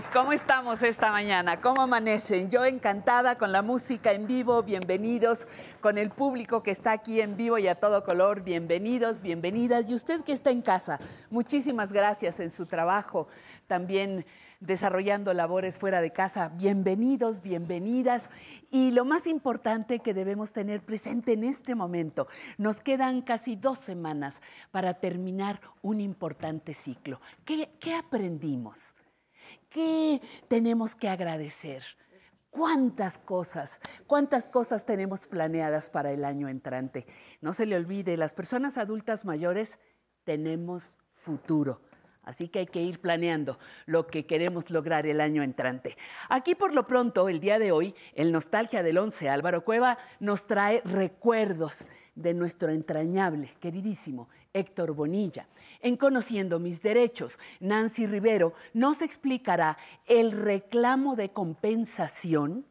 ¿Cómo estamos? ¿Cómo estamos esta mañana? ¿Cómo amanecen? Yo encantada con la música en vivo, bienvenidos, con el público que está aquí en vivo y a todo color, bienvenidos, bienvenidas. Y usted que está en casa, muchísimas gracias en su trabajo, también desarrollando labores fuera de casa, bienvenidos, bienvenidas. Y lo más importante que debemos tener presente en este momento, nos quedan casi dos semanas para terminar un importante ciclo. ¿Qué, qué aprendimos? ¿Qué tenemos que agradecer? ¿Cuántas cosas, cuántas cosas tenemos planeadas para el año entrante? No se le olvide, las personas adultas mayores tenemos futuro. Así que hay que ir planeando lo que queremos lograr el año entrante. Aquí por lo pronto, el día de hoy, el Nostalgia del 11, Álvaro Cueva, nos trae recuerdos de nuestro entrañable, queridísimo Héctor Bonilla. En Conociendo mis derechos, Nancy Rivero nos explicará el reclamo de compensación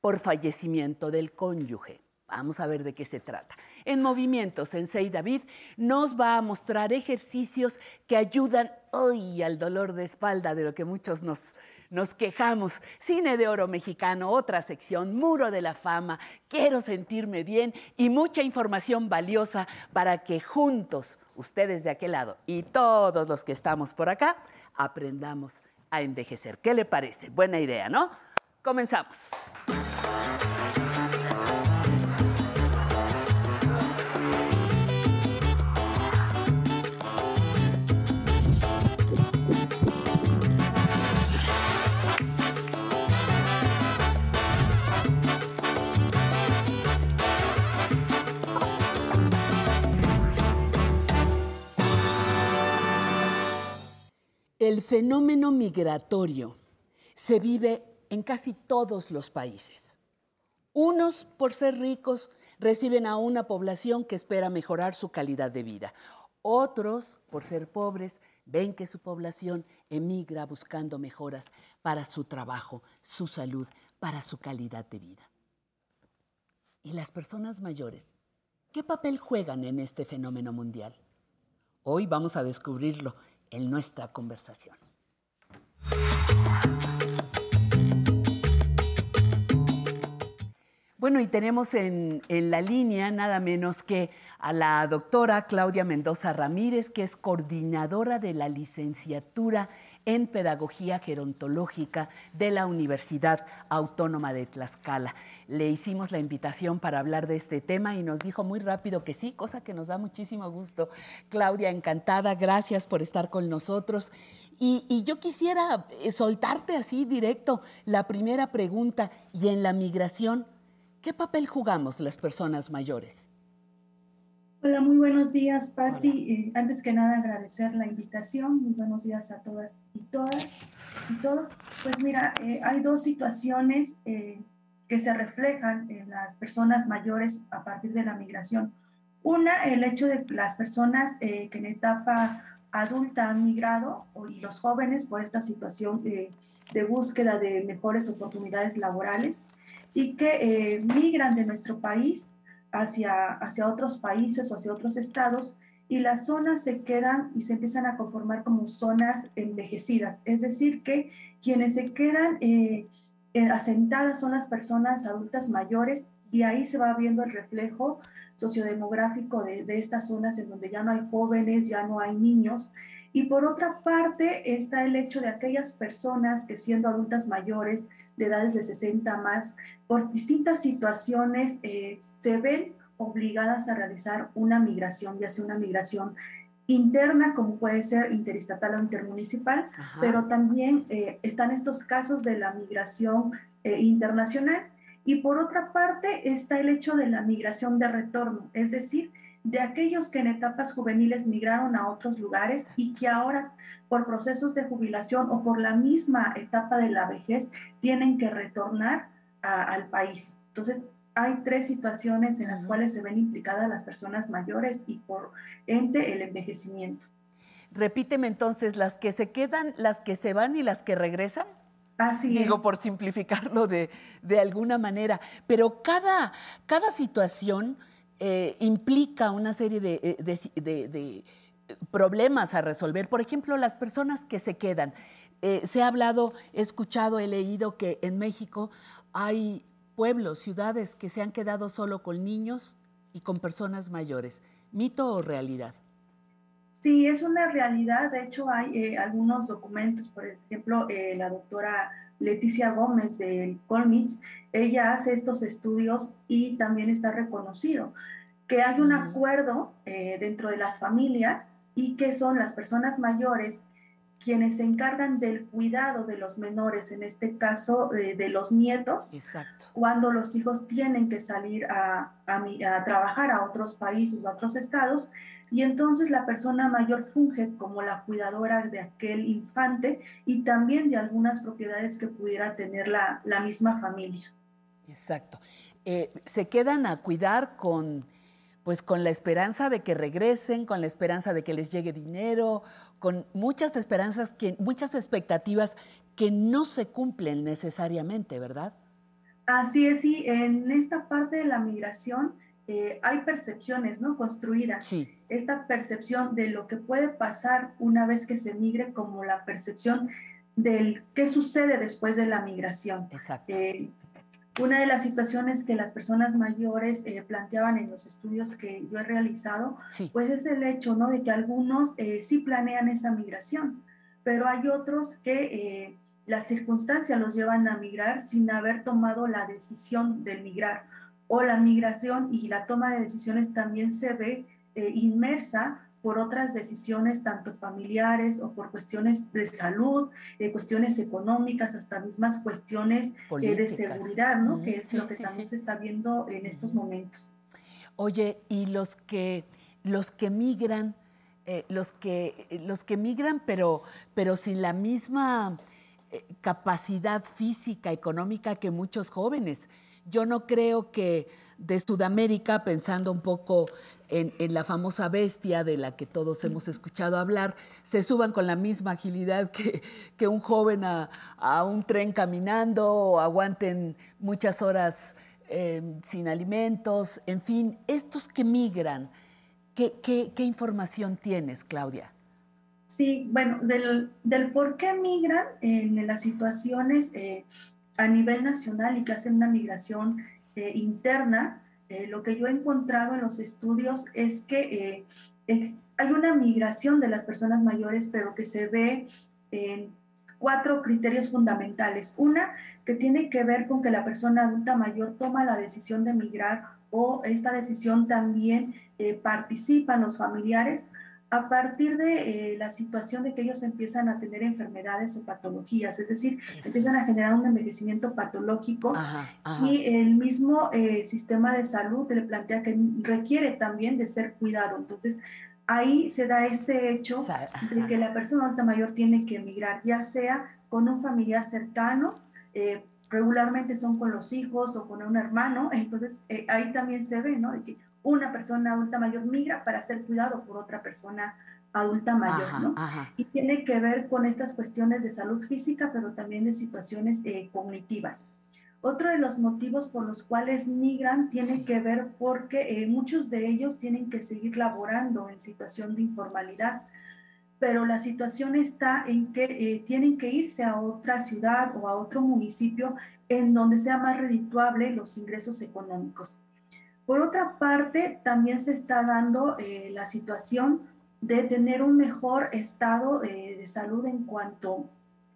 por fallecimiento del cónyuge. Vamos a ver de qué se trata. En Movimiento, Sensei David nos va a mostrar ejercicios que ayudan hoy al dolor de espalda de lo que muchos nos, nos quejamos. Cine de oro mexicano, otra sección, muro de la fama, quiero sentirme bien y mucha información valiosa para que juntos, ustedes de aquel lado y todos los que estamos por acá, aprendamos a envejecer. ¿Qué le parece? Buena idea, ¿no? Comenzamos. El fenómeno migratorio se vive en casi todos los países. Unos, por ser ricos, reciben a una población que espera mejorar su calidad de vida. Otros, por ser pobres, ven que su población emigra buscando mejoras para su trabajo, su salud, para su calidad de vida. ¿Y las personas mayores? ¿Qué papel juegan en este fenómeno mundial? Hoy vamos a descubrirlo en nuestra conversación. Bueno, y tenemos en, en, la línea nada menos que a la doctora Claudia Mendoza Ramírez, que es coordinadora de la licenciatura en Pedagogía Gerontológica de la Universidad Autónoma de Tlaxcala. Le hicimos la invitación para hablar de este tema y nos dijo muy rápido que sí, cosa que nos da muchísimo gusto. Claudia, encantada, gracias por estar con nosotros. Y, y, yo quisiera eh, soltarte así directo la primera pregunta, y en la migración, ¿qué papel jugamos las personas mayores? Hola, muy buenos días, Patti. Eh, antes que nada, agradecer la invitación. Muy buenos días a todas y todas y todos. Pues mira, eh, hay dos situaciones eh, que se reflejan en las personas mayores a partir de la migración. Una, el hecho de las personas que en etapa adulta han migrado y los jóvenes por esta situación de búsqueda de mejores oportunidades laborales y que migran de nuestro país hacia, hacia otros países o hacia otros estados y las zonas se quedan y se empiezan a conformar como zonas envejecidas. Es decir, que quienes se quedan eh, eh, asentadas son las personas adultas mayores y ahí se va viendo el reflejo sociodemográfico de, de estas zonas en donde ya no hay jóvenes, ya no hay niños. Y por otra parte está el hecho de aquellas personas que siendo adultas mayores de edades de 60 más, por distintas situaciones eh, se ven obligadas a realizar una migración, ya sea una migración interna, como puede ser interestatal o intermunicipal, pero también eh, están estos casos de la migración eh, internacional. Y por otra parte está el hecho de la migración de retorno, es decir, de aquellos que en etapas juveniles migraron a otros lugares y que ahora por procesos de jubilación o por la misma etapa de la vejez tienen que retornar al país. Entonces, hay tres situaciones en las cuales se ven implicadas las personas mayores y por ende el envejecimiento. Repíteme entonces, las que se quedan, las que se van y las que regresan. Así Digo, por simplificarlo de, de, alguna manera. Pero cada, cada situación eh, implica una serie de, eh, de, problemas a resolver. Por ejemplo, las personas que se quedan. se ha hablado, he escuchado, he leído que en México hay pueblos, ciudades que se han quedado solo con niños y con personas mayores. ¿Mito o realidad? Sí, es una realidad. De hecho, hay eh, algunos documentos, por ejemplo, eh, la doctora Leticia Gómez del Colmits, ella hace estos estudios y también está reconocido que hay un acuerdo eh, dentro de las familias y que son las personas mayores quienes se encargan del cuidado de los menores, en este caso de los nietos, cuando los hijos tienen que salir a, a, trabajar a otros países o a otros estados, y entonces la persona mayor funge como la cuidadora de aquel infante y también de algunas propiedades que pudiera tener la, la misma familia. Exacto. Eh, se quedan a cuidar con pues con la esperanza de que regresen, con la esperanza de que les llegue dinero, con muchas esperanzas, que, muchas expectativas que no se cumplen necesariamente, ¿verdad? Así es, sí, en esta parte de la migración eh, hay percepciones, ¿no? Construidas. Sí. Esta percepción de lo que puede pasar una vez que se migre, como la percepción del qué sucede después de la migración. Exacto. Eh, una de las situaciones que las personas mayores eh, planteaban en los estudios que yo he realizado, pues es el hecho, ¿no? De que algunos eh, sí planean esa migración, pero hay otros que las circunstancias los llevan a migrar sin haber tomado la decisión de migrar. O la migración y la toma de decisiones también se ve inmersa por otras decisiones, tanto familiares o por cuestiones de salud, eh, cuestiones económicas, hasta mismas cuestiones eh, de seguridad, ¿no? que es lo que también se está viendo en estos momentos. Oye, y los que, los que migran, eh, los, que, los que migran, pero, pero sin la misma capacidad física, económica que muchos jóvenes. Yo no creo que de Sudamérica, pensando un poco en, la famosa bestia de la que todos hemos escuchado hablar, se suban con la misma agilidad que, que un joven a, un tren caminando o aguanten muchas horas em, sin alimentos, en fin, estos que migran, ¿qué, qué, información tienes, Claudia? Sí, bueno, del, del, por qué migran en las situaciones eh, a nivel nacional y que hacen una migración eh, interna, eh, lo que yo he encontrado en los estudios es que eh, hay una migración de las personas mayores, pero que se ve en cuatro criterios fundamentales. Una, que tiene que ver con que la persona adulta mayor toma la decisión de migrar o esta decisión también participan los familiares a partir de eh, la situación de que ellos empiezan a tener enfermedades o patologías, es decir, empiezan a generar un envejecimiento patológico y el mismo eh, sistema de salud le plantea que requiere también de ser cuidado. Entonces, ahí se da este hecho de que la persona adulta mayor tiene que emigrar, ya sea con un familiar cercano, eh, regularmente son con los hijos o con un hermano, entonces ahí también se ve, ¿no? De que una persona adulta mayor migra para ser cuidado por otra persona adulta mayor, ¿no? Y tiene que ver con estas cuestiones de salud física, pero también de situaciones eh, cognitivas. Otro de los motivos por los cuales migran tiene que ver porque eh, muchos de ellos tienen que seguir laborando en situación de informalidad, pero la situación está en que eh, tienen que irse a otra ciudad o a otro municipio en donde sea más redituable los ingresos económicos. Por otra parte, también se está dando eh, la situación de tener un mejor estado de salud en cuanto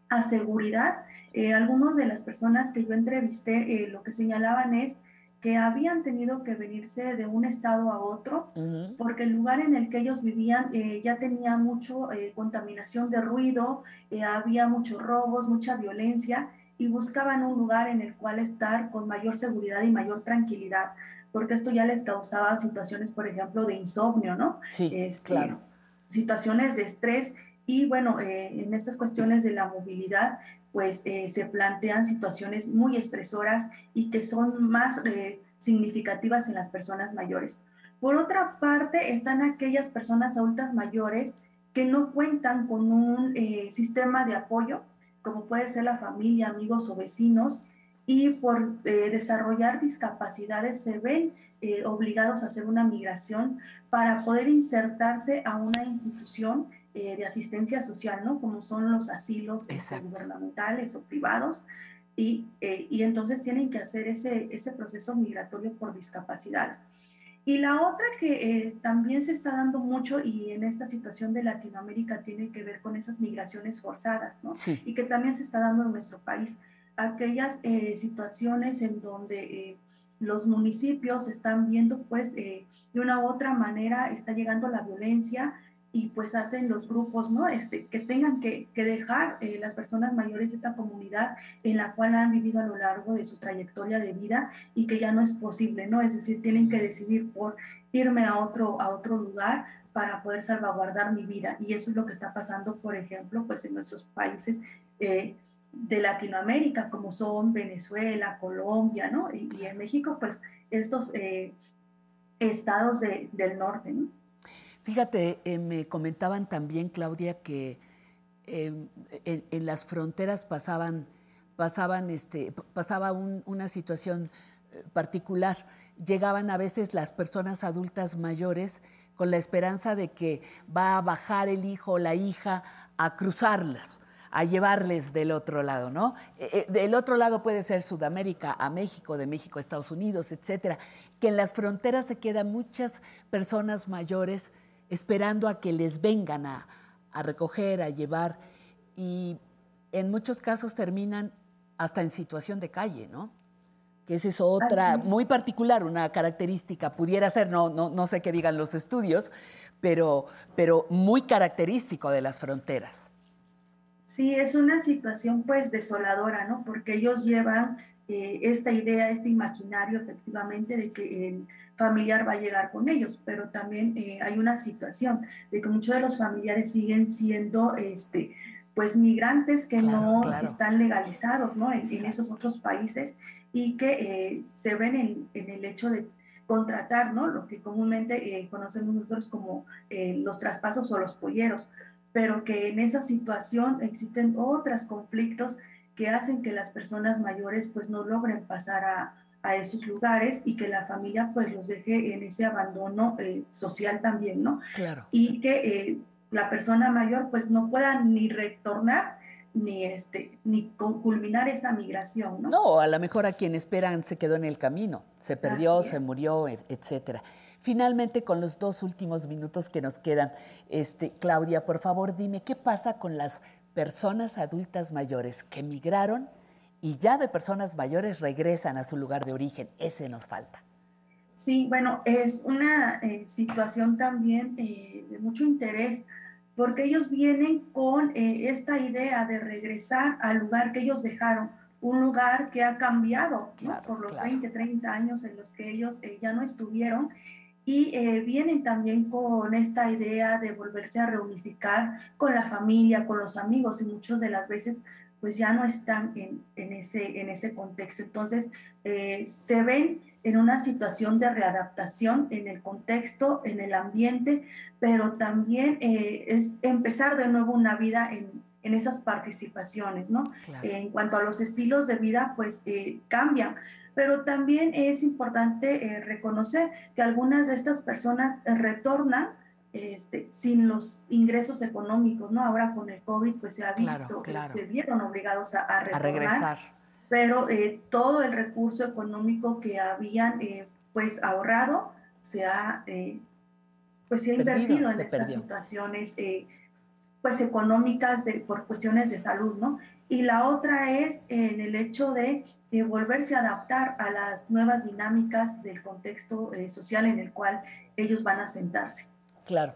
a seguridad. Eh, algunas de las personas que yo entrevisté eh, lo que señalaban es que habían tenido que venirse de un estado a otro porque el lugar en el que ellos vivían ya tenía mucho contaminación de ruido, había muchos robos, mucha violencia y buscaban un lugar en el cual estar con mayor seguridad y mayor tranquilidad porque esto ya les causaba situaciones, por ejemplo, de insomnio, ¿no? Sí, este, claro. Situaciones de estrés y bueno, eh, en estas cuestiones de la movilidad, pues eh, se plantean situaciones muy estresoras y que son más eh, significativas en las personas mayores. Por otra parte, están aquellas personas adultas mayores que no cuentan con un sistema de apoyo, como puede ser la familia, amigos o vecinos, y por eh, desarrollar discapacidades se ven eh, obligados a hacer una migración para poder insertarse a una institución eh, de asistencia social, ¿no? Como son los asilos gubernamentales o privados. Y, eh, y, entonces tienen que hacer ese, ese proceso migratorio por discapacidades. Y la otra que eh, también se está dando mucho y en esta situación de Latinoamérica tiene que ver con esas migraciones forzadas, ¿no? Y que también se está dando en nuestro país. Aquellas situaciones en donde los municipios están viendo, pues, de una u otra manera está llegando la violencia, y pues hacen los grupos, ¿no? Este, que tengan que, que dejar eh, las personas mayores esa comunidad en la cual han vivido a lo largo de su trayectoria de vida y que ya no es posible, ¿no? Es decir, tienen que decidir por irme a otro, a otro lugar para poder salvaguardar mi vida. Y eso es lo que está pasando, por ejemplo, pues en nuestros países eh, de Latinoamérica, como son Venezuela, Colombia, ¿no? Y, en México, pues estos eh, estados de, del norte, ¿no? Fíjate, eh, me comentaban también, Claudia, que em, en, las fronteras pasaban, pasaban este, pasaba una situación eh, particular. Llegaban a veces las personas adultas mayores con la esperanza de que va a bajar el hijo o la hija a cruzarlas a llevarles del otro lado, ¿no? Eh, del otro lado puede ser Sudamérica a México, de México a Estados Unidos, etcétera, que en las fronteras se quedan muchas personas mayores esperando a que les vengan a, recoger, a llevar, y en muchos casos terminan hasta en situación de calle, ¿no? Que esa es otra, muy particular, una característica, pudiera ser, no, no, no sé qué digan los estudios, pero, pero muy característico de las fronteras. Sí, es una situación pues desoladora, ¿no? Porque ellos llevan eh, esta idea, este imaginario efectivamente de que el familiar va a llegar con ellos, pero también eh, hay una situación de que muchos de los familiares siguen siendo este, pues migrantes que no están legalizados ¿no? En, esos otros países y que eh, se ven en, en, el hecho de contratar ¿no? lo que comúnmente eh, conocemos nosotros como los traspasos o los polleros, pero que en esa situación existen otros conflictos que hacen que las personas mayores pues no logren pasar a, a esos lugares y que la familia pues los deje en ese abandono eh, social también, ¿no? Claro. Y que eh, la persona mayor pues no pueda ni retornar ni este ni culminar esa migración, ¿no? No, a lo mejor a quien esperan se quedó en el camino, se perdió, se murió, etcétera. Finalmente, con los dos últimos minutos que nos quedan, este, Claudia, por favor, dime qué pasa con las personas adultas mayores que migraron y ya de personas mayores regresan a su lugar de origen. Ese nos falta. Sí, bueno, es una eh, situación también eh, de mucho interés porque ellos vienen con eh, esta idea de regresar al lugar que ellos dejaron, un lugar que ha cambiado por los 20, 30 años en los que ellos ya no estuvieron y vienen también con esta idea de volverse a reunificar con la familia, con los amigos y muchas de las veces pues ya no están en, en ese, en ese contexto. Entonces, eh, se ven en una situación de readaptación en el contexto, en el ambiente, pero también eh, es empezar de nuevo una vida en, en esas participaciones, ¿no? en cuanto a los estilos de vida, pues eh, cambian, pero también es importante reconocer que algunas de estas personas retornan este, sin los ingresos económicos, ¿no? Ahora con el COVID, pues se ha visto, que se vieron obligados a, regresar, pero eh, todo el recurso económico que habían, eh, pues, ahorrado, se ha, eh, pues, se ha invertido en estas situaciones, pues, económicas de, por cuestiones de salud, ¿no? Y la otra es en el hecho de, de volverse a adaptar a las nuevas dinámicas del contexto social en el cual ellos van a sentarse. Claro.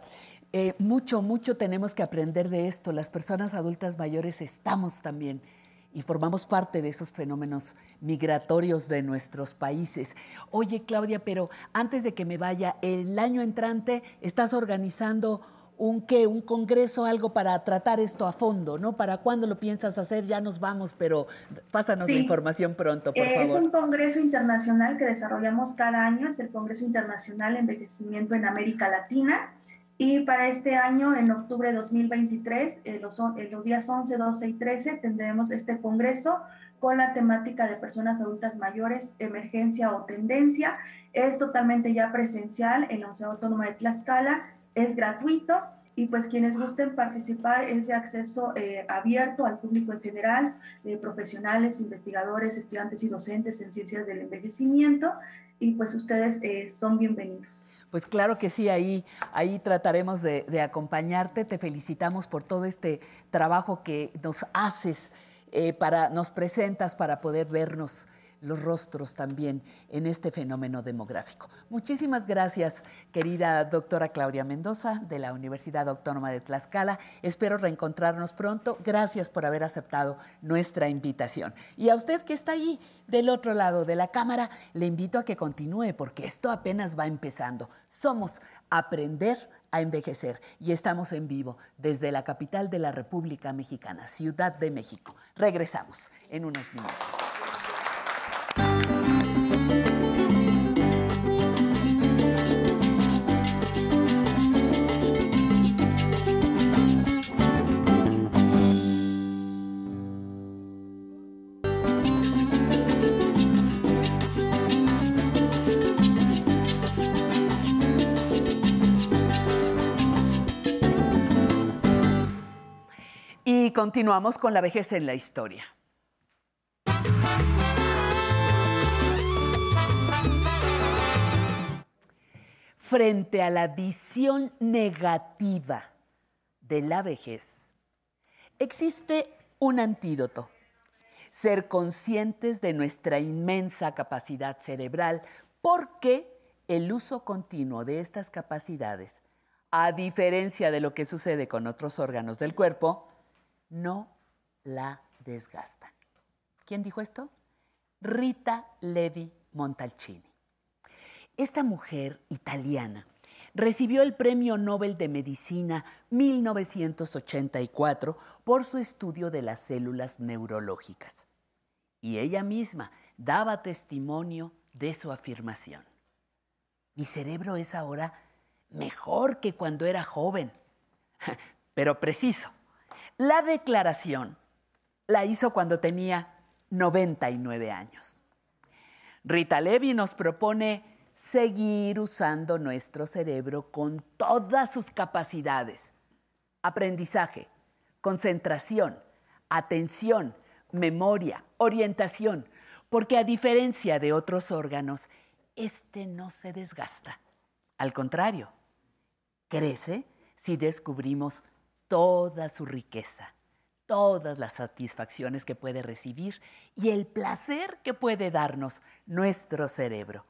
Eh, mucho, mucho tenemos que aprender de esto. Las personas adultas mayores estamos también y formamos parte de esos fenómenos migratorios de nuestros países. Oye, Claudia, pero antes de que me vaya, el año entrante estás organizando un qué, un congreso, algo para tratar esto a fondo, ¿no? ¿Para cuándo lo piensas hacer? Ya nos vamos, pero pásanos la información pronto, por favor. Es un congreso internacional que desarrollamos cada año, es el Congreso Internacional Envejecimiento en América Latina. Y para este año, en octubre de 2023, en los, los días 11, 12 y 13, tendremos este congreso con la temática de personas adultas mayores, emergencia o tendencia. Es totalmente ya presencial en la Universidad Autónoma de Tlaxcala, es gratuito y pues quienes gusten participar es de acceso eh, abierto al público en general, de profesionales, investigadores, estudiantes y docentes en ciencias del envejecimiento y pues ustedes eh, son bienvenidos. Pues claro que sí, ahí, ahí trataremos de, de, acompañarte. Te felicitamos por todo este trabajo que nos haces, eh, para, nos presentas para poder vernos los rostros también en este fenómeno demográfico. Muchísimas gracias, querida doctora Claudia Mendoza de la Universidad Autónoma de Tlaxcala. Espero reencontrarnos pronto. Gracias por haber aceptado nuestra invitación. Y a usted que está ahí del otro lado de la cámara, le invito a que continúe porque esto apenas va empezando. Somos Aprender a Envejecer y estamos en vivo desde la capital de la República Mexicana, Ciudad de México. Regresamos en unos minutos. Continuamos con la vejez en la historia. Frente a la visión negativa de la vejez, existe un antídoto. Ser conscientes de nuestra inmensa capacidad cerebral porque el uso continuo de estas capacidades, a diferencia de lo que sucede con otros órganos del cuerpo, no la desgastan. ¿Quién dijo esto? Rita Levi Montalcini. Esta mujer italiana recibió el Premio Nobel de Medicina 1984 por su estudio de las células neurológicas. Y ella misma daba testimonio de su afirmación. Mi cerebro es ahora mejor que cuando era joven, pero preciso. La declaración la hizo cuando tenía 99 años. Rita Levi nos propone seguir usando nuestro cerebro con todas sus capacidades. Aprendizaje, concentración, atención, memoria, orientación, porque a diferencia de otros órganos, este no se desgasta. Al contrario, crece si descubrimos toda su riqueza, todas las satisfacciones que puede recibir y el placer que puede darnos nuestro cerebro.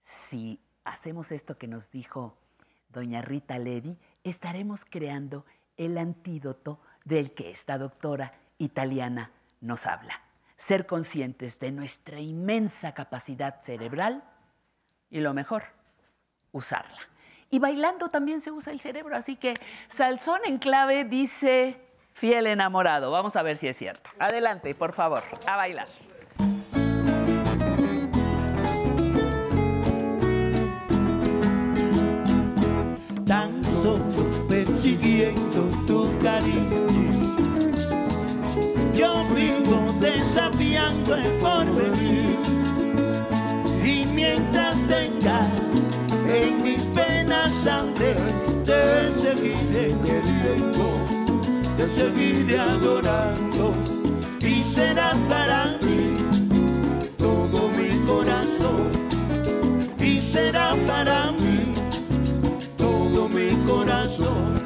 Si hacemos esto que nos dijo doña Rita Levi, estaremos creando el antídoto del que esta doctora italiana nos habla. Ser conscientes de nuestra inmensa capacidad cerebral y lo mejor, usarla. Y bailando también se usa el cerebro, así que Salzón en clave dice fiel enamorado. Vamos a ver si es cierto. Adelante, por favor, a bailar. Tan solo persiguiendo tu cariño. Yo vivo desafiando el porvenir. Sangre, te seguiré queriendo, te seguiré adorando y será para mí todo mi corazón y será para mí todo mi corazón.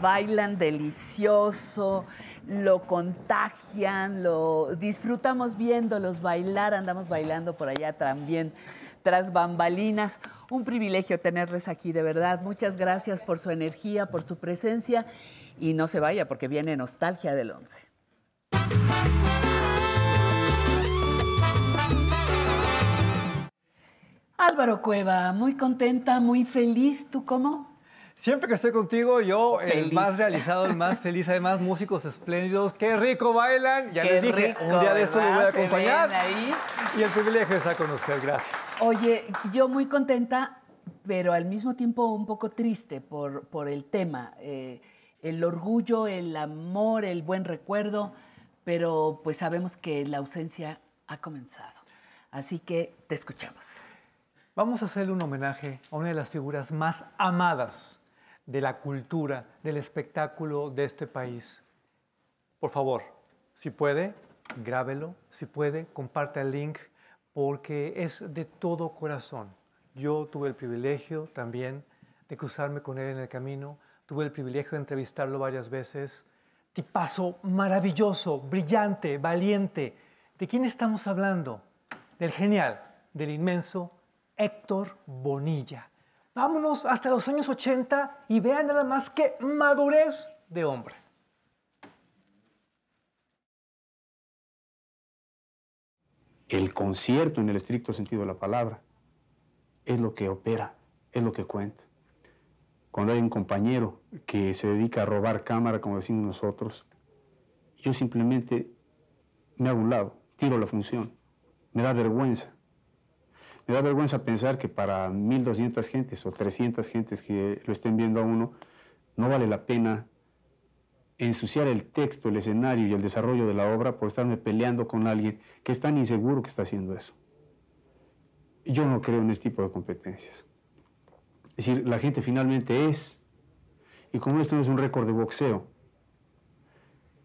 Bailan delicioso, lo contagian, lo disfrutamos viéndolos bailar, andamos bailando por allá también tras bambalinas. Un privilegio tenerles aquí, de verdad. Muchas gracias por su energía, por su presencia y no se vaya porque viene Nostalgia del 11. Álvaro Cueva, muy contenta, muy feliz. ¿Tú cómo? Siempre que estoy contigo, yo el más realizado, el más feliz. Además, músicos espléndidos. ¡Qué rico bailan! Ya Qué les dije, rico, un día de esto los voy a acompañar. ahí. Y el privilegio de estar con usted. Gracias. Oye, yo muy contenta, pero al mismo tiempo un poco triste por, por el tema. eh, el orgullo, el amor, el buen recuerdo, pero pues sabemos que la ausencia ha comenzado. Así que te escuchamos. Vamos a hacerle un homenaje a una de las figuras más amadas de la cultura, del espectáculo de este país. Por favor, si puede, grábelo. Si puede, comparte el link, porque es de todo corazón. Yo tuve el privilegio también de cruzarme con él en el camino. Tuve el privilegio de entrevistarlo varias veces. Tipazo maravilloso, brillante, valiente. ¿De quién estamos hablando? Del genial, del inmenso Héctor Bonilla. Vámonos hasta los años 80 y vean nada más qué madurez de hombre. El concierto, en el estricto sentido de la palabra, es lo que opera, es lo que cuenta. Cuando hay un compañero que se dedica a robar cámara, como decimos nosotros, yo simplemente me hago un lado, tiro la función. Me da vergüenza. Me da vergüenza pensar que para 1.200 gentes o 300 gentes que lo estén viendo a uno, no vale la pena ensuciar el texto, el escenario y el desarrollo de la obra por estarme peleando con alguien que es tan inseguro que está haciendo eso. Yo no creo en este tipo de competencias. Es decir, la gente finalmente es, y como esto no es un récord de boxeo,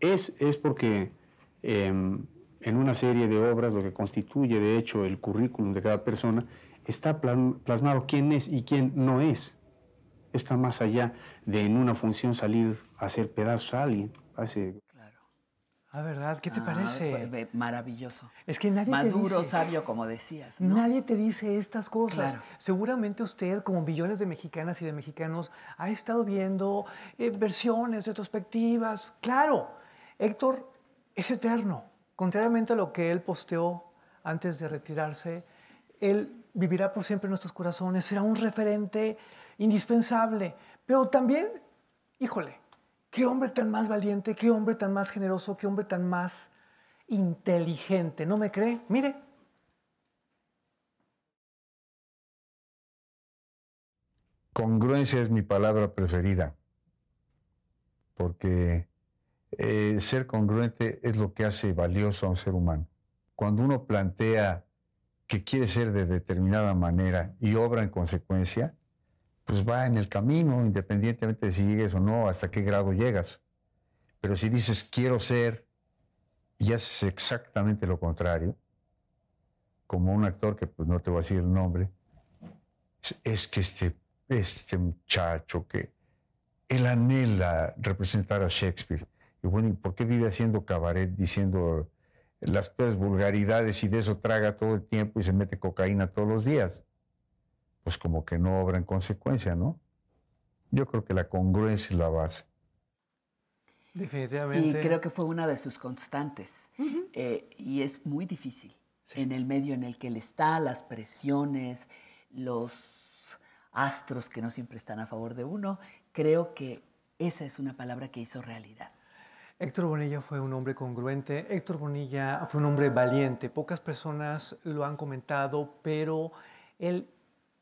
es, es porque em, en una serie de obras, lo que constituye de hecho el currículum de cada persona, está plasmado quién es y quién no es. Está más allá de en una función salir a hacer pedazos a alguien. Hace Claro. Ah, ¿verdad? ¿Qué te Ah, parece? pues, Maravilloso. Es que nadie te Maduro, dice- sabio, como decías. ¿no? Nadie te dice estas cosas. Claro. Seguramente usted, como millones de mexicanas y de mexicanos, ha estado viendo eh, versiones, retrospectivas. Claro, Héctor es eterno. Contrariamente a lo que él posteó antes de retirarse, él vivirá por siempre en nuestros corazones, será un referente indispensable. Pero también, híjole, qué hombre tan más valiente, qué hombre tan más generoso, qué hombre tan más inteligente. ¿No me cree? Mire, Congruencia es mi palabra preferida, porque eh, ser congruente es lo que hace valioso a un ser humano. Cuando uno plantea que quiere ser de determinada manera y obra en consecuencia, pues va en el camino, independientemente de si llegues o no, hasta qué grado llegas. Pero si dices quiero ser y haces exactamente lo contrario, como un actor que pues no te voy a decir el nombre, es, es que este, este muchacho que él anhela representar a Shakespeare. Y bueno, ¿y por qué vive haciendo cabaret diciendo las peores vulgaridades y de eso traga todo el tiempo y se mete cocaína todos los días? Pues como que no obra en consecuencia, ¿no? Yo creo que la congruencia es la base. definitivamente. Y creo que fue una de sus constantes. Eh, y es muy difícil en el medio en el que él está, las presiones, los astros que no siempre están a favor de uno. Creo que esa es una palabra que hizo realidad. Héctor Bonilla fue un hombre congruente, Héctor Bonilla fue un hombre valiente. Pocas personas lo han comentado, pero él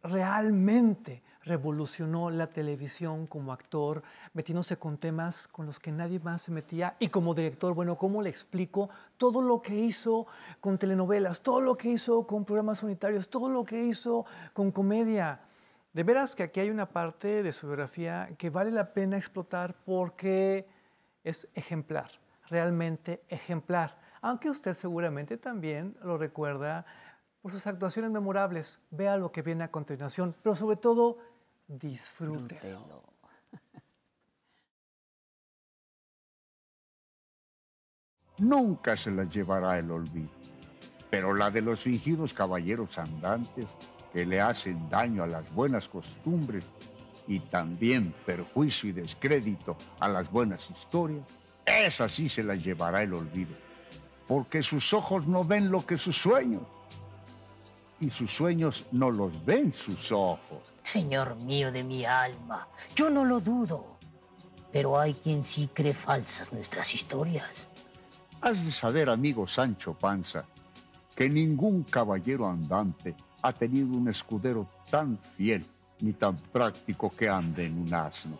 realmente revolucionó la televisión como actor, metiéndose con temas con los que nadie más se metía. Y como director, bueno, ¿cómo le explico todo lo que hizo con telenovelas, todo lo que hizo con programas unitarios, todo lo que hizo con comedia? De veras que aquí hay una parte de su biografía que vale la pena explotar porque es ejemplar, realmente ejemplar. Aunque usted seguramente también lo recuerda por sus actuaciones memorables. Vea lo que viene a continuación, pero sobre todo, disfrútelo. Nunca se las llevará el olvido, pero la de los fingidos caballeros andantes que le hacen daño a las buenas costumbres y también perjuicio y descrédito a las buenas historias, esa sí se las llevará el olvido, porque sus ojos no ven lo que sus sueños, y sus sueños no los ven sus ojos. Señor mío de mi alma, yo no lo dudo, pero hay quien sí cree falsas nuestras historias. Has de saber, amigo Sancho Panza, que ningún caballero andante ha tenido un escudero tan fiel ni tan práctico que ande en un asno.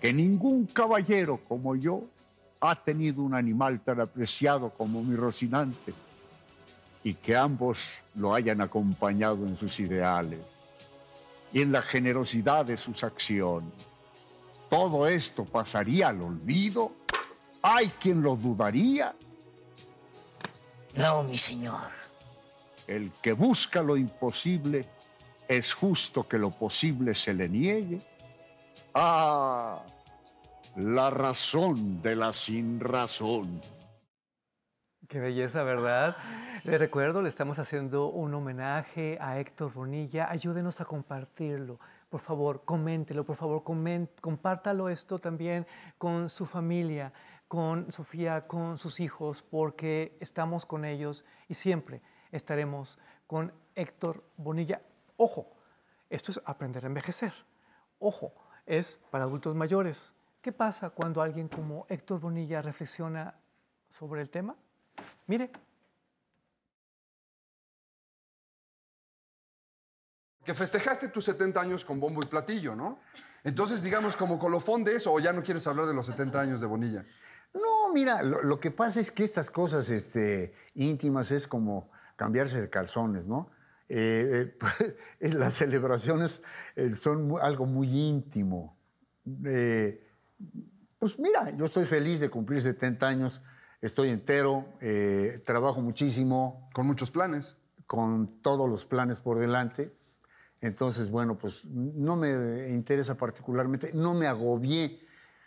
Que ningún caballero como yo ha tenido un animal tan apreciado como mi Rocinante y que ambos lo hayan acompañado en sus ideales y en la generosidad de sus acciones. ¿Todo esto pasaría al olvido? ¿Hay quien lo dudaría? No, mi señor. El que busca lo imposible, es justo que lo posible se le niegue. Ah, la razón de la sin razón. Qué belleza, ¿verdad? Le recuerdo, le estamos haciendo un homenaje a Héctor Bonilla. Ayúdenos a compartirlo. Por favor, coméntelo, por favor, compártalo esto también con su familia, con Sofía, con sus hijos, porque estamos con ellos y siempre estaremos con Héctor Bonilla. Ojo, esto es aprender a envejecer. Ojo, es para adultos mayores. ¿Qué pasa cuando alguien como Héctor Bonilla reflexiona sobre el tema? Mire. Que festejaste tus 70 años con bombo y platillo, ¿no? Entonces, digamos, como colofón de eso, o ya no quieres hablar de los 70 años de Bonilla. No, mira, lo, lo que pasa es que estas cosas este, íntimas es como cambiarse de calzones, ¿no? Eh, eh, las celebraciones eh, son algo muy íntimo. Eh, pues mira, yo estoy feliz de cumplir 70 años, estoy entero, eh, trabajo muchísimo. Con muchos planes. Con todos los planes por delante. Entonces, bueno, pues no me interesa particularmente, no me agobié.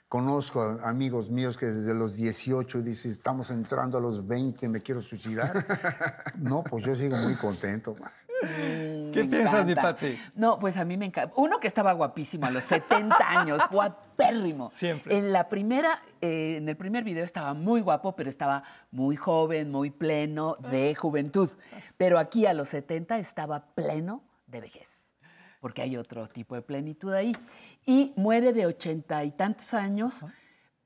Conozco a amigos míos que desde los 18 dicen, estamos entrando a los 20, me quiero suicidar. no, pues yo sigo muy contento. man. ¿Qué Me piensas, mi. Pati? No, pues a mí me encanta. Uno que estaba guapísimo a los 70 años, guapérrimo. Siempre. En la primera, eh, en el primer video estaba muy guapo, pero estaba muy joven, muy pleno de juventud. Pero aquí a los 70 estaba pleno de vejez, porque hay otro tipo de plenitud ahí. Y muere de ochenta y tantos años.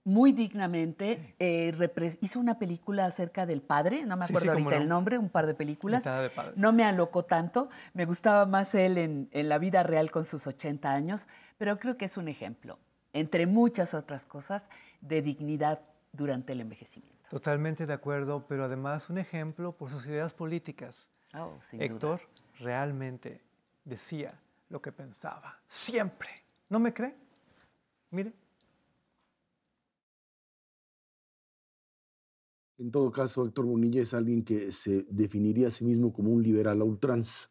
Muy dignamente, eh, hizo una película acerca del padre, no me Sí, acuerdo sí, cómo ahorita no. el nombre, un par de películas. De. No me alocó tanto, me gustaba más él en, en la vida real con sus 80 años, pero creo que es un ejemplo, entre muchas otras cosas, de dignidad durante el envejecimiento. Totalmente de acuerdo, pero además un ejemplo por sus ideas políticas. Oh, sin duda. Héctor realmente decía lo que pensaba, siempre. ¿No me cree? Mire. En todo caso, Héctor Bonilla es alguien que se definiría a sí mismo como un liberal a ultranza.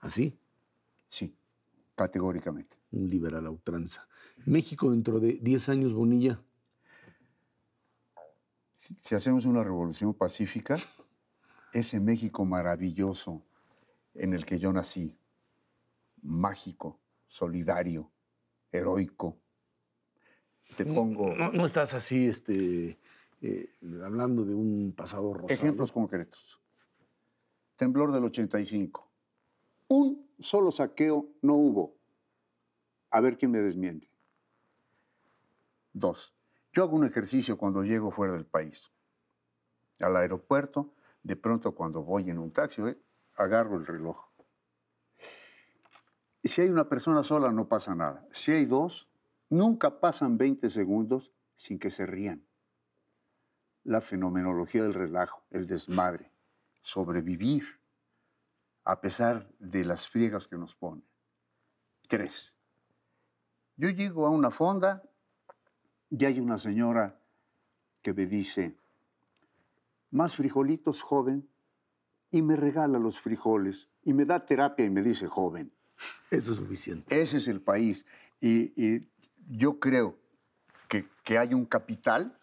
¿Así? Sí, categóricamente. Un liberal a ultranza. México dentro de 10 años, Bonilla, Si, si hacemos una revolución pacífica, ese México maravilloso en el que yo nací, mágico, solidario, heroico, te pongo no, no estás así este, eh, hablando de un pasado rosado. ejemplos concretos. Temblor del 85. Un solo saqueo no hubo. A ver quién me desmiente. Dos. Yo hago un ejercicio cuando llego fuera del país. Al aeropuerto, de pronto cuando voy en un taxi, ¿eh? agarro el reloj. Si hay una persona sola, no pasa nada. Si hay dos, nunca pasan 20 segundos sin que se rían. La fenomenología del relajo, el desmadre, sobrevivir a pesar de las friegas que nos ponen. Tres. Yo llego a una fonda y hay una señora que me dice, más frijolitos, joven, y me regala los frijoles y me da terapia y me dice, joven. Eso es suficiente. Ese es el país. Y, y yo creo que, que hay un capital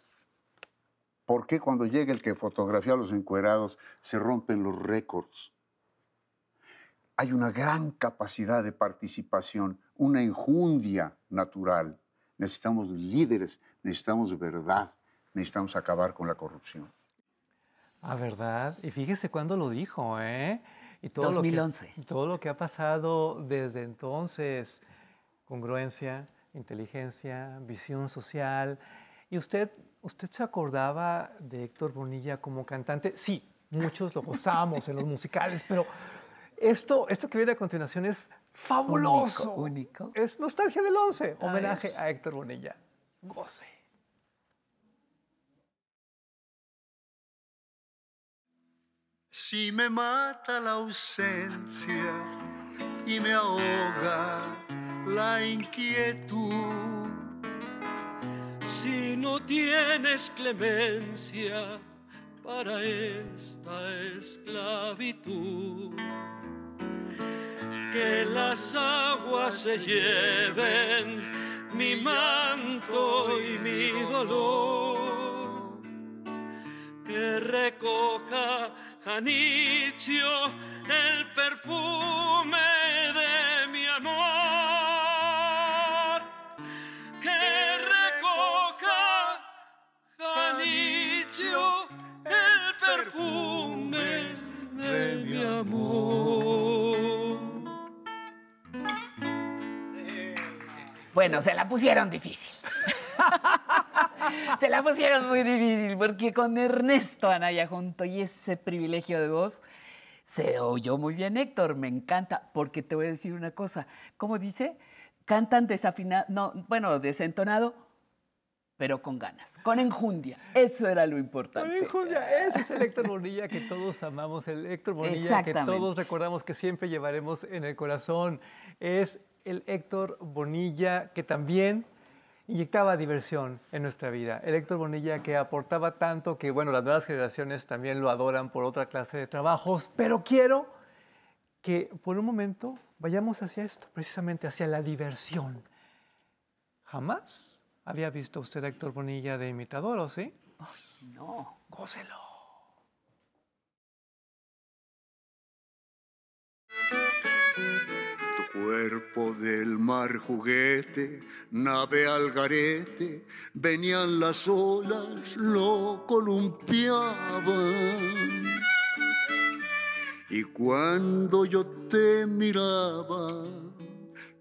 ¿Por qué cuando llega el que fotografía a los encuerados se rompen los récords? Hay una gran capacidad de participación, una enjundia natural. Necesitamos líderes, necesitamos verdad, necesitamos acabar con la corrupción. Ah, ¿verdad? Y fíjese cuándo lo dijo, ¿eh? Y todo 2011. Lo que, todo lo que ha pasado desde entonces, congruencia, inteligencia, visión social. ¿Y usted, usted se acordaba de Héctor Bonilla como cantante? Sí, muchos lo gozamos en los musicales, pero esto, esto que viene a continuación es fabuloso. Único, único. Es Nostalgia del Once, homenaje a, a Héctor Bonilla. Goce. Si me mata la ausencia y me ahoga la inquietud. Si no tienes clemencia para esta esclavitud, que las aguas se lleven mi manto y mi dolor, que recoja Janicio el perfume Bueno, se la pusieron difícil. se la pusieron muy difícil porque con Ernesto Anaya junto y ese privilegio de voz se oyó muy bien Héctor, me encanta, porque te voy a decir una cosa, ¿cómo dice? Cantan desafinado, no, bueno, desentonado, pero con ganas, con enjundia. Eso era lo importante. Con enjundia, ese es el Héctor Bonilla que todos amamos, el Héctor Bonilla que todos recordamos que siempre llevaremos en el corazón. Es el Héctor Bonilla que también inyectaba diversión en nuestra vida. El Héctor Bonilla que aportaba tanto que, bueno, las nuevas generaciones también lo adoran por otra clase de trabajos, pero quiero que por un momento vayamos hacia esto, precisamente hacia la diversión. Jamás había visto usted a Héctor Bonilla de imitador, ¿o sí? no. Gócelo. Cuerpo del mar juguete, nave al garete, venían las olas, lo columpiaban. Y cuando yo te miraba,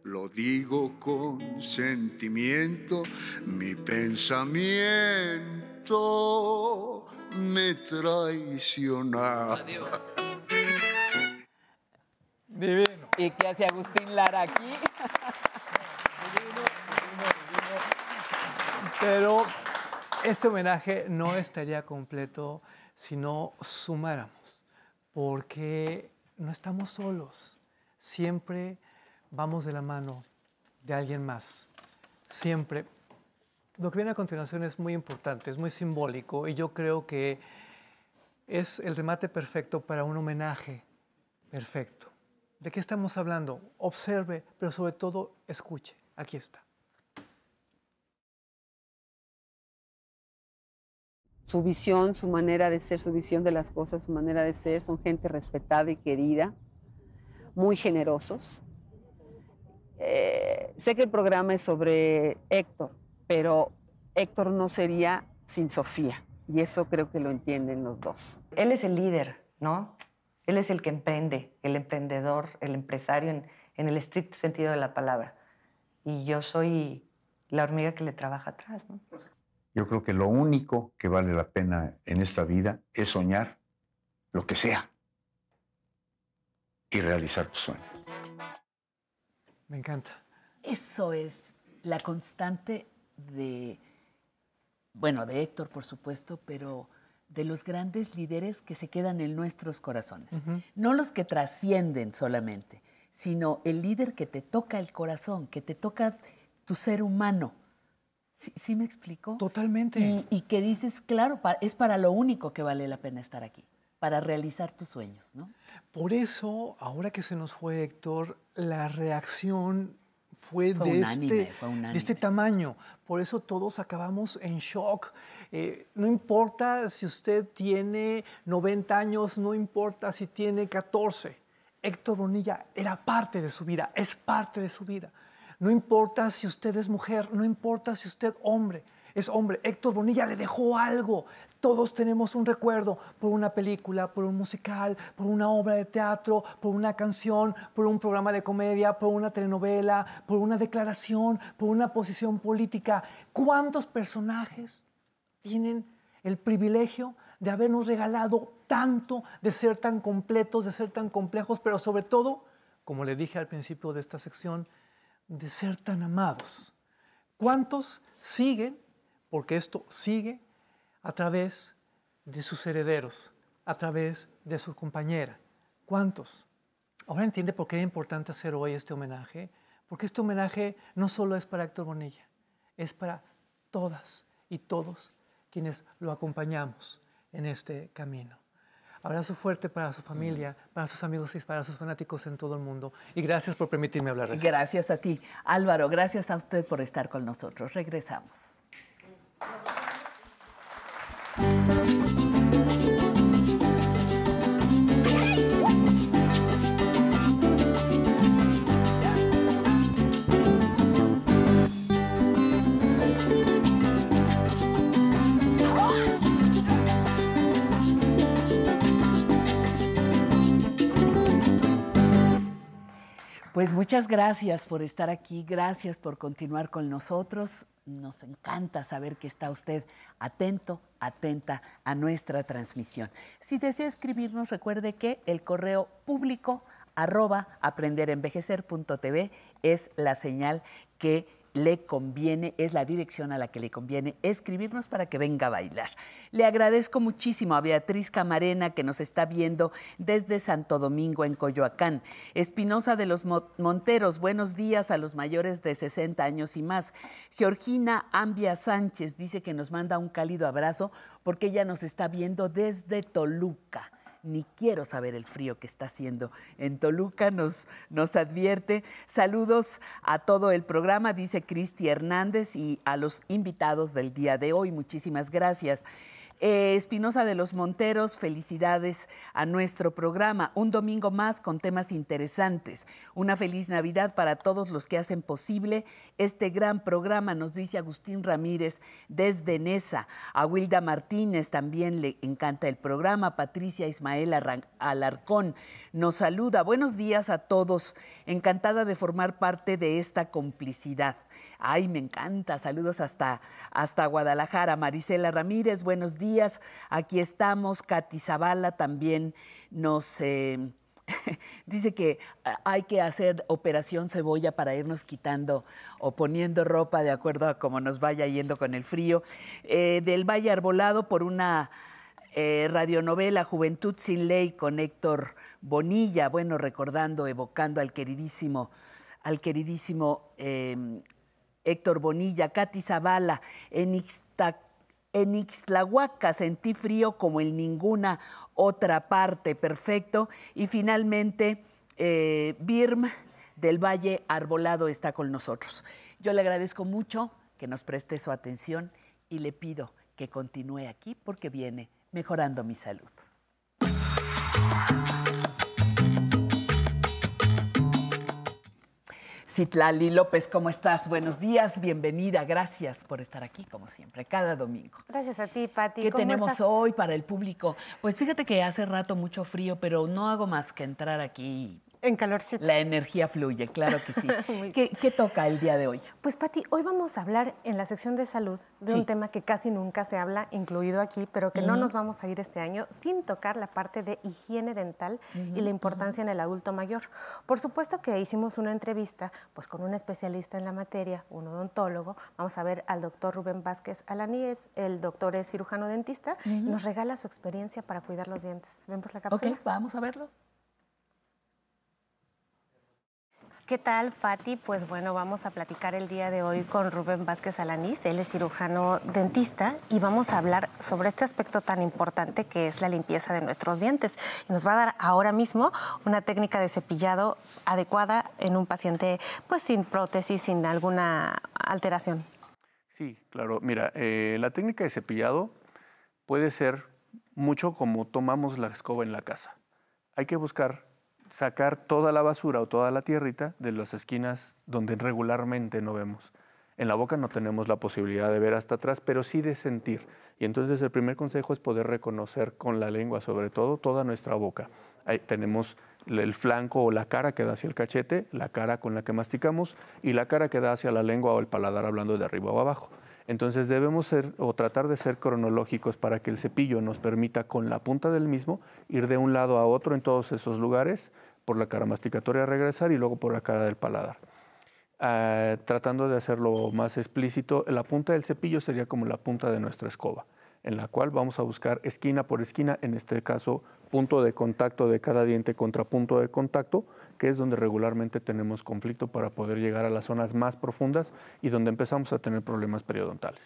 lo digo con sentimiento, mi pensamiento me traicionaba. Divino. ¿Y qué hace Agustín Lara aquí? Pero este homenaje no estaría completo si no sumáramos, porque no estamos solos. Siempre vamos de la mano de alguien más. Siempre. Lo que viene a continuación es muy importante, es muy simbólico y yo creo que es el remate perfecto para un homenaje perfecto. ¿De qué estamos hablando? Observe, pero sobre todo escuche. Aquí está. Su visión, su manera de ser, su visión de las cosas, su manera de ser, son gente respetada y querida, muy generosos. Eh, sé que el programa es sobre Héctor, pero Héctor no sería sin Sofía, y eso creo que lo entienden los dos. Él es el líder, ¿no? Él es el que emprende, el emprendedor, el empresario en, en, el estricto sentido de la palabra. Y yo soy la hormiga que le trabaja atrás. ¿no? Yo creo que lo único que vale la pena en esta vida es soñar lo que sea y realizar tus sueños. Me encanta. Eso es la constante de, bueno, de Héctor, por supuesto, pero de los grandes líderes que se quedan en nuestros corazones. Uh -huh. No los que trascienden solamente, sino el líder que te toca el corazón, que te toca tu ser humano. ¿Sí, ¿sí me explico? Totalmente. Y, y, que dices, claro, es para lo único que vale la pena estar aquí, para realizar tus sueños, ¿no? Por eso, ahora que se nos fue Héctor, la reacción fue, Fue de, unánime, este, fue de este tamaño. Por eso todos acabamos en shock. Eh, no importa si usted tiene 90 años, no importa si tiene 14. Héctor Bonilla era parte de su vida, es parte de su vida. No importa si usted es mujer, no importa si usted hombre, es hombre. Héctor Bonilla le dejó algo. Todos tenemos un recuerdo por una película, por un musical, por una obra de teatro, por una canción, por un programa de comedia, por una telenovela, por una declaración, por una posición política. ¿Cuántos personajes tienen el privilegio de habernos regalado tanto, de ser tan completos, de ser tan complejos, pero sobre todo, como le dije al principio de esta sección, de ser tan amados? ¿Cuántos siguen, porque esto sigue, a través de sus herederos, a través de su compañera? ¿Cuántos? Ahora entiende por qué era importante hacer hoy este homenaje, porque este homenaje no solo es para Héctor Bonilla, es para todas y todos quienes lo acompañamos en este camino. Abrazo fuerte para su familia, para sus amigos y para sus fanáticos en todo el mundo. Y gracias por permitirme hablar. Gracias a ti. Álvaro, gracias a usted por estar con nosotros. Regresamos. Pues muchas gracias por estar aquí, gracias por continuar con nosotros. Nos encanta saber que está usted atento, atenta a nuestra transmisión. Si desea escribirnos, recuerde que el correo público arroba aprenderenvejecer.tv es la señal que le conviene, es la dirección a la que le conviene escribirnos para que venga a bailar. Le agradezco muchísimo a Beatriz Camarena que nos está viendo desde Santo Domingo en Coyoacán. Espinosa de los Mo- Monteros, buenos días a los mayores de 60 años y más. Georgina Ambia Sánchez dice que nos manda un cálido abrazo porque ella nos está viendo desde Toluca ni quiero saber el frío que está haciendo en Toluca, nos, nos advierte. Saludos a todo el programa, dice Cristi Hernández, y a los invitados del día de hoy. Muchísimas gracias. Eh, Espinosa de los Monteros, felicidades a nuestro programa. Un domingo más con temas interesantes. Una feliz Navidad para todos los que hacen posible este gran programa, nos dice Agustín Ramírez desde Nesa. A Wilda Martínez también le encanta el programa. Patricia Ismael Alarcón nos saluda. Buenos días a todos. Encantada de formar parte de esta complicidad. Ay, me encanta. Saludos hasta, hasta Guadalajara. Marisela Ramírez, buenos días. Aquí estamos. Katy Zavala también nos... eh, Dice que ah, hay que hacer operación cebolla para irnos quitando o poniendo ropa de acuerdo a cómo nos vaya yendo con el frío. Eh, del Valle Arbolado por una eh, radionovela Juventud sin Ley con Héctor Bonilla, bueno, recordando, evocando al queridísimo, al queridísimo eh, Héctor Bonilla, Katy Zavala, en sentí frío como en ninguna otra parte, perfecto. Y finalmente, eh, Birm del Valle Arbolado está con nosotros. Yo le agradezco mucho que nos preste su atención y le pido que continúe aquí porque viene mejorando mi salud. Citlali López, ¿cómo estás? Buenos días, bienvenida, gracias por estar aquí, como siempre, cada domingo. Gracias a ti, Pati. ¿Qué ¿Cómo tenemos estás? hoy para el público? Pues fíjate que hace rato mucho frío, pero no hago más que entrar aquí. En calorcito. La energía fluye, claro que sí. ¿Qué, qué toca el día de hoy? Pues Pati, hoy vamos a hablar en la sección de salud de Sí. un tema que casi nunca se habla, incluido aquí, pero que no nos vamos a ir este año sin tocar la parte de higiene dental y la importancia en el adulto mayor. Por supuesto que hicimos una entrevista pues con un especialista en la materia, un odontólogo. Vamos a ver al doctor Rubén Vázquez Alaníes, el doctor es cirujano dentista, nos regala su experiencia para cuidar los dientes. ¿Vemos la cápsula? Ok, vamos a verlo. ¿Qué tal, Patti? Pues bueno, vamos a platicar el día de hoy con Rubén Vázquez Alanís. Él es cirujano dentista y vamos a hablar sobre este aspecto tan importante que es la limpieza de nuestros dientes. Y nos va a dar ahora mismo una técnica de cepillado adecuada en un paciente pues sin prótesis, sin alguna alteración. Sí, claro. Mira, eh, la técnica de cepillado puede ser mucho como tomamos la escoba en la casa. Hay que buscar sacar toda la basura o toda la tierrita de las esquinas donde regularmente no vemos. En la boca no tenemos la posibilidad de ver hasta atrás, pero sí de sentir. Y entonces el primer consejo es poder reconocer con la lengua, sobre todo, toda nuestra boca. Ahí tenemos el flanco o la cara que da hacia el cachete, la cara con la que masticamos y la cara que da hacia la lengua o el paladar hablando de arriba o abajo. Entonces debemos ser o tratar de ser cronológicos para que el cepillo nos permita con la punta del mismo ir de un lado a otro en todos esos lugares por la cara masticatoria regresar y luego por la cara del paladar. Ah, tratando de hacerlo más explícito, la punta del cepillo sería como la punta de nuestra escoba, en la cual vamos a buscar esquina por esquina, en este caso punto de contacto de cada diente contra punto de contacto, que es donde regularmente tenemos conflicto para poder llegar a las zonas más profundas y donde empezamos a tener problemas periodontales.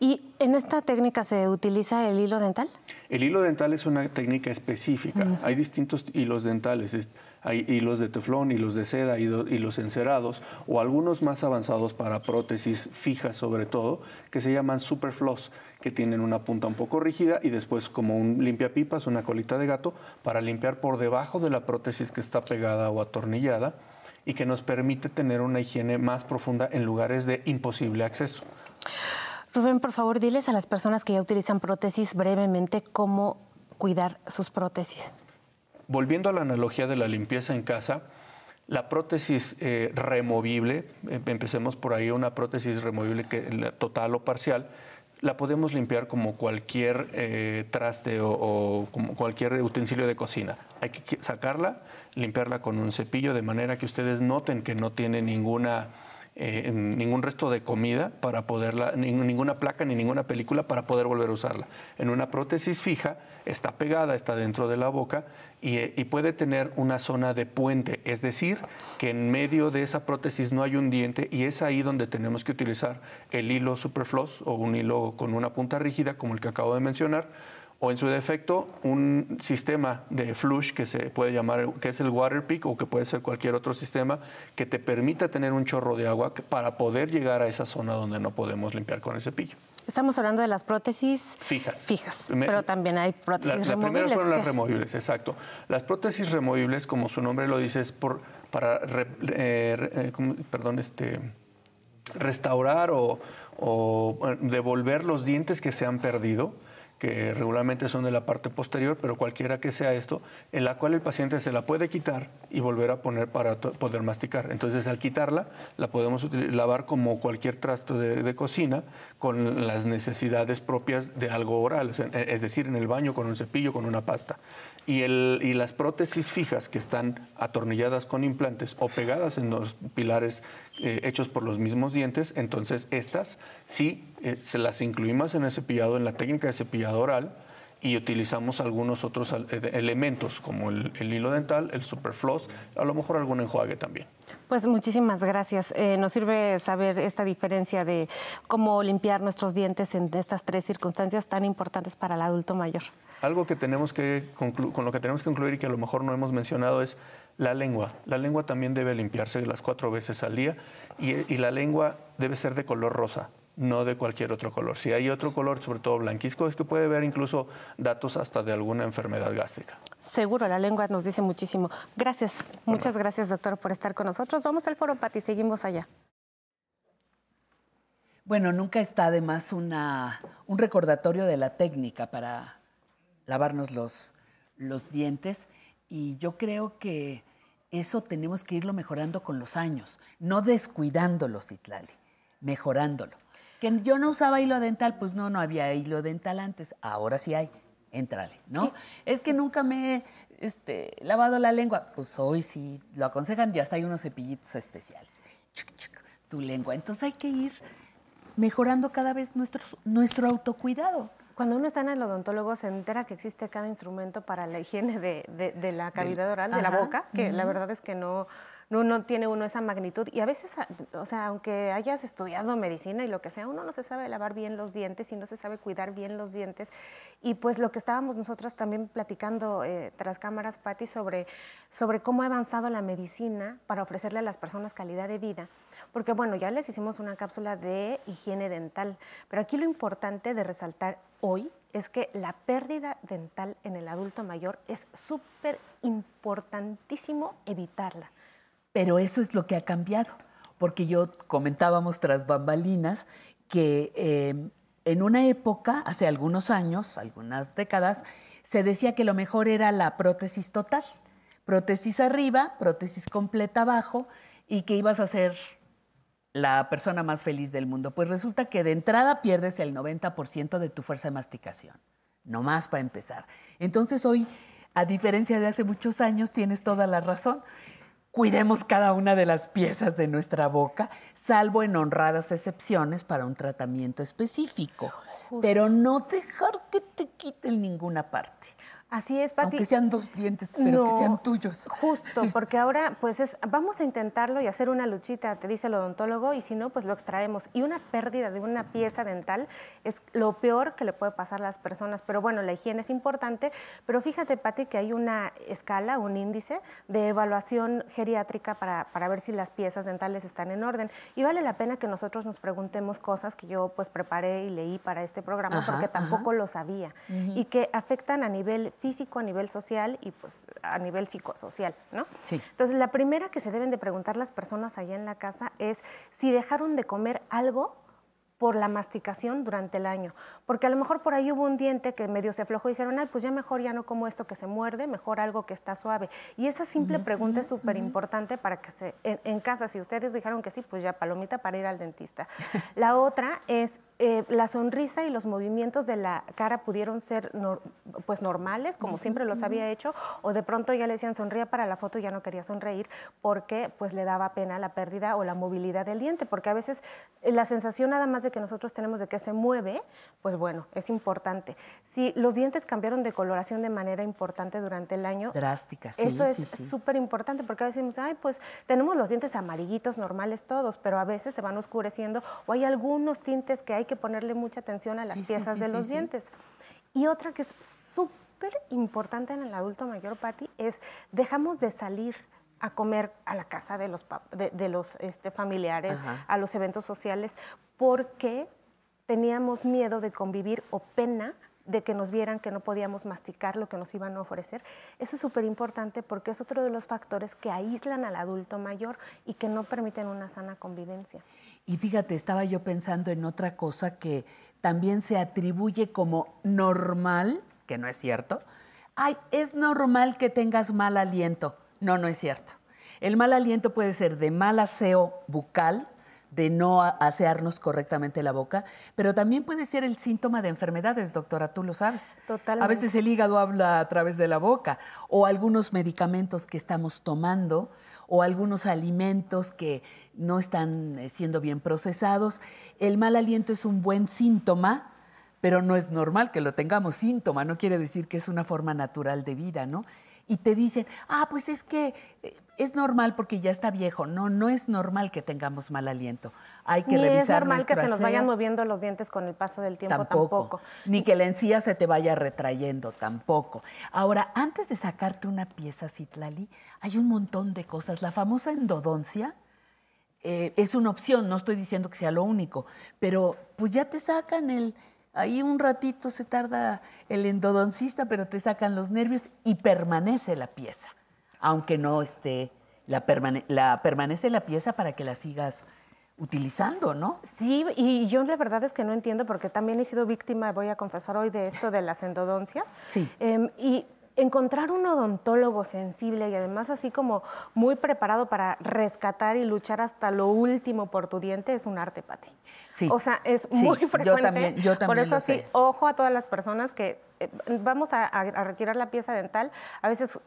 ¿Y en esta técnica se utiliza el hilo dental? El hilo dental es una técnica específica. Hay distintos hilos dentales. Hay hilos de teflón, hilos de seda, hilos encerados o algunos más avanzados para prótesis fijas sobre todo, que se llaman superfloss que tienen una punta un poco rígida y después como un limpiapipas, una colita de gato, para limpiar por debajo de la prótesis que está pegada o atornillada y que nos permite tener una higiene más profunda en lugares de imposible acceso. Rubén, por favor, diles a las personas que ya utilizan prótesis brevemente cómo cuidar sus prótesis. Volviendo a la analogía de la limpieza en casa, la prótesis eh, removible, em, empecemos por ahí, una prótesis removible que, total o parcial, la podemos limpiar como cualquier eh, traste o, como cualquier utensilio de cocina. Hay que sacarla, limpiarla con un cepillo de manera que ustedes noten que no tiene ninguna, eh, ningún resto de comida para poderla, ninguna placa ni ninguna película para poder volver a usarla. En una prótesis fija está pegada, está dentro de la boca y, puede tener una zona de puente, es decir, que en medio de esa prótesis no hay un diente y es ahí donde tenemos que utilizar el hilo superfloss o un hilo con una punta rígida como el que acabo de mencionar o en su defecto un sistema de flush que se puede llamar, que es el water pick o que puede ser cualquier otro sistema que te permita tener un chorro de agua para poder llegar a esa zona donde no podemos limpiar con el cepillo. Estamos hablando de las prótesis fijas. Fijas, pero también hay prótesis la, removibles. Las fueron las removibles, exacto. Las prótesis removibles, como su nombre lo dice, es por, para eh, eh, perdón, este, restaurar o, o devolver los dientes que se han perdido que regularmente son de la parte posterior, pero cualquiera que sea esto, en la cual el paciente se la puede quitar y volver a poner para poder masticar. Entonces, al quitarla, la podemos lavar como cualquier trasto de, cocina con las necesidades propias de algo oral, es decir, en el baño con un cepillo, con una pasta. Y, el, y las prótesis fijas que están atornilladas con implantes o pegadas en los pilares eh, hechos por los mismos dientes, entonces estas sí eh, se las incluimos en el cepillado, en la técnica de cepillado oral, y utilizamos algunos otros eh, elementos como el, hilo dental, el superfloss, a lo mejor algún enjuague también. Pues muchísimas gracias. nos sirve saber esta diferencia de cómo limpiar nuestros dientes en estas tres circunstancias tan importantes para el adulto mayor. Algo que tenemos que con lo que tenemos que concluir y que a lo mejor no hemos mencionado es la lengua. La lengua también debe limpiarse las cuatro veces al día y, la lengua debe ser de color rosa, no de cualquier otro color. Si hay otro color, sobre todo blanquisco, es que puede haber incluso datos hasta de alguna enfermedad gástrica. Seguro, la lengua nos dice muchísimo. Gracias, muchas gracias, doctor, por estar con nosotros. Vamos al foro, Pati, seguimos allá. Bueno, nunca está además una, un recordatorio de la técnica para lavarnos los, los dientes y yo creo que eso tenemos que irlo mejorando con los años, no descuidándolo, Citlali, mejorándolo. Que yo no usaba hilo dental, pues no, no había hilo dental antes, ahora sí hay, entrale, ¿no? Es que nunca me he este, lavado la lengua, pues hoy sí lo aconsejan, ya hasta hay unos cepillitos especiales. tu lengua, entonces hay que ir mejorando cada vez nuestro, nuestro autocuidado. Cuando uno está en el odontólogo se entera que existe cada instrumento para la higiene de, la cavidad oral, de la boca, que la verdad es que no, no, no tiene uno esa magnitud. Y a veces, o sea, aunque hayas estudiado medicina y lo que sea, uno no se sabe lavar bien los dientes y no se sabe cuidar bien los dientes. Y pues lo que estábamos nosotras también platicando eh, tras cámaras, Patti, sobre, sobre cómo ha avanzado la medicina para ofrecerle a las personas calidad de vida. Porque bueno, ya les hicimos una cápsula de higiene dental, pero aquí lo importante de resaltar hoy es que la pérdida dental en el adulto mayor es súper importantísimo evitarla. Pero eso es lo que ha cambiado, porque yo comentábamos tras bambalinas que eh, en una época, hace algunos años, algunas décadas, se decía que lo mejor era la prótesis total. Prótesis arriba, prótesis completa abajo, y que ibas a ser la persona más feliz del mundo. Pues resulta que de entrada pierdes el 90% de tu fuerza de masticación, no más para empezar. Entonces hoy, a diferencia de hace muchos años, tienes toda la razón. Cuidemos cada una de las piezas de nuestra boca, salvo en honradas excepciones para un tratamiento específico. Pero no dejar que te quiten ninguna parte. Así es, Pati. Aunque sean dos dientes, pero que sean tuyos. Justo, porque ahora pues es, vamos a intentarlo y hacer una luchita, te dice el odontólogo, y si no, pues lo extraemos. Y una pérdida de una pieza dental es lo peor que le puede pasar a las personas. Pero bueno, la higiene es importante, pero fíjate, Pati, que hay una escala, un índice de evaluación geriátrica para, para ver si las piezas dentales están en orden. Y vale la pena que nosotros nos preguntemos cosas que yo pues preparé y leí para este programa, Ajá, porque tampoco ajá. lo sabía. Y que afectan a nivel físico, a nivel social y pues a nivel psicosocial, ¿no? Sí. Entonces, la primera que se deben de preguntar las personas allá en la casa es si dejaron de comer algo por la masticación durante el año. Porque a lo mejor por ahí hubo un diente que medio se aflojó y dijeron, ay, pues ya mejor ya no como esto que se muerde, mejor algo que está suave. Y esa simple pregunta es súper importante para que se, en, en casa, si ustedes dijeron que sí, pues ya palomita para ir al dentista. La otra es eh, la sonrisa y los movimientos de la cara pudieron ser nor- pues normales, como siempre los había hecho, o de pronto ya le decían sonría para la foto y ya no quería sonreír porque pues le daba pena la pérdida o la movilidad del diente, porque a veces eh, la sensación nada más de que nosotros tenemos de que se mueve, pues bueno, es importante. Si los dientes cambiaron de coloración de manera importante durante el año, Drástica, sí, eso es sí. súper importante porque a veces decimos, ay, pues tenemos los dientes amarillitos normales todos, pero a veces se van oscureciendo o hay algunos tintes que hay que ponerle mucha atención a las Sí, piezas sí, de los dientes. Y otra que es súper importante en el adulto mayor, Patti, es dejamos de salir a comer a la casa de los, de los este, familiares, Ajá. a los eventos sociales, porque teníamos miedo de convivir o pena de que nos vieran que no podíamos masticar lo que nos iban a ofrecer. Eso es súper importante porque es otro de los factores que aíslan al adulto mayor y que no permiten una sana convivencia. Y fíjate, estaba yo pensando en otra cosa que también se atribuye como normal, que no es cierto. Ay, es normal que tengas mal aliento. No, no es cierto. El mal aliento puede ser de mal aseo bucal, de no asearnos correctamente la boca, pero también puede ser el síntoma de enfermedades, doctora, tú lo sabes. Totalmente. A veces el hígado habla a través de la boca, o algunos medicamentos que estamos tomando, o algunos alimentos que no están eh, siendo bien procesados. El mal aliento es un buen síntoma, pero no es normal que lo tengamos síntoma, no quiere decir que es una forma natural de vida, ¿no? Y te dicen, ah, pues es que eh, es normal porque ya está viejo. No, no es normal que tengamos mal aliento. Hay que Ni revisar es normal que se nos aseo. vayan moviendo los dientes con el paso del tiempo Tampoco. tampoco. Ni que la encía se te vaya retrayendo, tampoco. Ahora, antes de sacarte una pieza, Citlali, hay un montón de cosas. La famosa endodoncia eh, es una opción, no estoy diciendo que sea lo único, pero pues ya te sacan el... Ahí un ratito se tarda el endodoncista, pero te sacan los nervios y permanece la pieza, aunque no esté, la, permane- la permanece la pieza para que la sigas utilizando, ¿no? Sí, y yo la verdad es que no entiendo porque también he sido víctima, voy a confesar hoy, de esto de las endodoncias. Sí. Em, y encontrar un odontólogo sensible y además así como muy preparado para rescatar y luchar hasta lo último por tu diente es un arte, Pati. Sí. O sea, es Sí, muy yo frecuente. también- yo Por también eso lo sí, sé. ojo a todas las personas que vamos a, a- a retirar la pieza dental. A veces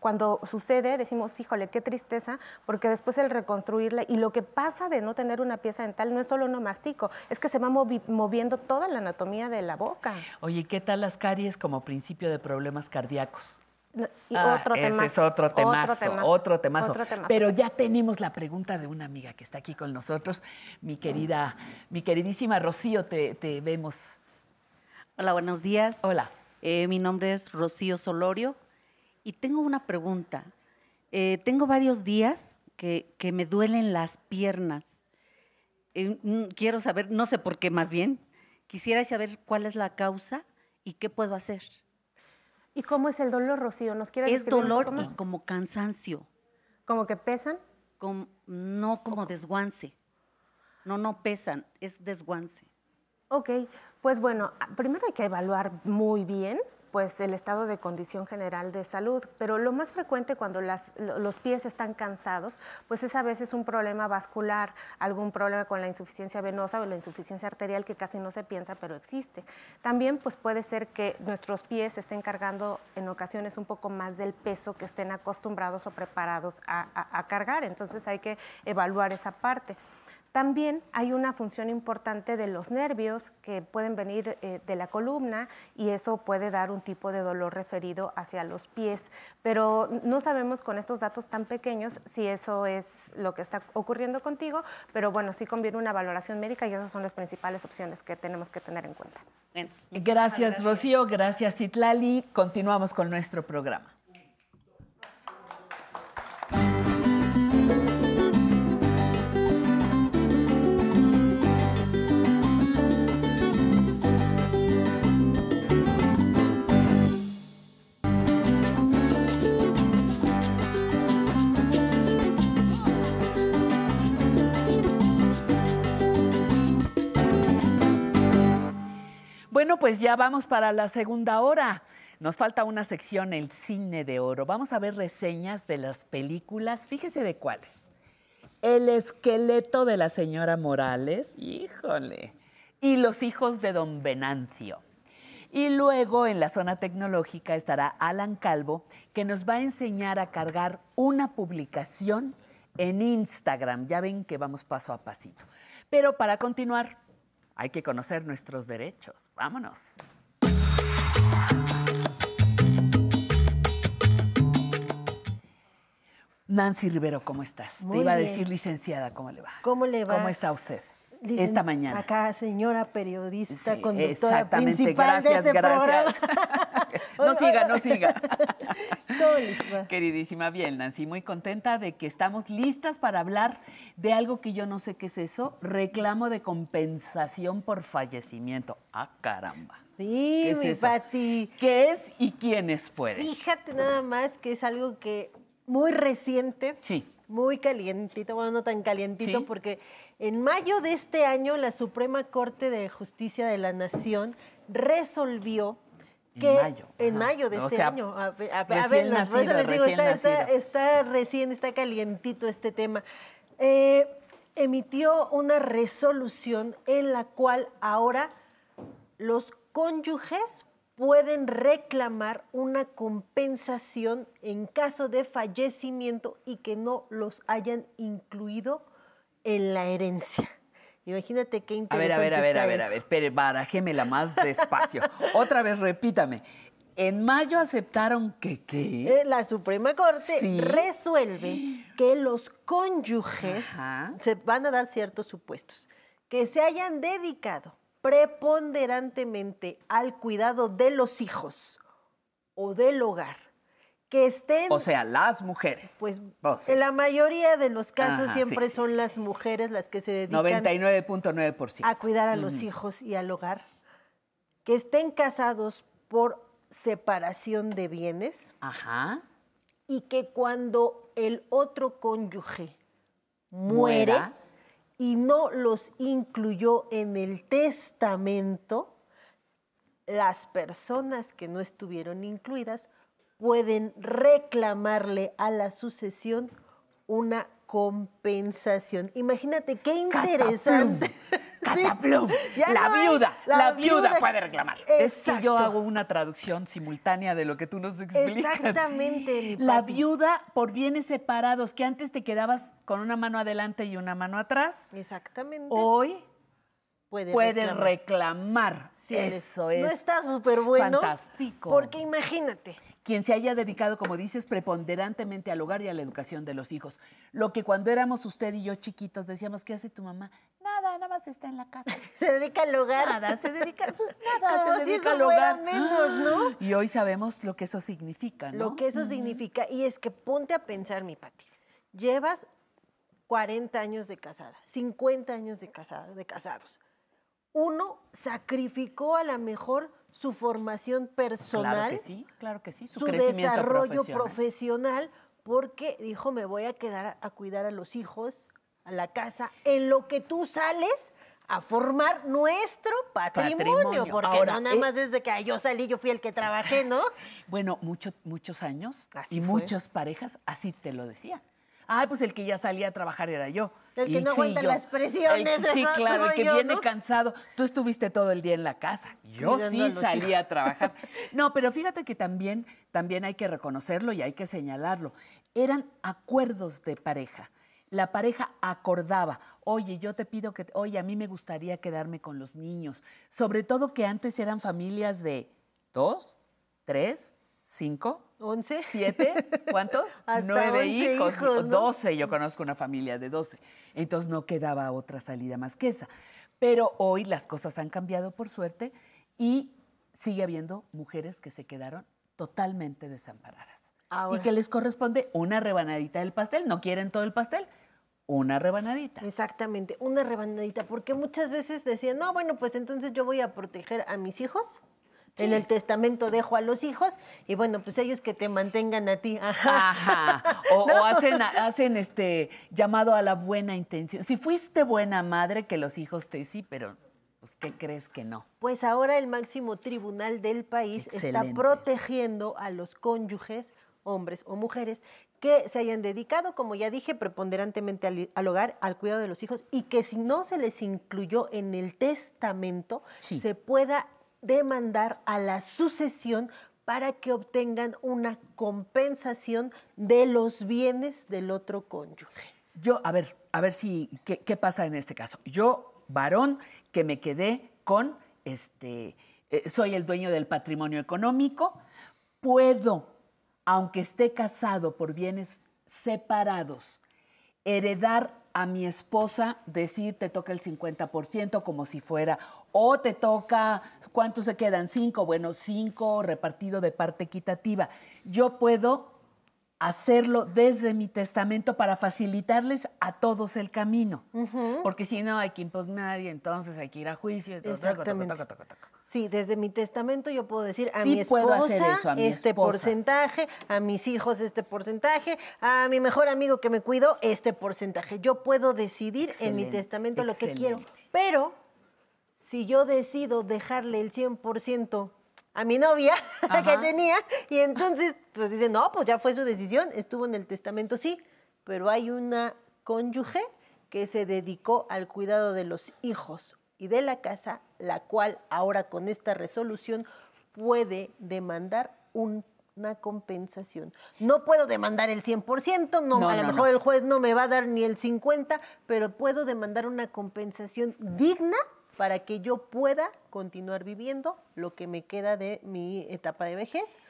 cuando sucede decimos, híjole, qué tristeza, porque después el reconstruirla y lo que pasa de no tener una pieza dental no es solo no mastico, es que se va movi- moviendo toda la anatomía de la boca. Oye, ¿qué tal las caries como principio de problemas cardíacos? Y Ah, otro ese temazo. es otro temazo, otro temazo. otro temazo. Pero ya tenemos la pregunta de una amiga que está aquí con nosotros, mi querida, mi queridísima Rocío, te, te vemos. Hola, buenos días. Hola. Eh, mi nombre es Rocío Solorio y tengo una pregunta. Eh, tengo varios días que, que me duelen las piernas. Eh, mm, quiero saber, no sé por qué más bien, quisiera saber cuál es la causa y qué puedo hacer. ¿Y cómo es el dolor, Rocío? ¿Nos quieres Es dolor cómo y como cansancio. ¿Como que pesan? Com- no como desguance. No, no pesan, es desguance. Ok, pues bueno, primero hay que evaluar muy bien pues el estado de condición general de salud, pero lo más frecuente cuando los pies están cansados, pues es a veces un problema vascular, algún problema con la insuficiencia venosa o la insuficiencia arterial que casi no se piensa, pero existe. También pues puede ser que nuestros pies estén cargando en ocasiones un poco más del peso que estén acostumbrados o preparados a- a cargar, entonces hay que evaluar esa parte. También hay una función importante de los nervios que pueden venir eh, de la columna y eso puede dar un tipo de dolor referido hacia los pies, pero no sabemos con estos datos tan pequeños si eso es lo que está ocurriendo contigo, pero bueno, sí conviene una valoración médica y esas son las principales opciones que tenemos que tener en cuenta. Gracias, Rocío, gracias, Citlali. Continuamos con nuestro programa. Bueno, pues ya vamos para la segunda hora. Nos falta una sección, el cine de oro. Vamos a ver reseñas de las películas. Fíjese de cuáles. El esqueleto de la señora Morales, híjole. Y los hijos de don Venancio. Y luego en la zona tecnológica estará Alan Calvo, que nos va a enseñar a cargar una publicación en Instagram. Ya ven que vamos paso a pasito. Pero para continuar, hay que conocer nuestros derechos. Vámonos. Nancy Rivero, ¿cómo estás? Muy Te iba a decir licenciada, ¿cómo le va? ¿Cómo le va? ¿Cómo está usted? Licen- Esta mañana. Acá, señora periodista, Sí, conductora principal gracias, de este gracias. programa. No siga, no siga. Queridísima, bien, Nancy, muy contenta de que estamos listas para hablar de algo que yo no sé qué es eso, reclamo de compensación por fallecimiento. Ah, caramba. Sí, ¿Qué es mi eso? Pati. ¿Qué es y quiénes pueden? Fíjate nada más que es algo que muy reciente. Sí. Muy calientito, bueno, no tan calientito, Sí. porque en mayo de este año la Suprema Corte de Justicia de la Nación resolvió En que mayo, en ajá. mayo de O este sea, año, a, ver- a, a recién ver, las- nacido, les digo, está recién, está calientito este tema. Eh, emitió una resolución en la cual ahora los cónyuges pueden reclamar una compensación en caso de fallecimiento y que no los hayan incluido en la herencia. Imagínate qué A ver, a interesante ver, a ver, a ver, a ver, espere, barajémela más despacio. Otra vez, repítame. En mayo aceptaron que qué? Eh, La Suprema Corte Sí. resuelve que los cónyuges se van a dar ciertos supuestos que se hayan dedicado preponderantemente al cuidado de los hijos o del hogar, que estén O sea, las mujeres. Pues O sea, en la mayoría de los casos Ajá, siempre sí, son las mujeres las que se dedican 99.9%. a cuidar a los hijos y al hogar, que estén casados por separación de bienes Ajá. y que cuando el otro cónyuge muere Muera. Y no los incluyó en el testamento, las personas que no estuvieron incluidas pueden reclamarle a la sucesión una compensación. Imagínate qué interesante. Cataplum. La no hay- viuda, la, viuda, puede reclamar. Es que yo hago una traducción simultánea de lo que tú nos explicas. Exactamente, La viuda por bienes separados, que antes te quedabas con una mano adelante y una mano atrás. Exactamente. Hoy puede, puede reclamar. reclamar. Sí. Eso es. No está súper bueno. Fantástico. Porque imagínate. Quien se haya dedicado, como dices, preponderantemente al hogar y a la educación de los hijos. Lo que cuando éramos usted y yo chiquitos decíamos, ¿qué hace tu mamá? Nada, nada más está en la casa. Se dedica al hogar. Nada, se dedica, pues nada, Como se si dedica eso al hogar. menos, ¿no? Y hoy sabemos lo que eso significa, ¿no? Lo que eso significa. Y es que ponte a pensar, mi Pati. Llevas 40 años de casada, 50 años de, casada, de casados. Uno sacrificó a lo mejor su formación personal, Claro que sí, claro que sí. Su, desarrollo profesional. profesional, porque dijo, me voy a quedar a, cuidar a los hijos, a la casa, en lo que tú sales a formar nuestro patrimonio, Patrimonio. porque Ahora, no nada eh, más desde que yo salí, yo fui el que trabajé, ¿no? Bueno, mucho- muchos años Así y fue. muchas parejas así te lo decían. Ay, pues el que ya salía a trabajar era yo. El que no aguanta yo. las presiones, El- sí, claro, el que yo, viene ¿no? cansado. Tú estuviste todo el día en la casa. Yo sí hijos. a trabajar. No, pero fíjate que también, también hay que reconocerlo y hay que señalarlo. Eran acuerdos de pareja. La pareja acordaba, oye, yo te pido que, oye, a mí me gustaría quedarme con los niños. Sobre todo que antes eran familias de dos, tres, cinco, once, siete, ¿cuántos? Hasta Nueve 11 hijos, doce. Yo conozco una familia de doce. Entonces no quedaba otra salida más que esa. Pero hoy las cosas han cambiado por suerte y sigue habiendo mujeres que se quedaron totalmente desamparadas. Ahora. Y que les corresponde una rebanadita del pastel. No quieren todo el pastel, una rebanadita. Exactamente, una rebanadita, porque muchas veces decían, no, bueno, pues entonces yo voy a proteger a mis hijos. En el testamento dejo a los hijos y bueno, pues ellos que te mantengan a ti. Ajá. Ajá. O, o hacen, hacen este llamado a la buena intención. Si fuiste buena madre, que los hijos te sí, pero pues, ¿qué crees que no? Pues ahora el máximo tribunal del país está protegiendo a los cónyuges, hombres o mujeres, que se hayan dedicado, como ya dije, preponderantemente al, al hogar, al cuidado de los hijos, y que si no se les incluyó en el testamento, se pueda demandar a la sucesión para que obtengan una compensación de los bienes del otro cónyuge. Yo, a ver, a ver si, ¿qué, pasa en este caso? Yo, varón, que me quedé con, este, eh, soy el dueño del patrimonio económico, puedo, aunque esté casado por bienes separados, heredar a mi esposa, decir te toca el 50% como si fuera, o te toca, ¿cuántos se quedan? Cinco, bueno, cinco repartido de parte equitativa. Yo puedo hacerlo desde mi testamento para facilitarles a todos el camino. Porque si no hay que impugnar y entonces hay que ir a juicio. Exactamente. toco, toco, toco. Sí, desde mi testamento yo puedo decir a Sí mi esposa hacer eso, a mi este esposa. porcentaje, a mis hijos este porcentaje, a mi mejor amigo que me cuidó este porcentaje. Yo puedo decidir en mi testamento lo que quiero. Pero si yo decido dejarle el 100% a mi novia que tenía y entonces pues dice, no, pues ya fue su decisión, estuvo en el testamento, sí, pero hay una cónyuge que se dedicó al cuidado de los hijos y de la casa, la cual ahora con esta resolución puede demandar un- una compensación. No puedo demandar el 100%, no, No, a lo no, mejor no. el juez no me va a dar ni el 50%, pero puedo demandar una compensación digna para que yo pueda continuar viviendo lo que me queda de mi etapa de vejez,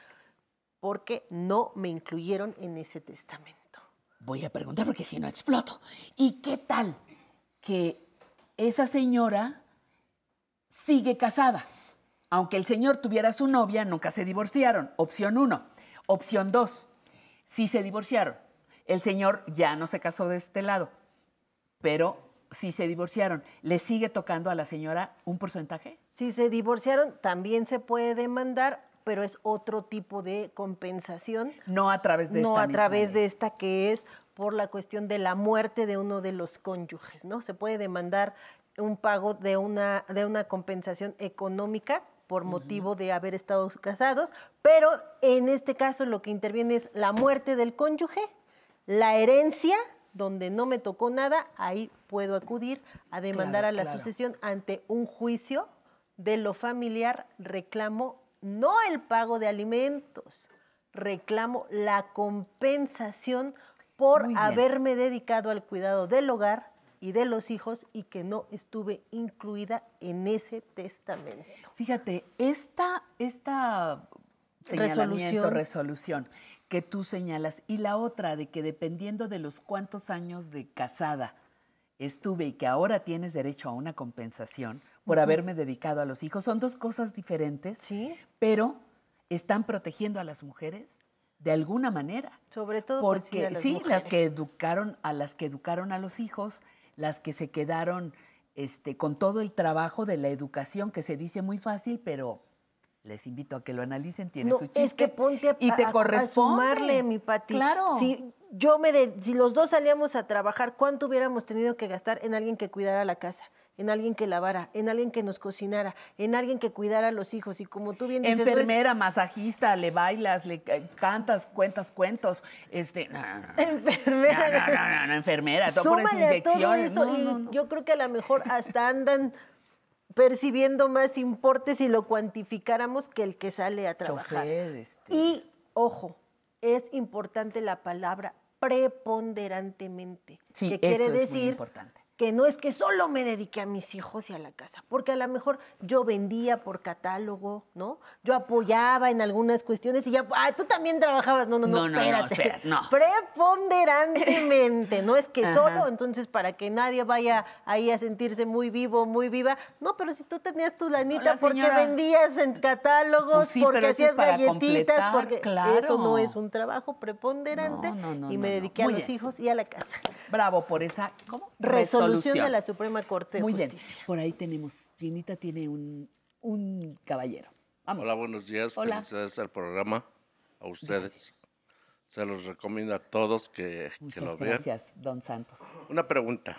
porque no me incluyeron en ese testamento. Voy a preguntar porque si no exploto. ¿Y qué tal que esa señora sigue casada? Aunque el señor tuviera su novia, nunca se divorciaron. Opción uno. Opción dos. Sí se divorciaron. El señor ya no se casó de este lado, pero sí se divorciaron. ¿Le sigue tocando a la señora un porcentaje? Si se divorciaron, también se puede demandar, pero es otro tipo de compensación. No a través de no esta a misma través de esta que es por la cuestión de la muerte de uno de los cónyuges, ¿no? Se puede demandar un pago de una, de una compensación económica por motivo de haber estado casados, pero en este caso lo que interviene es la muerte del cónyuge, la herencia, donde no me tocó nada, ahí puedo acudir a demandar Claro, a la claro. sucesión ante un juicio de lo familiar, reclamo no el pago de alimentos, reclamo la compensación por haberme dedicado al cuidado del hogar, y de los hijos y que no estuve incluida en ese testamento. Fíjate, esta, esta señalamiento, Resolución. resolución que tú señalas y la otra de que dependiendo de los cuántos años de casada estuve y que ahora tienes derecho a una compensación por haberme dedicado a los hijos, son dos cosas diferentes, pero están protegiendo a las mujeres de alguna manera. Sobre todo pues, sí, Porque a las sí, las que educaron, a las que educaron a los hijos, las que se quedaron este, con todo el trabajo de la educación, que se dice muy fácil, pero les invito a que lo analicen, tiene No, su chiste. es que ponte a, y te a- a corresponde. sumarle, mi Pati. Claro. Si yo me de- si los dos salíamos a trabajar, ¿cuánto hubiéramos tenido que gastar en alguien que cuidara la casa? En alguien que lavara, en alguien que nos cocinara, en alguien que cuidara a los hijos. Y como tú bien dices, Enfermera, masajista, le bailas, le ca- cantas, cuentas cuentos. Este, no, no, no. Enfermera. No, no, no, enfermera, Súmale a todo eso y yo creo que a lo mejor hasta andan percibiendo más importes si lo cuantificáramos que el que sale a trabajar. Chofer, este. Y ojo, es importante la palabra preponderantemente, Sí, que quiere eso es muy decir importante. Que no es que solo me dediqué a mis hijos y a la casa, porque a lo mejor yo vendía por catálogo, ¿no? Yo apoyaba en algunas cuestiones y ya, ah, tú también trabajabas, no, no, no, No, espérate. no. Preponderantemente, no es que Ajá. solo, entonces para que nadie vaya ahí a sentirse muy vivo, muy viva, no, pero si tú tenías tu lanita la porque señora- vendías en catálogos, Pues sí, porque hacías galletitas, porque claro. eso no es un trabajo preponderante No, no, no, y me dediqué a los bien. hijos y a la casa. Bravo por esa ¿cómo? Resolución, de la Suprema Corte de Muy Justicia. bien. Por ahí tenemos, Ginita tiene un, un caballero. Vamos. Hola, buenos días. Hola. Felicidades al programa. A ustedes. Se los recomiendo a todos que, que lo vean. gracias, don Santos. Una pregunta.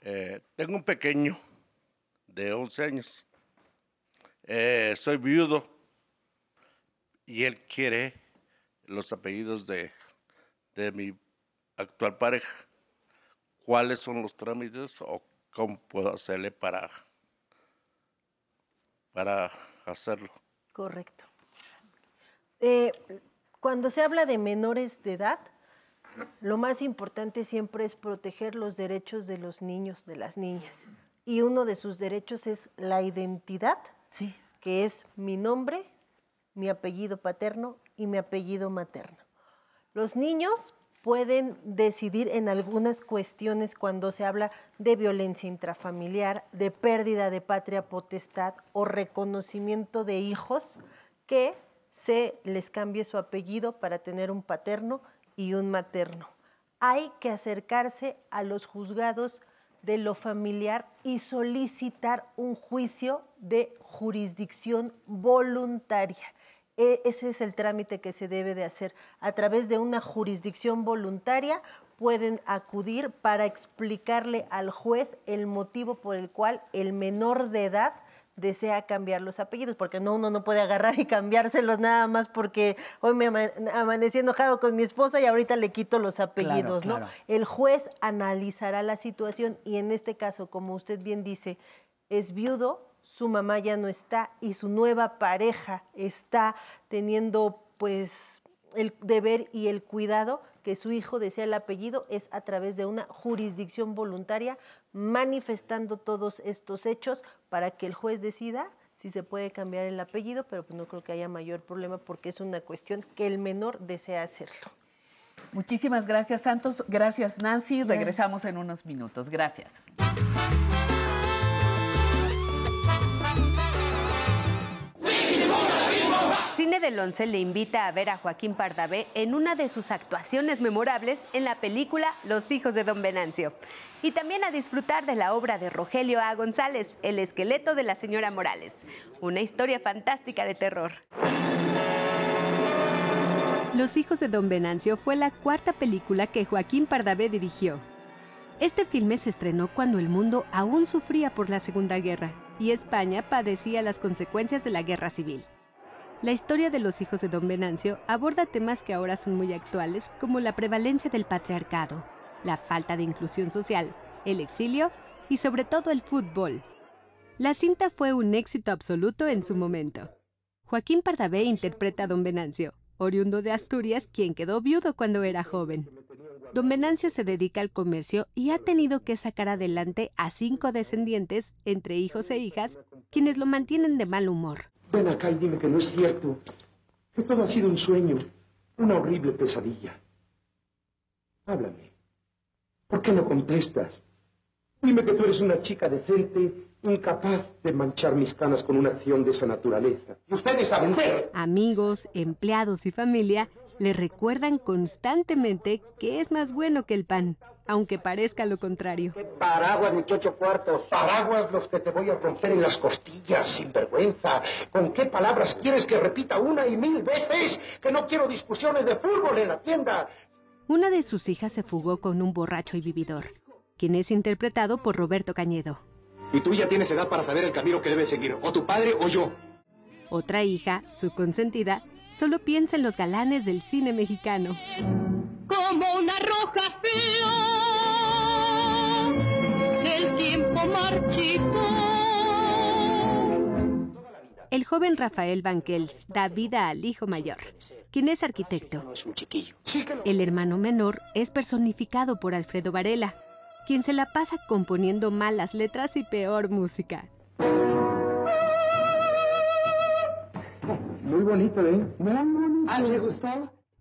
Eh, tengo un pequeño de 11 años. Eh, soy viudo y él quiere los apellidos de, de mi actual pareja. ¿Cuáles son los trámites o cómo puedo hacerle para, para hacerlo? Correcto. Eh, cuando se habla de menores de edad, lo más importante siempre es proteger los derechos de los niños, de las niñas. Y uno de sus derechos es la identidad, que es mi nombre, mi apellido paterno y mi apellido materno. Los niños pueden decidir en algunas cuestiones cuando se habla de violencia intrafamiliar, de pérdida de patria potestad o reconocimiento de hijos que se les cambie su apellido para tener un paterno y un materno. Hay que acercarse a los juzgados de lo familiar y solicitar un juicio de jurisdicción voluntaria. E- Ese es el trámite que se debe de hacer. A través de una jurisdicción voluntaria pueden acudir para explicarle al juez el motivo por el cual el menor de edad desea cambiar los apellidos, porque no, uno no puede agarrar y cambiárselos nada más porque hoy me ama- amanecí enojado con mi esposa y ahorita le quito los apellidos, ¿no? claro. El juez analizará la situación y en este caso, como usted bien dice, es viudo, su mamá ya no está y su nueva pareja está teniendo pues el deber y el cuidado que su hijo desea el apellido es a través de una jurisdicción voluntaria manifestando todos estos hechos para que el juez decida si se puede cambiar el apellido, pero pues no creo que haya mayor problema porque es una cuestión que el menor desea hacerlo. Muchísimas gracias, Santos. Gracias, Nancy. Regresamos en unos minutos. Gracias. Cine del Once le invita a ver a Joaquín Pardavé en una de sus actuaciones memorables en la película Los hijos de Don Venancio. Y también a disfrutar de la obra de Rogelio A. González, El esqueleto de la señora Morales. Una historia fantástica de terror. Los hijos de Don Venancio fue la cuarta película que Joaquín Pardavé dirigió. Este filme se estrenó cuando el mundo aún sufría por la Segunda Guerra y España padecía las consecuencias de la guerra civil. La historia de los hijos de Don Venancio aborda temas que ahora son muy actuales como la prevalencia del patriarcado, la falta de inclusión social, el exilio y sobre todo el fútbol. La cinta fue un éxito absoluto en su momento. Joaquín Pardavé interpreta a Don Venancio, oriundo de Asturias, quien quedó viudo cuando era joven. Don Venancio se dedica al comercio y ha tenido que sacar adelante a cinco descendientes, entre hijos e hijas, quienes lo mantienen de mal humor. Ven acá y dime que no es cierto. Que todo ha sido un sueño, una horrible pesadilla. Háblame. ¿Por qué no contestas? Dime que tú eres una chica decente, incapaz de manchar mis canas con una acción de esa naturaleza. Ustedes a vender. Amigos, empleados y familia le recuerdan constantemente que es más bueno que el pan, aunque parezca lo contrario. Paraguas, ni ocho cuartos. Paraguas los que te voy a romper en las costillas, sin vergüenza. ¿Con qué palabras quieres que repita una y mil veces que no quiero discusiones de fútbol en la tienda? Una de sus hijas se fugó con un borracho y vividor, quien es interpretado por Roberto Cañedo. Y tú ya tienes edad para saber el camino que debes seguir, o tu padre o yo. Otra hija, su consentida, solo piensa en los galanes del cine mexicano. como una roja fea el tiempo marchito. El joven Rafael Banquels da vida al hijo mayor, quien es arquitecto. El hermano menor es personificado por Alfredo Varela, quien se la pasa componiendo malas letras y peor música. Muy bonito, ¿eh? Muy bonito. ¿Ah, le gustó?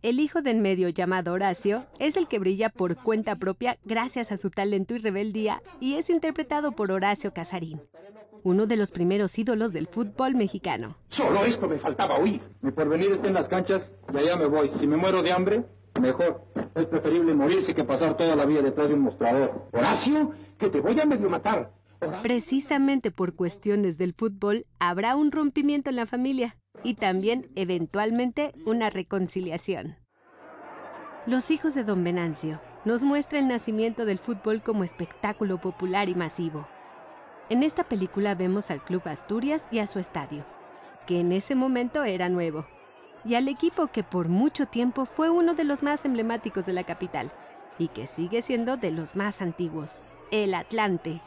El hijo del medio llamado Horacio es el que brilla por cuenta propia gracias a su talento y rebeldía y es interpretado por Horacio Casarín, uno de los primeros ídolos del fútbol mexicano. Solo esto me faltaba oír. Mi porvenir está en las canchas y allá me voy. Si me muero de hambre, mejor. Es preferible morirse que pasar toda la vida detrás de un mostrador. Horacio, que te voy a medio matar. Precisamente por cuestiones del fútbol habrá un rompimiento en la familia y también eventualmente una reconciliación. Los hijos de Don Venancio nos muestra el nacimiento del fútbol como espectáculo popular y masivo. En esta película vemos al Club Asturias y a su estadio, que en ese momento era nuevo, y al equipo que por mucho tiempo fue uno de los más emblemáticos de la capital y que sigue siendo de los más antiguos, el Atlante.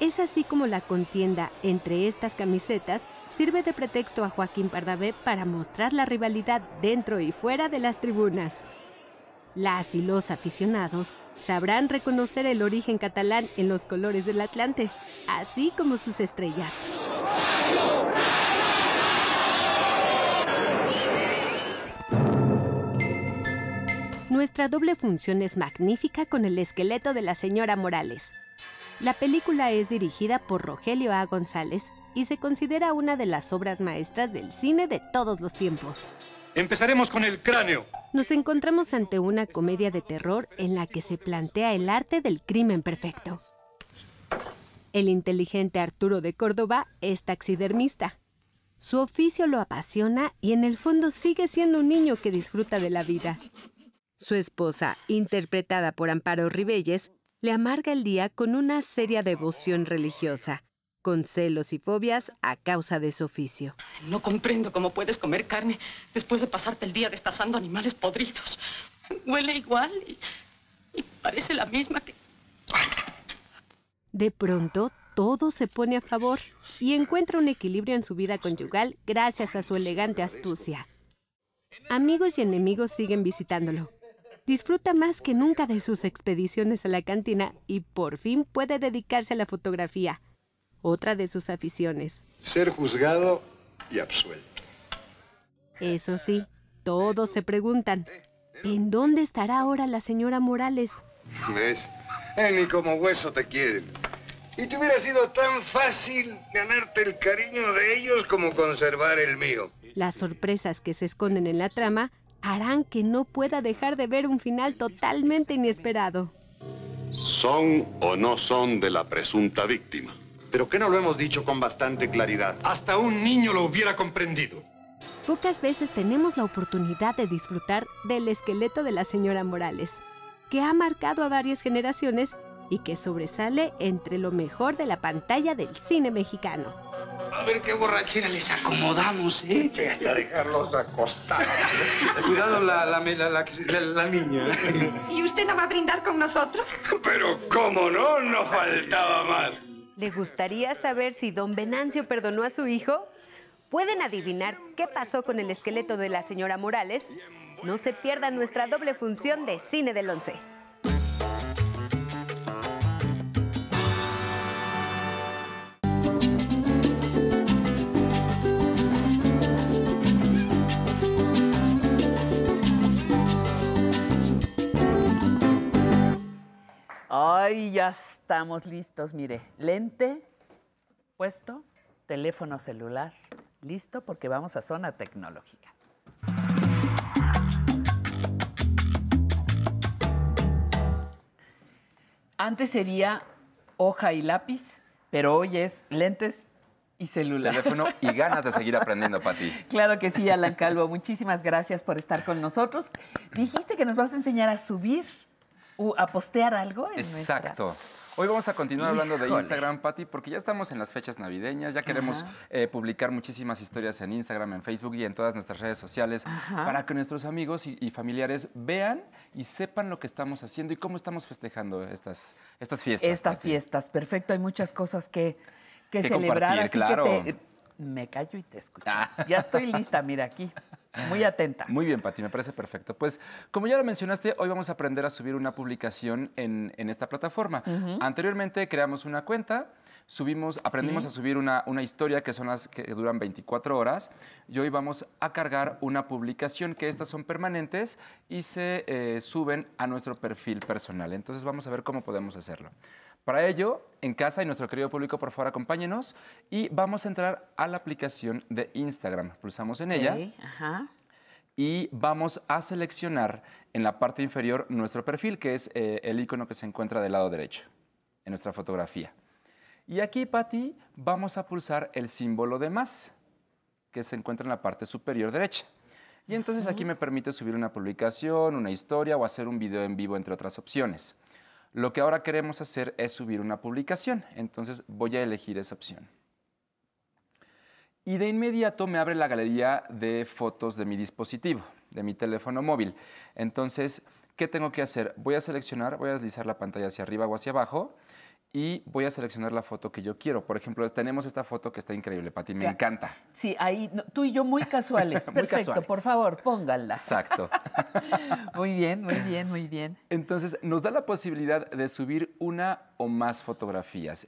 Es así como la contienda entre estas camisetas sirve de pretexto a Joaquín Pardavé para mostrar la rivalidad dentro y fuera de las tribunas. Las y los aficionados sabrán reconocer el origen catalán en los colores del Atlante, así como sus estrellas. Nuestra doble función es magnífica con el esqueleto de la señora Morales. La película es dirigida por Rogelio A. González y se considera una de las obras maestras del cine de todos los tiempos. Empezaremos con el cráneo. Nos encontramos ante una comedia de terror en la que se plantea el arte del crimen perfecto. El inteligente Arturo de Córdoba es taxidermista. Su oficio lo apasiona y en el fondo sigue siendo un niño que disfruta de la vida. Su esposa, interpretada por Amparo Ribelles, le amarga el día con una seria devoción religiosa, con celos y fobias a causa de su oficio. No comprendo cómo puedes comer carne después de pasarte el día destazando animales podridos. Huele igual y, y parece la misma que... De pronto, todo se pone a favor y encuentra un equilibrio en su vida conyugal gracias a su elegante astucia. Amigos y enemigos siguen visitándolo. Disfruta más que nunca de sus expediciones a la cantina y por fin puede dedicarse a la fotografía, otra de sus aficiones. Ser juzgado y absuelto. Eso sí, todos se preguntan, ¿en dónde estará ahora la señora Morales? ¿Ves? Eh, ni como hueso te quieren. Y te hubiera sido tan fácil ganarte el cariño de ellos como conservar el mío. Las sorpresas que se esconden en la trama harán que no pueda dejar de ver un final totalmente inesperado. ¿Son o no son de la presunta víctima? ¿Pero qué no lo hemos dicho con bastante claridad? Hasta un niño lo hubiera comprendido. Pocas veces tenemos la oportunidad de disfrutar del esqueleto de la señora Morales, que ha marcado a varias generaciones y que sobresale entre lo mejor de la pantalla del cine mexicano. A ver qué borrachera les acomodamos, ¿eh? Sí, hasta dejarlos acostar. Cuidado la, la, la, la, la niña. ¿Y usted no va a brindar con nosotros? Pero cómo no, no faltaba más. ¿Le gustaría saber si don Venancio perdonó a su hijo? ¿Pueden adivinar qué pasó con el esqueleto de la señora Morales? No se pierdan nuestra doble función de Cine del Once. Ay, ya estamos listos. Mire, lente puesto, teléfono celular listo porque vamos a zona tecnológica. Antes sería hoja y lápiz, pero hoy es lentes y celular. Teléfono y ganas de seguir aprendiendo, Pati. Claro que sí, Alan Calvo. Muchísimas gracias por estar con nosotros. Dijiste que nos vas a enseñar a subir, o a postear algo en nuestra- Exacto. Hoy vamos a continuar hablando de. Instagram, Pati, porque ya estamos en las fechas navideñas, ya queremos eh, publicar muchísimas historias en Instagram, en Facebook y en todas nuestras redes sociales Ajá. para que nuestros amigos y, y familiares vean y sepan lo que estamos haciendo y cómo estamos festejando estas, estas fiestas. Estas Pati. fiestas, perfecto. Hay muchas cosas que, que Que celebrar, así claro. que te, me callo y te escucho. Ya estoy lista, mira aquí, muy atenta. Muy bien, Pati, me parece perfecto. Pues, como ya lo mencionaste, hoy vamos a aprender a subir una publicación en, en esta plataforma. Ujú. Anteriormente creamos una cuenta, subimos, aprendimos Sí. a subir una, una historia que son las que duran 24 horas y hoy vamos a cargar una publicación que estas son permanentes y se eh, suben a nuestro perfil personal. Entonces vamos a ver cómo podemos hacerlo. Para ello, en casa y nuestro querido público, por favor, acompáñenos y vamos a entrar a la aplicación de Instagram. Pulsamos en ella Ajá. y vamos a seleccionar en la parte inferior nuestro perfil, que es eh, el icono que se encuentra del lado derecho en nuestra fotografía. Y aquí, Patti, vamos a pulsar el símbolo de más, que se encuentra en la parte superior derecha. Y entonces aquí me permite subir una publicación, una historia o hacer un video en vivo, entre otras opciones. Lo que ahora queremos hacer es subir una publicación, entonces voy a elegir esa opción. Y de inmediato me abre la galería de fotos de mi dispositivo, de mi teléfono móvil. Entonces, ¿qué tengo que hacer? Voy a seleccionar, voy a deslizar la pantalla hacia arriba o hacia abajo y voy a seleccionar la foto que yo quiero. Por ejemplo, tenemos esta foto que está increíble, Pati, me encanta. Sí, ahí no, tú y yo muy casuales. Muy Perfecto, casuales. por favor, pónganla. Exacto. Muy bien, muy bien, muy bien. Entonces, nos da la posibilidad de subir una o más fotografías.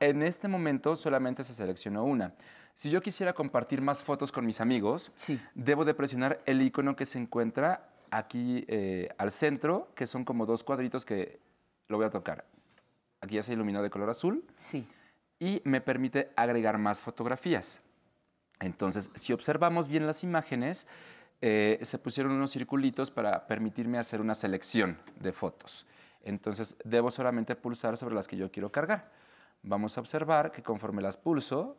En este momento solamente se seleccionó una. Si yo quisiera compartir más fotos con mis amigos, debo de presionar el icono que se encuentra aquí eh, al centro, que son como dos cuadritos que lo voy a tocar. Aquí ya se iluminó de color azul. Sí. Y me permite agregar más fotografías. Entonces, si observamos bien las imágenes, eh, se pusieron unos circulitos para permitirme hacer una selección de fotos. Entonces, debo solamente pulsar sobre las que yo quiero cargar. Vamos a observar que conforme las pulso,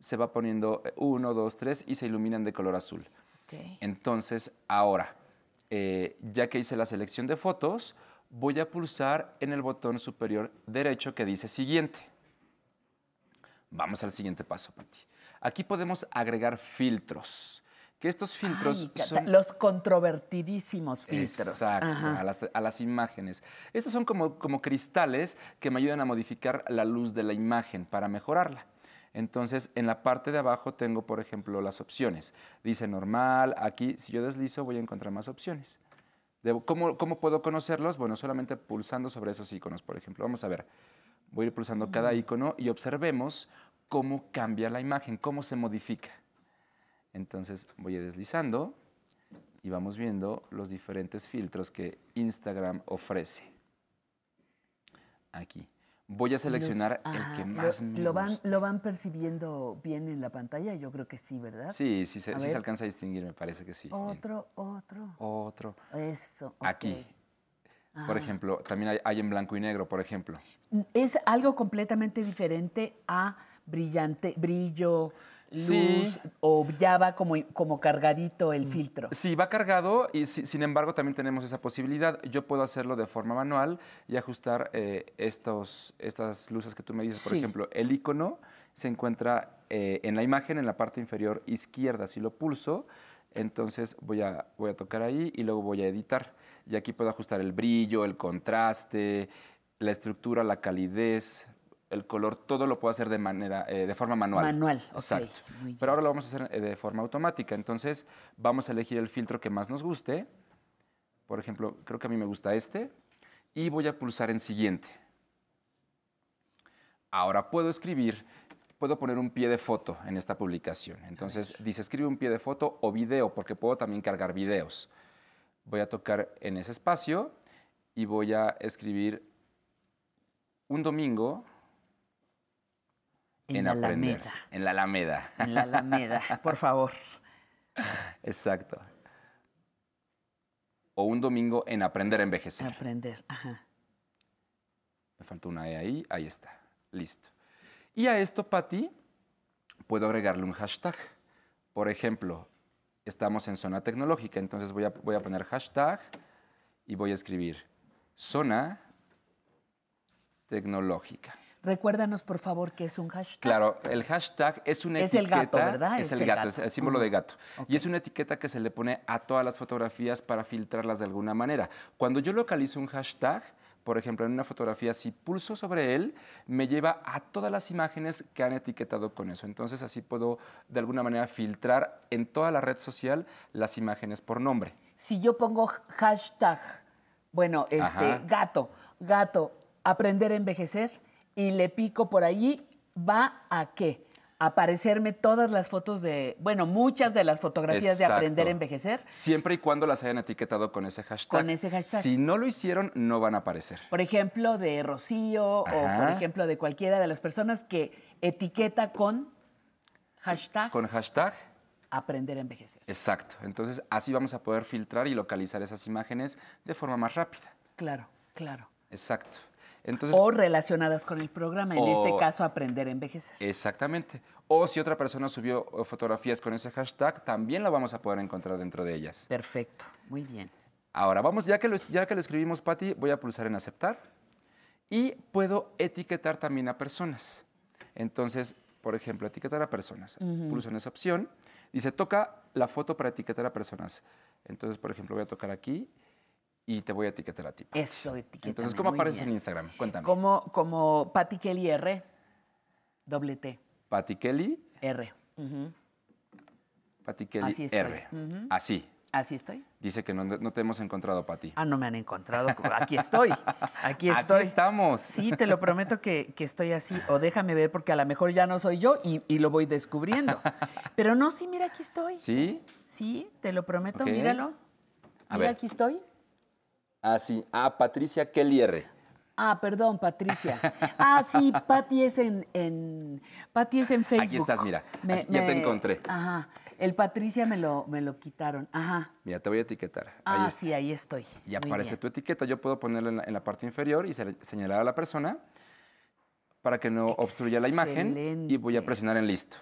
se va poniendo eh, uno, dos, tres y se iluminan de color azul. Entonces, ahora, eh, ya que hice la selección de fotos, voy a pulsar en el botón superior derecho que dice siguiente. Vamos al siguiente paso, Pati. Aquí podemos agregar filtros. Que estos filtros Ay, son... Los controvertidísimos filtros. Exacto, a las, a las imágenes. Estos son como, como cristales que me ayudan a modificar la luz de la imagen para mejorarla. Entonces, en la parte de abajo tengo, por ejemplo, las opciones. Dice normal, aquí, si yo deslizo, voy a encontrar más opciones. Debo- ¿cómo, ¿Cómo puedo conocerlos? Bueno, solamente pulsando sobre esos iconos, por ejemplo. Vamos a ver. Voy a ir pulsando cada icono y observemos cómo cambia la imagen, cómo se modifica. Entonces voy deslizando y vamos viendo los diferentes filtros que Instagram ofrece. Aquí. Voy a seleccionar Los- el ajá, que lo- más me lo, van, gusta. ¿Lo van percibiendo bien en la pantalla? Yo creo que sí, ¿verdad? Sí, sí, se, sí se alcanza a distinguir, me parece que sí. Bien. Otro, otro. Otro. Eso. ok. Aquí. Por ejemplo, también hay, hay en blanco y negro, por ejemplo. Es algo completamente diferente a brillante, brillo, luz, Sí. o ya va como, como cargadito el filtro. Sí, va cargado y si- sin embargo también tenemos esa posibilidad. Yo puedo hacerlo de forma manual y ajustar eh, estos, estas luces que tú me dices. Por Sí. ejemplo, el icono se encuentra eh, en la imagen en la parte inferior izquierda. Si lo pulso, entonces voy a, voy a tocar ahí y luego voy a editar. Y aquí puedo ajustar el brillo, el contraste, la estructura, la calidez. El color, todo lo puedo hacer de manera, eh, de forma manual. Manual, Exacto. Pero ahora lo vamos a hacer eh, de forma automática. Entonces, vamos a elegir el filtro que más nos guste. Por ejemplo, creo que a mí me gusta este. Y voy a pulsar en siguiente. Ahora puedo escribir, puedo poner un pie de foto en esta publicación. Entonces dice escribe un pie de foto o video, porque puedo también cargar videos. Voy a tocar en ese espacio y voy a escribir un domingo En la aprender. Alameda. En la Alameda. En la Alameda, por favor. Exacto. O un domingo en aprender a envejecer. Aprender, ajá. Me falta una E ahí, ahí está. Listo. Y a esto, Patti, puedo agregarle un hashtag. Por ejemplo, estamos en zona tecnológica, entonces voy a, voy a poner hashtag y voy a escribir zona tecnológica. Recuérdanos, por favor, qué es un hashtag. Claro, el hashtag es una Es el etiqueta. gato, ¿verdad? Es, Es el, el gato, gato. es el símbolo de gato. Y es una etiqueta que se le pone a todas las fotografías para filtrarlas de alguna manera. Cuando yo localizo un hashtag, por ejemplo, en una fotografía, si pulso sobre él, me lleva a todas las imágenes que han etiquetado con eso. Entonces, así puedo, de alguna manera, filtrar en toda la red social las imágenes por nombre. Si yo pongo hashtag, bueno, este, Ajá. gato, gato, aprender a envejecer, y le pico por allí, ¿va a qué? Aparecerme todas las fotos de, bueno, muchas de las fotografías de aprender a envejecer. Siempre y cuando las hayan etiquetado con ese hashtag. Con ese hashtag. Si no lo hicieron, no van a aparecer. Por ejemplo, de Rocío o por ejemplo de cualquiera de las personas que etiqueta con hashtag Con hashtag aprender a envejecer. Exacto. Entonces, así vamos a poder filtrar y localizar esas imágenes de forma más rápida. Claro, claro. Exacto. Entonces, o relacionadas con el programa, en o- este caso aprender a envejecer. exactamente. O si otra persona subió eh, fotografías con ese hashtag, también la vamos a poder encontrar dentro de ellas. Perfecto, muy bien. Ahora, vamos, ya que lo, ya que lo escribimos, Patti, voy a pulsar en aceptar y puedo etiquetar también a personas. Entonces, por ejemplo, etiquetar a personas. Ujú. Pulso en esa opción. Dice, toca la foto para etiquetar a personas. Entonces, por ejemplo, voy a tocar aquí y te voy a etiquetar a ti. Patti. Eso, etiqueta. Entonces, ¿cómo apareces en Instagram? Cuéntame. Como, como Patty Kelly R, doble T, Patti Kelly, R. Ujú. Patti Kelly Así. R. Así. Así estoy. Dice que no, no te hemos encontrado, Patti. Ah, no me han encontrado. Aquí estoy. Aquí estoy. Aquí estamos. Sí, te lo prometo que, que estoy así. O déjame ver, porque a lo mejor ya no soy yo y, y lo voy descubriendo. Pero no, sí, mira, aquí estoy. ¿Sí? Sí, te lo prometo, míralo. A Mira, ver. aquí estoy. Ah, sí. Ah, Patricia Kelly R. Ah, perdón, Patricia. Ah, sí, Pati es en, en Pati es en Facebook. Aquí estás, mira. Aquí ya te encontré. Ajá. El Patricia me lo, me lo quitaron. Ajá. Mira, te voy a etiquetar. Ah, sí, ahí estoy. Y Muy aparece bien. tu etiqueta. Yo puedo ponerla en la, en la parte inferior y se- señalar a la persona para que no obstruya la imagen y voy a presionar en listo.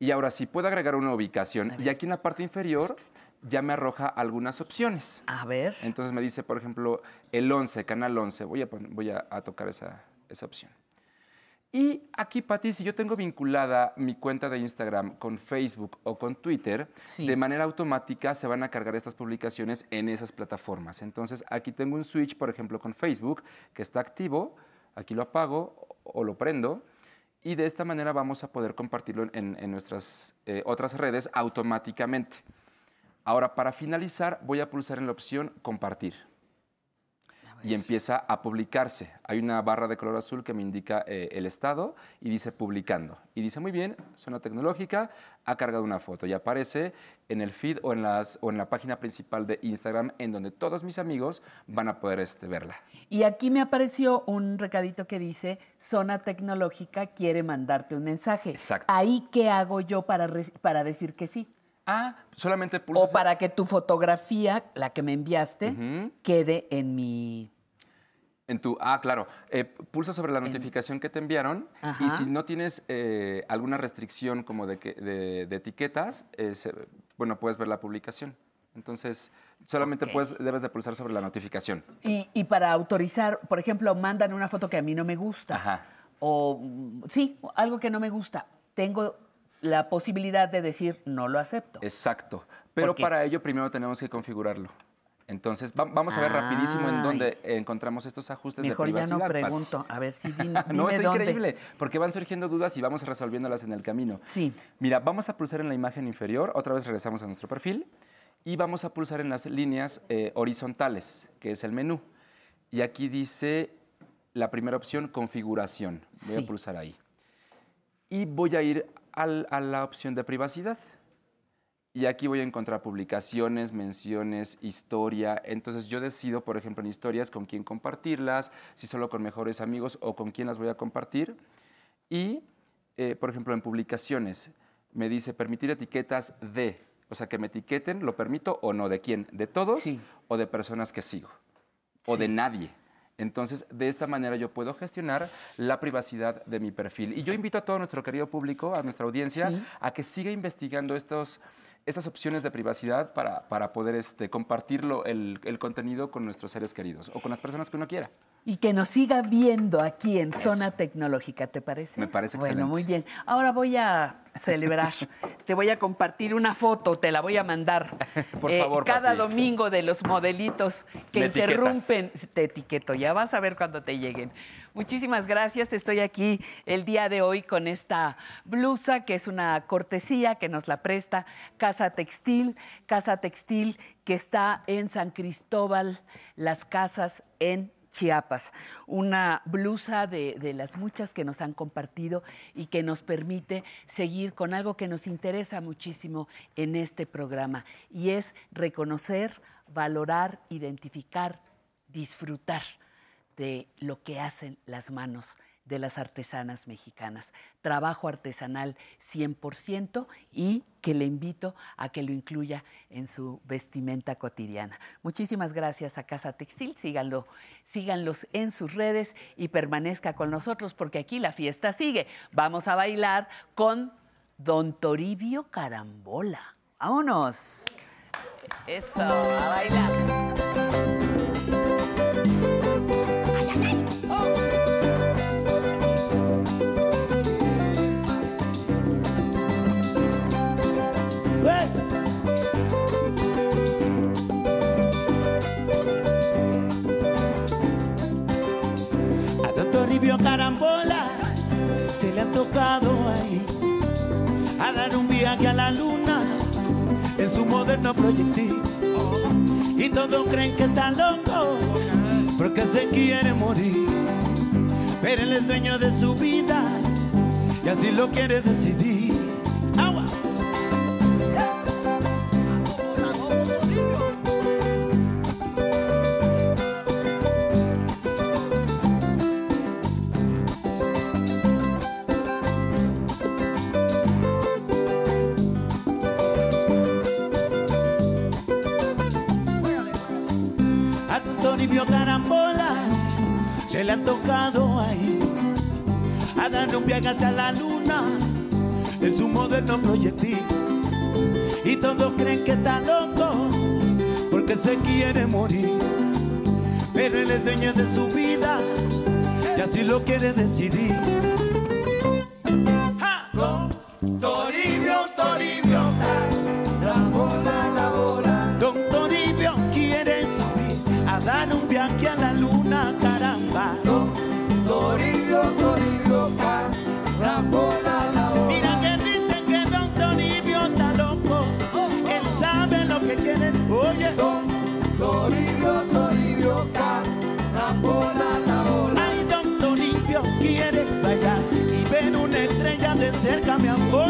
Y ahora sí, puedo agregar una ubicación. Y aquí en la parte inferior ya me arroja algunas opciones. A ver. Entonces me dice, por ejemplo, el 11, canal 11. Voy a, voy a, a tocar esa, esa opción. Y aquí, Pati, si yo tengo vinculada mi cuenta de Instagram con Facebook o con Twitter, de manera automática se van a cargar estas publicaciones en esas plataformas. Entonces, aquí tengo un switch, por ejemplo, con Facebook, que está activo. Aquí lo apago o lo prendo. Y de esta manera vamos a poder compartirlo en, en nuestras eh, otras redes automáticamente. Ahora, para finalizar, voy a pulsar en la opción compartir. Y empieza a publicarse. Hay una barra de color azul que me indica eh, el estado y dice publicando. Y dice, muy bien, zona tecnológica, ha cargado una foto y aparece en el feed o en, las, o en la página principal de Instagram en donde todos mis amigos van a poder este, verla. Y aquí me apareció un recadito que dice, Zona Tecnológica quiere mandarte un mensaje. Exacto. Ahí, ¿qué hago yo para, para decir que sí? Ah, solamente O para que tu fotografía, la que me enviaste, quede en mi... En tu, ah, claro. Eh, pulsa sobre la notificación que te enviaron y si no tienes eh, alguna restricción como de, que- de- de etiquetas, eh, se- bueno, puedes ver la publicación. Entonces, solamente puedes, debes de pulsar sobre la notificación. Y, y para autorizar, por ejemplo, mandan una foto que a mí no me gusta. Ajá. O, sí, algo que no me gusta. Tengo la posibilidad de decir, no lo acepto. Exacto. Pero para ello primero tenemos que configurarlo. Entonces, va- vamos a ver rapidísimo en dónde encontramos estos ajustes Mejor de ya privacidad. no Pati. pregunto. A ver si dime, no, está dónde. increíble, porque van surgiendo dudas y vamos resolviéndolas en el camino. Sí. Mira, vamos a pulsar en la imagen inferior, otra vez regresamos a nuestro perfil, y vamos a pulsar en las líneas eh, horizontales, que es el menú. Y aquí dice la primera opción, configuración. Voy Sí. a pulsar ahí. Y voy a ir al- a la opción de privacidad. Y aquí voy a encontrar publicaciones, menciones, historia. Entonces yo decido, por ejemplo, en historias con quién compartirlas, si solo con mejores amigos o con quién las voy a compartir. Y, eh, por ejemplo, en publicaciones me dice permitir etiquetas de, o sea, que me etiqueten, ¿lo permito o no? ¿De quién? ¿De todos o de personas que sigo? ¿O de nadie? Entonces, de esta manera yo puedo gestionar la privacidad de mi perfil. Y yo invito a todo nuestro querido público, a nuestra audiencia, Sí. a que siga investigando estos, estas opciones de privacidad para, para poder este, compartirlo, el, el contenido con nuestros seres queridos o con las personas que uno quiera. Y que nos siga viendo aquí en Zona Tecnológica, ¿te parece? Me parece Bueno, excelente. muy bien. Ahora voy a celebrar. te voy a compartir una foto, te la voy a mandar. Por Eh, favor, Cada domingo de los modelitos que Me etiquetas. interrumpen. Te etiqueto, ya vas a ver cuando te lleguen. Muchísimas gracias. Estoy aquí el día de hoy con esta blusa que es una cortesía que nos la presta Casa Textil. Casa Textil que está en San Cristóbal, Las Casas en Chiapas, una blusa de, de las muchas que nos han compartido y que nos permite seguir con algo que nos interesa muchísimo en este programa y es reconocer, valorar, identificar, disfrutar de lo que hacen las manos de las artesanas mexicanas. Trabajo artesanal 100% y que le invito a que lo incluya en su vestimenta cotidiana. Muchísimas gracias a Casa Textil, síganlo, síganlos en sus redes y permanezca con nosotros porque aquí la fiesta sigue. Vamos a bailar con Don Toribio Carambola. ¡Vámonos! Eso, a bailar. Carambola se le ha tocado ahí a dar un viaje a la luna en su moderno proyectil. Y todos creen que está loco porque se quiere morir. Pero él es dueño de su vida y así lo quiere decidir. A dar un viaje hacia la luna en su moderno proyectil. Y todos creen que está loco porque se quiere morir. Pero él es dueño de su vida y así lo quiere decidir. De cerca,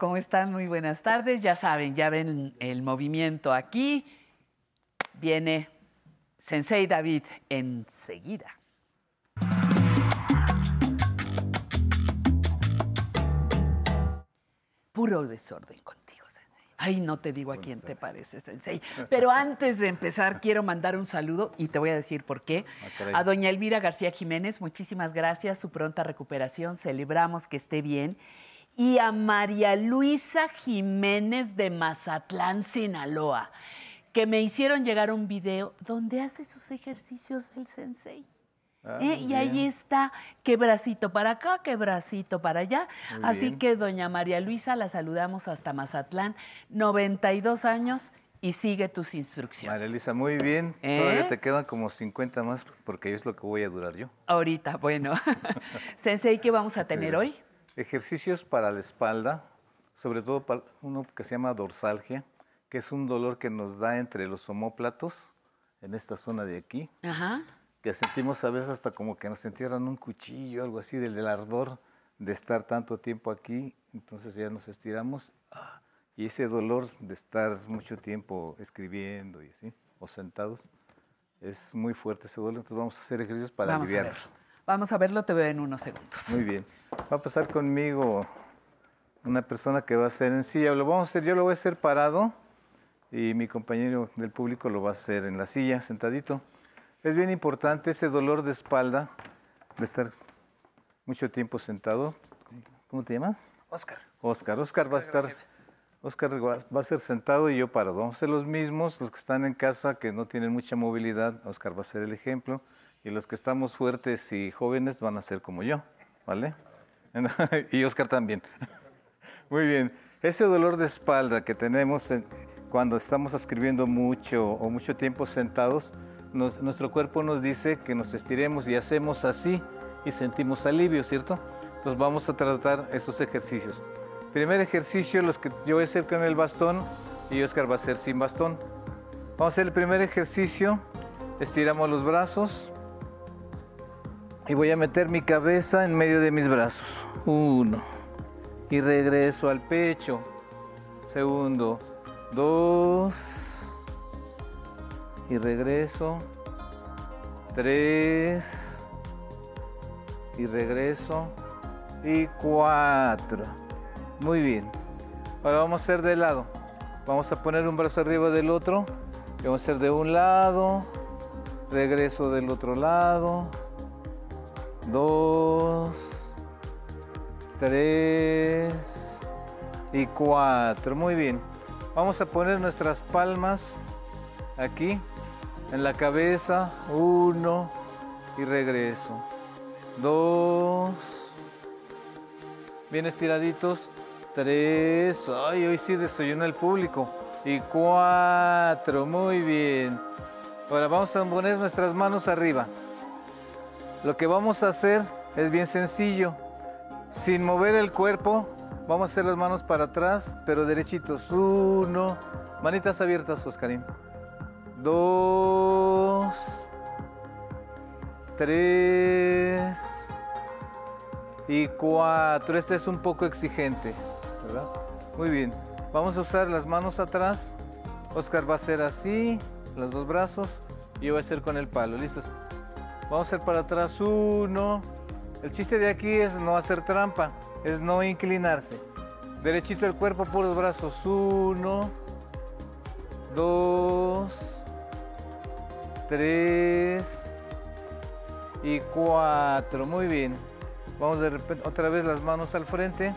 ¿cómo están? Muy buenas tardes. Ya saben, ya ven el movimiento aquí. Viene Sensei David enseguida. Puro desorden contigo, Sensei. Ay, no te digo a quién te parece, Sensei. Pero antes de empezar, quiero mandar un saludo y te voy a decir por qué. caray. A doña Elvira García Jiménez, muchísimas gracias. Su pronta recuperación. Celebramos que esté bien. Y a María Luisa Jiménez de Mazatlán, Sinaloa, que me hicieron llegar un video donde hace sus ejercicios del Sensei. Ah, ¿Eh? Y ahí está, qué bracito para acá, qué bracito para allá. Muy Así bien. que doña María Luisa la saludamos hasta Mazatlán, 92 años y sigue tus instrucciones. María Elisa, muy bien. ¿Eh? Todavía te quedan como 50 más porque es lo que voy a durar yo. Ahorita, bueno. Sensei, ¿qué vamos a tener hoy? Ejercicios para la espalda, sobre todo para uno que se llama dorsalgia, que es un dolor que nos da entre los omóplatos, en esta zona de aquí, Ajá. que sentimos a veces hasta como que nos entierran un cuchillo, algo así, del, del ardor de estar tanto tiempo aquí, entonces ya nos estiramos ah, y ese dolor de estar mucho tiempo escribiendo y así, o sentados, es muy fuerte ese dolor, entonces vamos a hacer ejercicios para Vamos a aliviarlo. verlo. Vamos a verlo, te veo en unos segundos. Muy bien. Va a pasar conmigo una persona que va a hacer en silla. Lo vamos a hacer, yo lo voy a hacer parado y mi compañero del público lo va a hacer en la silla, sentadito. Es bien importante ese dolor de espalda, de estar mucho tiempo sentado. ¿Cómo te llamas? Oscar. Oscar. Oscar va a estar, Oscar va va a ser sentado y yo parado. Vamos a ser los mismos, los que están en casa, que no tienen mucha movilidad. Oscar va a ser el ejemplo. Y los que estamos fuertes y jóvenes van a ser como yo, ¿vale? y Oscar también. Muy bien. Ese dolor de espalda que tenemos en- cuando estamos escribiendo mucho o mucho tiempo sentados, nos- nuestro cuerpo nos dice que nos estiremos y hacemos así y sentimos alivio, ¿cierto? Entonces vamos a tratar esos ejercicios. Primer ejercicio, los que yo voy a hacer con el bastón y Oscar va a hacer sin bastón. Vamos a hacer el primer ejercicio. Estiramos los brazos y voy a meter mi cabeza en medio de mis brazos. Uno. Y regreso al pecho. Segundo. Dos. Y regreso. Tres. Y regreso. Y cuatro. Muy bien. Ahora vamos a hacer de lado. Vamos a poner un brazo arriba del otro. Vamos a hacer de un lado. Regreso del otro lado. Dos. Tres. Y cuatro. Muy bien. Vamos a poner nuestras palmas aquí en la cabeza. Uno. Y regreso. Dos. Bien estiraditos. Tres. Ay, hoy sí desayuno el público. Y cuatro. Muy bien. Ahora vamos a poner nuestras manos arriba. Lo que vamos a hacer es bien sencillo. Sin mover el cuerpo, vamos a hacer las manos para atrás, pero derechitos. Uno. Manitas abiertas, Oscarín. Dos. Tres. Y cuatro. Este es un poco exigente, ¿verdad? Muy bien. Vamos a usar las manos atrás. Oscar va a hacer así, los dos brazos. Y yo voy a hacer con el palo. ¿Listos? Vamos a hacer para atrás uno. El chiste de aquí es no hacer trampa, es no inclinarse. Derechito el cuerpo por los brazos. Uno, dos, tres y cuatro. Muy bien. Vamos de repente otra vez las manos al frente.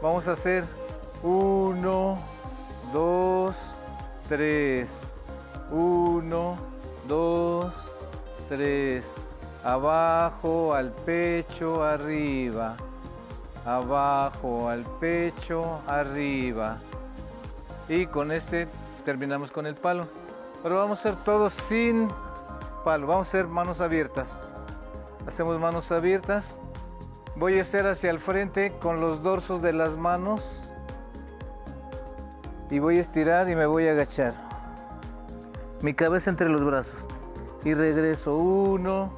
Vamos a hacer uno, dos, tres. Uno, dos, tres. Abajo, al pecho, arriba. Abajo, al pecho, arriba. Y con este terminamos con el palo. Pero vamos a hacer todos sin palo. Vamos a hacer manos abiertas. Hacemos manos abiertas. Voy a hacer hacia el frente con los dorsos de las manos. Y voy a estirar y me voy a agachar. Mi cabeza entre los brazos. Y regreso. Uno.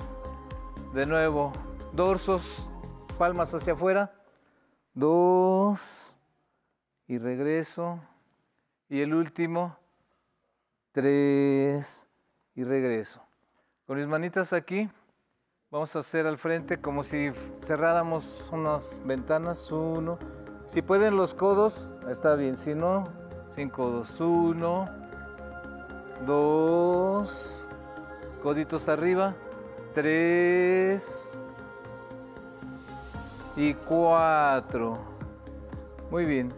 De nuevo. Dorsos. Palmas hacia afuera. Dos. y regreso. Y el último, tres y regreso. Con mis manitas aquí, vamos a hacer al frente como si cerráramos unas ventanas. Uno. Si pueden los codos, está bien. Si no, sin codos. Uno, dos, coditos arriba. Tres y cuatro. Muy bien.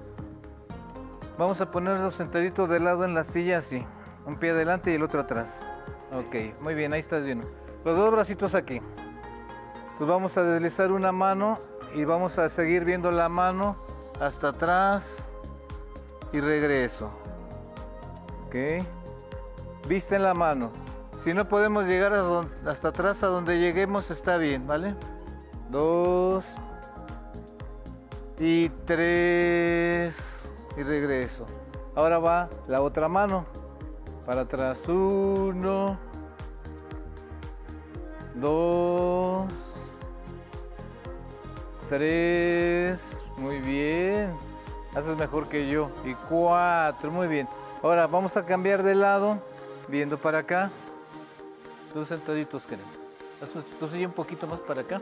Vamos a ponernos sentaditos de lado en la silla así. Un pie adelante y el otro atrás. Ok, muy bien, ahí estás bien. Los dos bracitos aquí. Pues vamos a deslizar una mano y vamos a seguir viendo la mano hasta atrás y regreso. Ok. Viste en la mano. Si no podemos llegar hasta atrás, a donde lleguemos, está bien, ¿vale? Dos. Y tres. Y regreso. Ahora va la otra mano. Para atrás. Uno. Dos. Tres. Muy bien. Haces mejor que yo. Y cuatro. Muy bien. Ahora vamos a cambiar de lado. Viendo para acá. Dos sentaditos, querido. Entonces un poquito más para acá.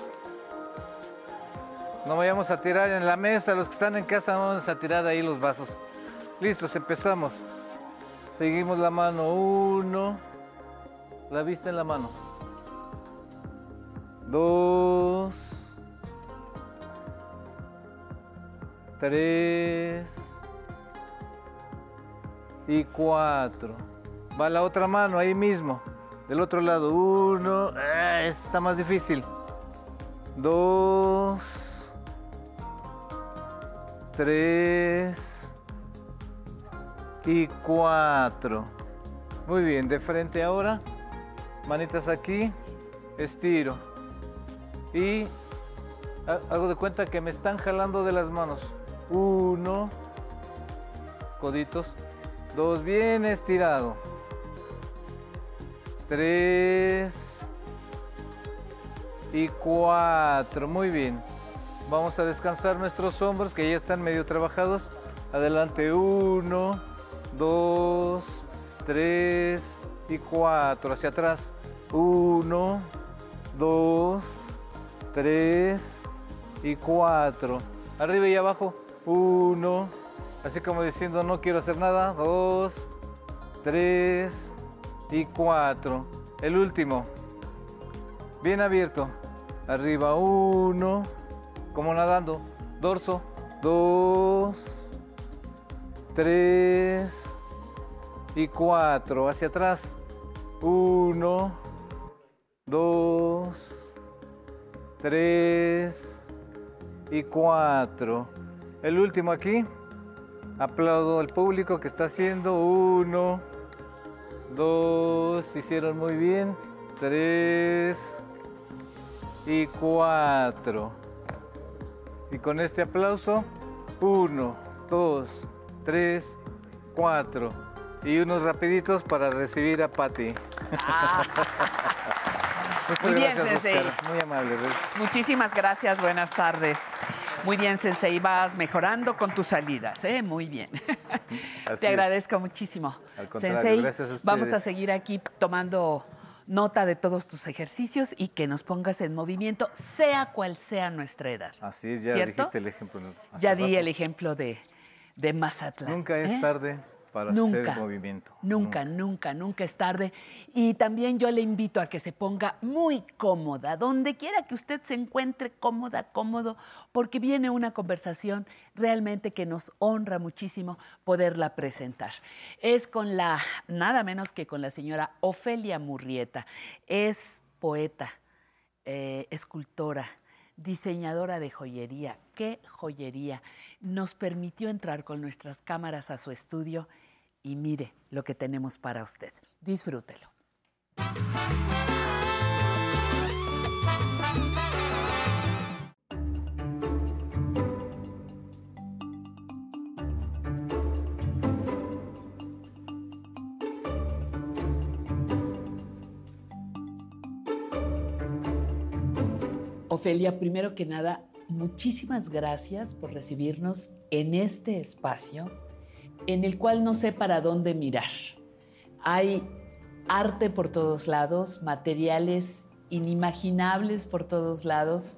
No vayamos a tirar en la mesa. Los que están en casa vamos a tirar ahí los vasos. Listos, empezamos. Seguimos la mano. Uno. La vista en la mano. Dos. Tres. Y cuatro. Va la otra mano ahí mismo. Del otro lado. Uno. Ah, está más difícil. Dos. Tres. Y cuatro. Muy bien, de frente ahora. Manitas aquí. Estiro. Y hago de cuenta que me están jalando de las manos. Uno. Coditos. Dos, bien estirado. Tres. Y cuatro. Muy bien. Vamos a descansar nuestros hombros que ya están medio trabajados. Adelante. Uno, dos, tres y cuatro. Hacia atrás. Uno, dos, tres y cuatro. Arriba y abajo. Uno. Así como diciendo no quiero hacer nada. Dos, tres y cuatro. El último. Bien abierto. Arriba uno. Como nadando. Dorso. Dos. Tres. Y cuatro. Hacia atrás. Uno. Dos. Tres. Y cuatro. El último aquí. Aplaudo al público que está haciendo. Uno dos, hicieron muy bien, tres y cuatro. Y con este aplauso, uno, dos, tres, cuatro. Y unos rapiditos para recibir a Patti. Ah. Muy bien, Sensei. Muy amable. Muchísimas gracias, buenas tardes. Muy bien, Sensei, vas mejorando con tus salidas, ¿eh? Muy bien. Te agradezco muchísimo. Al contrario, Sensei, gracias a ustedes. vamos a seguir aquí tomando nota de todos tus ejercicios y que nos pongas en movimiento, sea cual sea nuestra edad. Así es, ya ¿Cierto? dijiste el ejemplo. Ya di el ejemplo de, de Mazatlán. Nunca es ¿eh? tarde para Nunca, hacer movimiento. Nunca, nunca, nunca es tarde. Y también yo le invito a que se ponga muy cómoda, donde quiera que usted se encuentre cómoda, cómodo, porque viene una conversación realmente que nos honra muchísimo poderla presentar. Es con la, nada menos que con la señora Ofelia Murrieta. Es poeta, eh, escultora, diseñadora de joyería. ¡Qué joyería! Nos permitió entrar con nuestras cámaras a su estudio y mire lo que tenemos para usted. Disfrútelo. Ofelia, primero que nada, muchísimas gracias por recibirnos en este espacio en el cual no sé para dónde mirar. Hay arte por todos lados, materiales inimaginables por todos lados.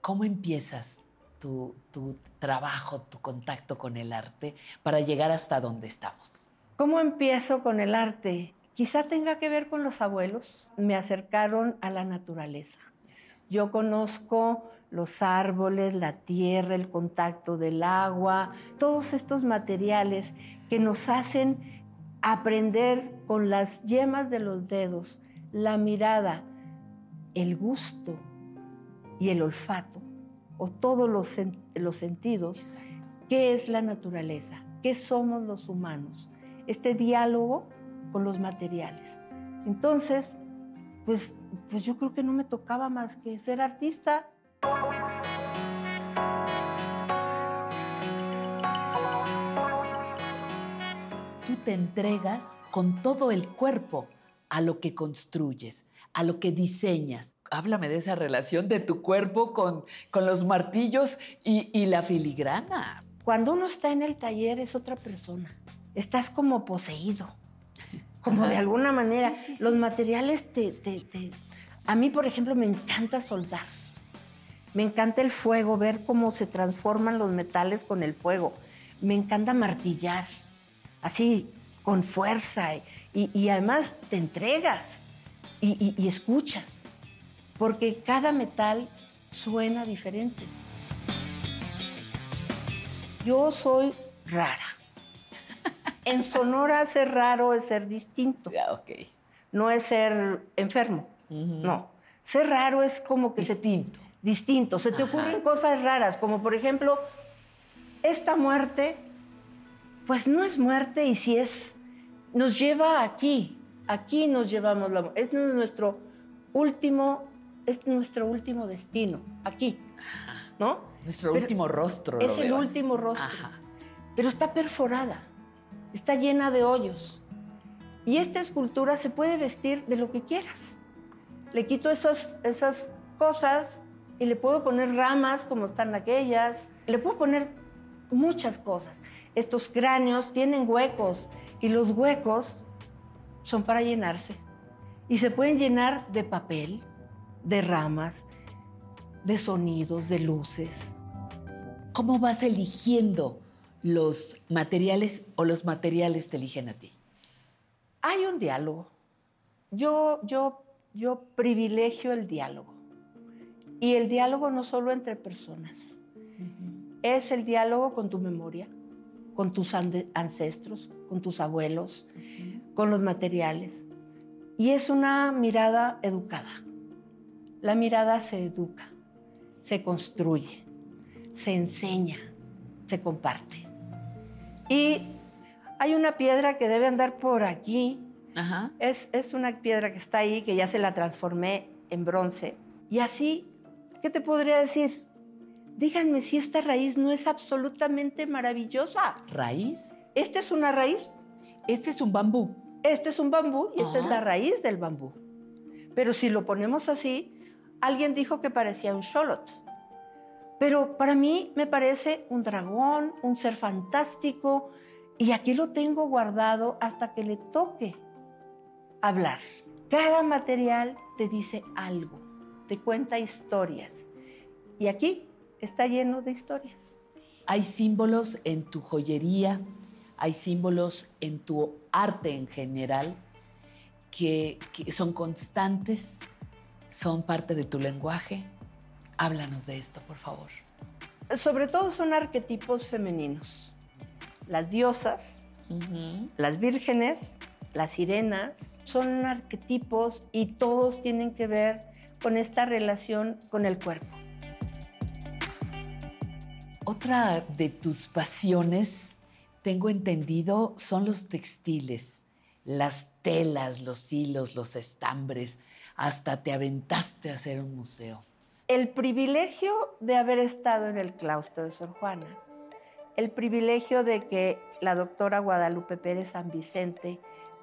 ¿Cómo empiezas tu, tu trabajo, tu contacto con el arte para llegar hasta donde estamos? ¿Cómo empiezo con el arte? Quizá tenga que ver con los abuelos. Me acercaron a la naturaleza. Yo conozco los árboles, la tierra, el contacto del agua, todos estos materiales que nos hacen aprender con las yemas de los dedos, la mirada, el gusto y el olfato, o todos los, los sentidos, qué es la naturaleza, qué somos los humanos, este diálogo con los materiales. Entonces, pues, pues yo creo que no me tocaba más que ser artista. Tú te entregas con todo el cuerpo a lo que construyes, a lo que diseñas. Háblame de esa relación de tu cuerpo con, con los martillos y, y la filigrana. Cuando uno está en el taller es otra persona. Estás como poseído. Como de alguna manera. Los materiales te, te, te... A mí, por ejemplo, me encanta soldar. Me encanta el fuego, ver cómo se transforman los metales con el fuego. Me encanta martillar, así, con fuerza. Y, y además te entregas y, y, y escuchas, porque cada metal suena diferente. Yo soy rara. En Sonora ser raro es ser distinto. No es ser enfermo. No. Ser raro es como que distinto. se distinto. Se te ocurren cosas raras, como por ejemplo, esta muerte, pues no es muerte y si es, nos lleva aquí, aquí nos llevamos la es nuestro último, es nuestro último destino, aquí, ¿no? Nuestro Pero último rostro. Es el último rostro. Ajá. Pero está perforada, está llena de hoyos. Y esta escultura se puede vestir de lo que quieras. Le quito esas, esas cosas y le puedo poner ramas como están aquellas. Le puedo poner muchas cosas. Estos cráneos tienen huecos y los huecos son para llenarse. Y se pueden llenar de papel, de ramas, de sonidos, de luces. ¿Cómo vas eligiendo los materiales o los materiales te eligen a ti? Hay un diálogo. Yo, yo, yo privilegio el diálogo. Y el diálogo no solo entre personas, es el diálogo con tu memoria, con tus ancestros, con tus abuelos, con los materiales. Y es una mirada educada. La mirada se educa, se construye, se enseña, se comparte. Y hay una piedra que debe andar por aquí. Es, es una piedra que está ahí, que ya se la transformé en bronce. Y así, ¿qué te podría decir? Díganme si esta raíz no es absolutamente maravillosa. ¿Raíz? Esta es una raíz. Este es un bambú. Este es un bambú y esta es la raíz del bambú. Pero si lo ponemos así, alguien dijo que parecía un xolotl. Pero para mí me parece un dragón, un ser fantástico, y aquí lo tengo guardado hasta que le toque hablar. Cada material te dice algo, te cuenta historias. Y aquí está lleno de historias. Hay símbolos en tu joyería, hay símbolos en tu arte en general que, que son constantes, son parte de tu lenguaje. Háblanos de esto, por favor. Sobre todo son arquetipos femeninos. Las diosas, las vírgenes, las sirenas, son arquetipos y todos tienen que ver con esta relación con el cuerpo. Otra de tus pasiones, tengo entendido, son los textiles, las telas, los hilos, los estambres. Hasta te aventaste a hacer un museo. El privilegio de haber estado en el claustro de Sor Juana, el privilegio de que la doctora Guadalupe Pérez San Vicente,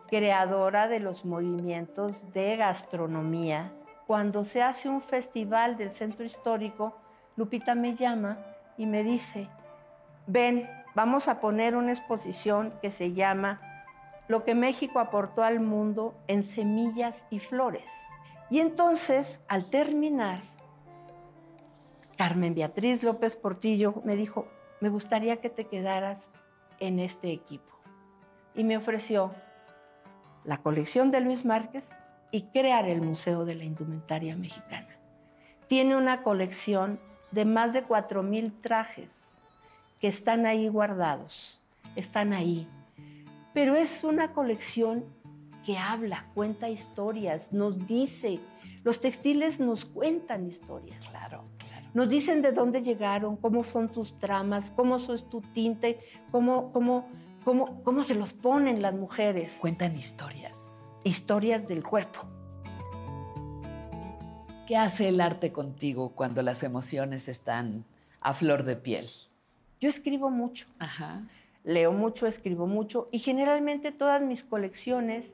creadora de los movimientos de gastronomía, cuando se hace un festival del centro histórico, Lupita me llama y me dice, ven, vamos a poner una exposición que se llama Lo que México aportó al mundo en semillas y flores. Y entonces, al terminar, Carmen Beatriz López Portillo me dijo, me gustaría que te quedaras en este equipo. Y me ofreció la colección de Luis Márquez y crear el Museo de la Indumentaria Mexicana. Tiene una colección de más de 4.000 trajes que están ahí guardados, están ahí. Pero es una colección que habla, cuenta historias, nos dice, los textiles nos cuentan historias. Claro, claro. Nos dicen de dónde llegaron, cómo son tus tramas, cómo es tu tinte, cómo, cómo, cómo, cómo se los ponen las mujeres. Cuentan historias. Historias del cuerpo. ¿Qué hace el arte contigo cuando las emociones están a flor de piel? Yo escribo mucho. Ajá. Leo mucho, escribo mucho y generalmente todas mis colecciones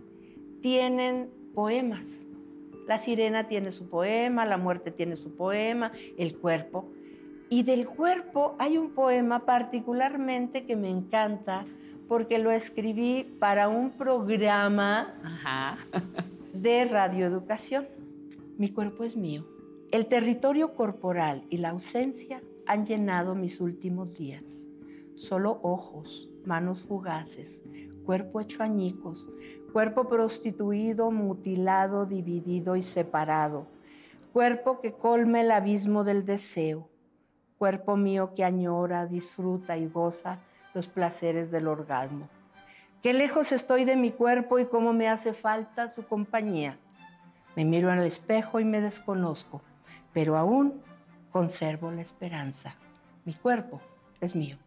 tienen poemas. La sirena tiene su poema, la muerte tiene su poema, el cuerpo. Y del cuerpo hay un poema particularmente que me encanta porque lo escribí para un programa de radioeducación. Mi cuerpo es mío. El territorio corporal y la ausencia han llenado mis últimos días. Solo ojos, manos fugaces, cuerpo hecho añicos, cuerpo prostituido, mutilado, dividido y separado, cuerpo que colme el abismo del deseo, cuerpo mío que añora, disfruta y goza los placeres del orgasmo. Qué lejos estoy de mi cuerpo y cómo me hace falta su compañía. Me miro el espejo y me desconozco, pero aún conservo la esperanza. Mi cuerpo es mío.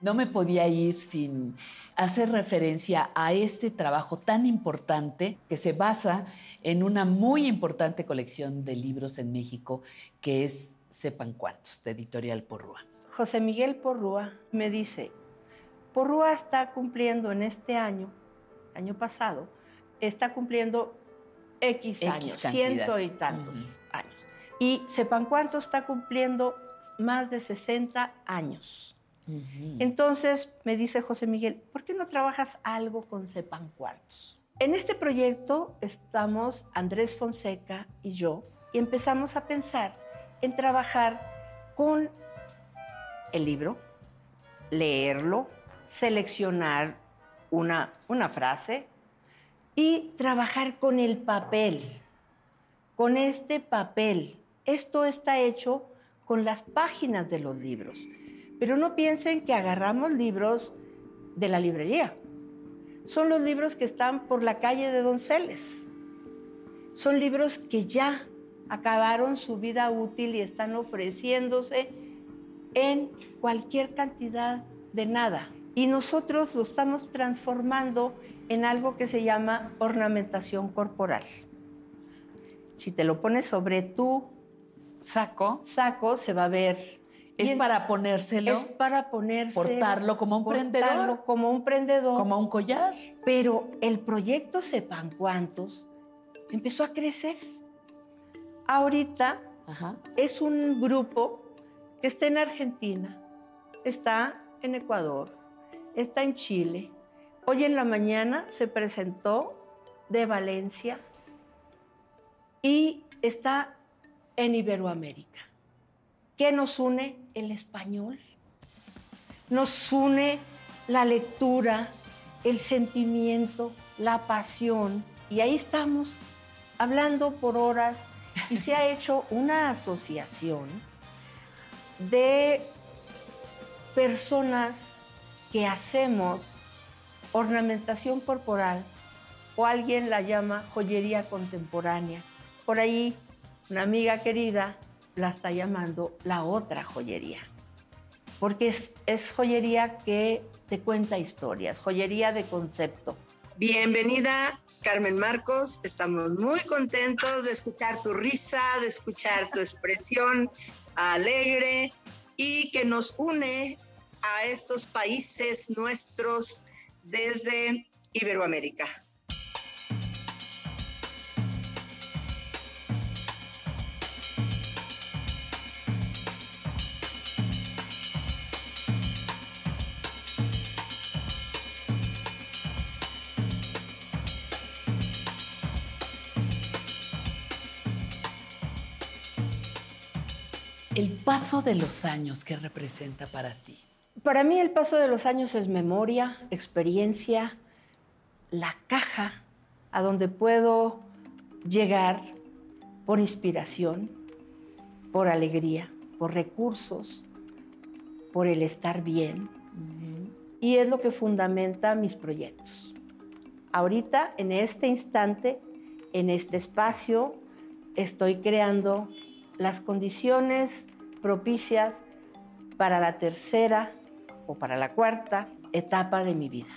No me podía ir sin hacer referencia a este trabajo tan importante que se basa en una muy importante colección de libros en México que es Sepan Cuántos, de Editorial Porrúa. José Miguel Porrúa me dice, Porrúa está cumpliendo en este año, año pasado, está cumpliendo X, años, ciento y tantos años. Y Sepan Cuántos está cumpliendo más de 60 años. Entonces me dice José Miguel, ¿por qué no trabajas algo con Sepan Cuántos? En este proyecto estamos Andrés Fonseca y yo y empezamos a pensar en trabajar con el libro, leerlo, seleccionar una, una frase y trabajar con el papel, con este papel. Esto está hecho con las páginas de los libros. Pero no piensen que agarramos libros de la librería. Son los libros que están por la calle de Donceles. Son libros que ya acabaron su vida útil y están ofreciéndose en cualquier cantidad de nada. Y nosotros lo estamos transformando en algo que se llama ornamentación corporal. Si te lo pones sobre tu saco, saco se va a ver. Es para ponérselo. Es para ponerse. Portarlo como un prendedor. Como un prendedor. Como un collar. Pero el proyecto Sepan Cuántos empezó a crecer. Ahorita es un grupo que está en Argentina, está en Ecuador, está en Chile. Hoy en la mañana se presentó de Valencia y está en Iberoamérica. ¿Qué nos une? El español. Nos une la lectura, el sentimiento, la pasión. Y ahí estamos, hablando por horas, y se ha hecho una asociación de personas que hacemos ornamentación corporal o alguien la llama joyería contemporánea. Por ahí una amiga querida la está llamando la otra joyería, porque es, es joyería que te cuenta historias, joyería de concepto. Bienvenida, Carmen Marcos. Estamos muy contentos de escuchar tu risa, de escuchar tu expresión alegre y que nos une a estos países nuestros desde Iberoamérica. El paso de los años, ¿qué representa para ti? Para mí el paso de los años es memoria, experiencia, la caja a donde puedo llegar por inspiración, por alegría, por recursos, por el estar bien. Y es lo que fundamenta mis proyectos. Ahorita, en este instante, en este espacio, estoy creando las condiciones propicias para la tercera o para la cuarta etapa de mi vida,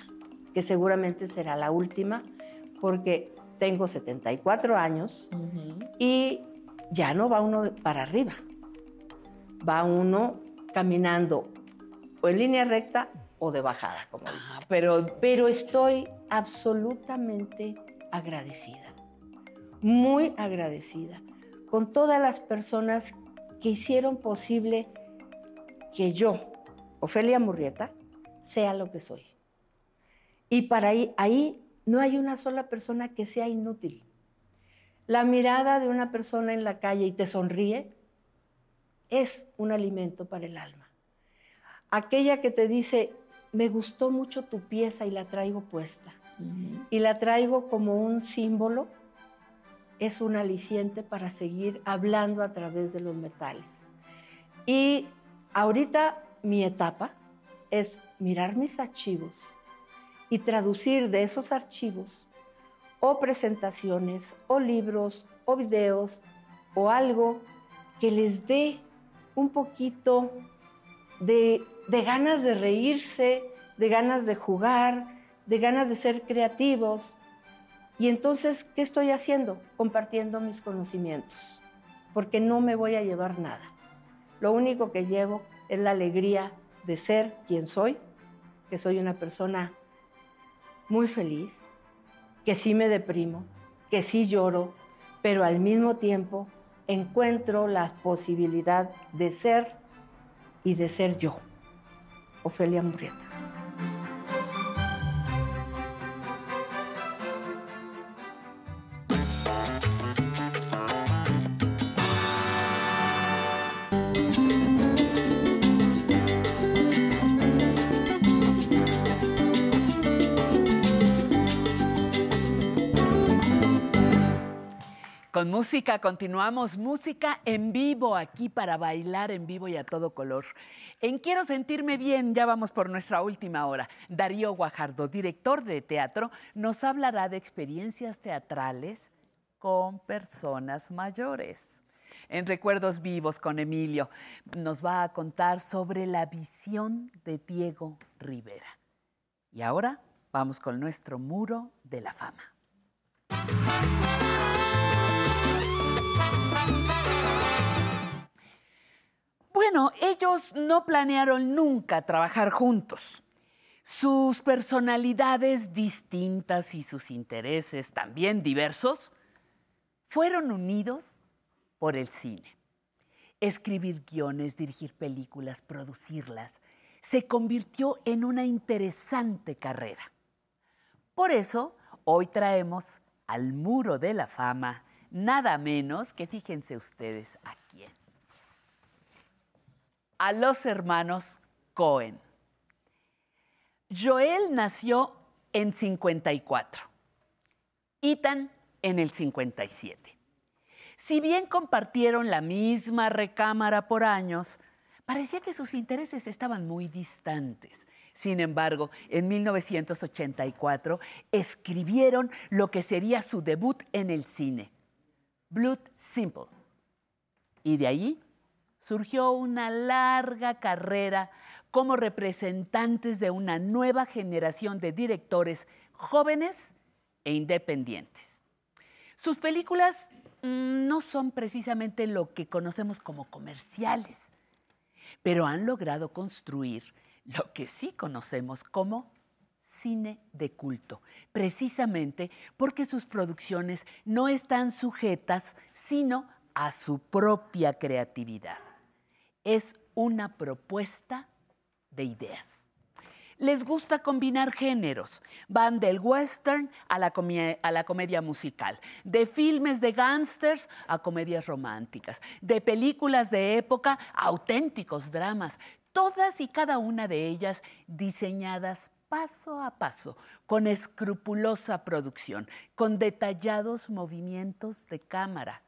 que seguramente será la última, porque tengo 74 años y ya no va uno para arriba, va uno caminando o en línea recta o de bajada, como dice. Pero, pero estoy absolutamente agradecida, muy agradecida con todas las personas que hicieron posible que yo, Ofelia Murrieta, sea lo que soy. Y para ahí, ahí no hay una sola persona que sea inútil. La mirada de una persona en la calle y te sonríe es un alimento para el alma. Aquella que te dice, me gustó mucho tu pieza y la traigo puesta, y la traigo como un símbolo, es un aliciente para seguir hablando a través de los metales. Y ahorita mi etapa es mirar mis archivos y traducir de esos archivos o presentaciones o libros o videos o algo que les dé un poquito de, de, ganas de reírse, de ganas de jugar, de ganas de ser creativos. Y entonces, ¿qué estoy haciendo? Compartiendo mis conocimientos, porque no me voy a llevar nada. Lo único que llevo es la alegría de ser quien soy, que soy una persona muy feliz, que sí me deprimo, que sí lloro, pero al mismo tiempo encuentro la posibilidad de ser y de ser yo, Ofelia Murrieta. Música continuamos, música en vivo aquí para bailar en vivo y a todo color. En Quiero sentirme bien, ya vamos por nuestra última hora. Darío Guajardo, director de teatro, nos hablará de experiencias teatrales con personas mayores. En Recuerdos Vivos con Emilio nos va a contar sobre la visión de Diego Rivera. Y ahora vamos con nuestro muro de la fama. Bueno, ellos no planearon nunca trabajar juntos. Sus personalidades distintas y sus intereses también diversos fueron unidos por el cine. Escribir guiones, dirigir películas, producirlas, se convirtió en una interesante carrera. Por eso, hoy traemos al muro de la fama nada menos que, fíjense ustedes, a quién a los hermanos Cohen. Joel nació en 54, Ethan en el 57. Si bien compartieron la misma recámara por años, parecía que sus intereses estaban muy distantes. Sin embargo, en 1984 escribieron lo que sería su debut en el cine, Blood Simple. Y de ahí surgió una larga carrera como representantes de una nueva generación de directores jóvenes e independientes. Sus películas mm, no son precisamente lo que conocemos como comerciales, pero han logrado construir lo que sí conocemos como cine de culto, precisamente porque sus producciones no están sujetas sino a su propia creatividad es una propuesta de ideas. Les gusta combinar géneros. Van del western a la, comedia musical, de filmes de gángsters a comedias románticas, de películas de época a auténticos dramas. Todas y cada una de ellas diseñadas paso a paso, con escrupulosa producción, con detallados movimientos de cámara,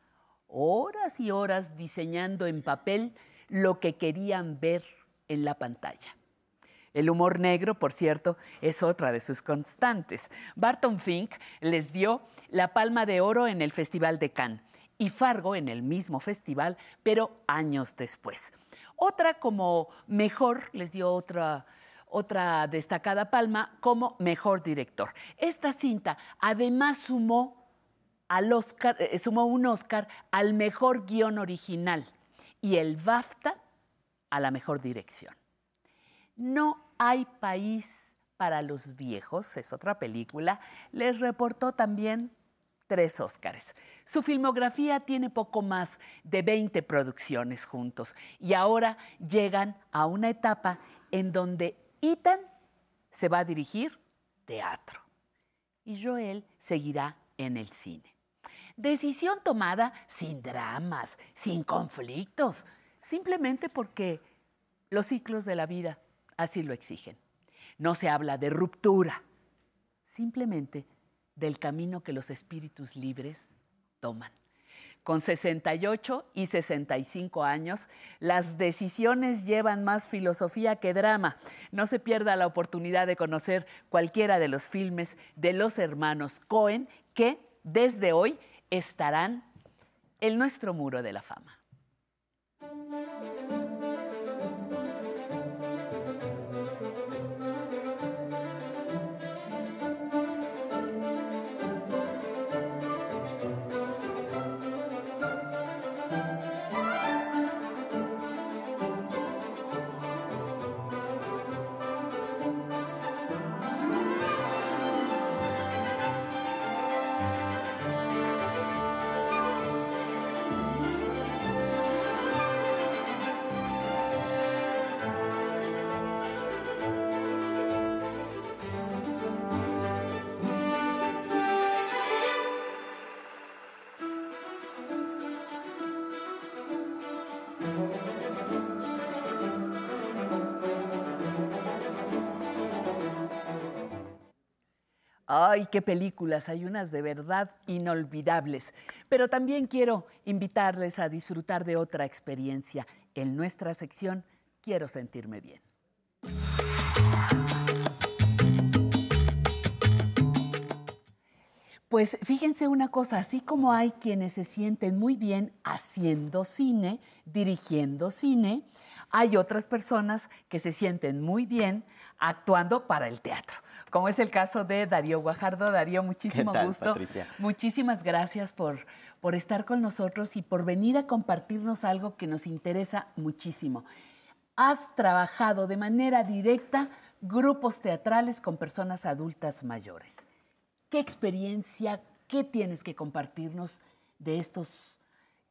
horas y horas diseñando en papel lo que querían ver en la pantalla. El humor negro, por cierto, es otra de sus constantes. Barton Fink les dio la Palma de Oro en el Festival de Cannes y Fargo en el mismo festival, pero años después. Otra como mejor, les dio otra, otra destacada palma como mejor director. Esta cinta además sumó, al Oscar, eh, sumó un Oscar al mejor guion original y el BAFTA a la mejor dirección. No hay país para los viejos, es otra película, les reportó también tres Óscares. Su filmografía tiene poco más de 20 producciones juntos y ahora llegan a una etapa en donde Ethan se va a dirigir teatro y Joel seguirá en el cine. Decisión tomada sin dramas, sin conflictos, simplemente porque los ciclos de la vida así lo exigen. No se habla de ruptura, simplemente del camino que los espíritus libres toman. Con 68 y 65 años, las decisiones llevan más filosofía que drama. No se pierda la oportunidad de conocer cualquiera de los filmes de los hermanos Cohen que desde hoy estarán en nuestro muro de la fama. Ay, qué películas, hay unas de verdad inolvidables. Pero también quiero invitarles a disfrutar de otra experiencia en nuestra sección Quiero sentirme bien. Pues fíjense una cosa, así como hay quienes se sienten muy bien haciendo cine, dirigiendo cine, hay otras personas que se sienten muy bien actuando para el teatro, como es el caso de Darío Guajardo. Darío, muchísimo ¿Qué tal, gusto. Patricia? Muchísimas gracias por, por estar con nosotros y por venir a compartirnos algo que nos interesa muchísimo. Has trabajado de manera directa grupos teatrales con personas adultas mayores. ¿Qué experiencia, qué tienes que compartirnos de, estos,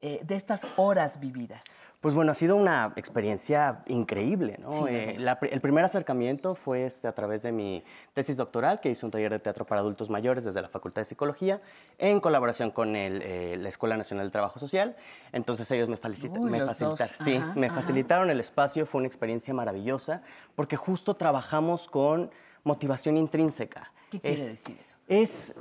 eh, de estas horas vividas? Pues bueno, ha sido una experiencia increíble, ¿no? Sí, Eh, la el primer acercamiento fue este, a través de mi tesis doctoral, que hice un taller de teatro para adultos mayores desde la Facultad de Psicología, en colaboración con el, eh, la Escuela Nacional del Trabajo Social. Entonces ellos me, Uy, me sí, Ajá, me ajá. facilitaron el espacio, fue una experiencia maravillosa, porque justo trabajamos con motivación intrínseca. ¿Qué quiere decir eso? Es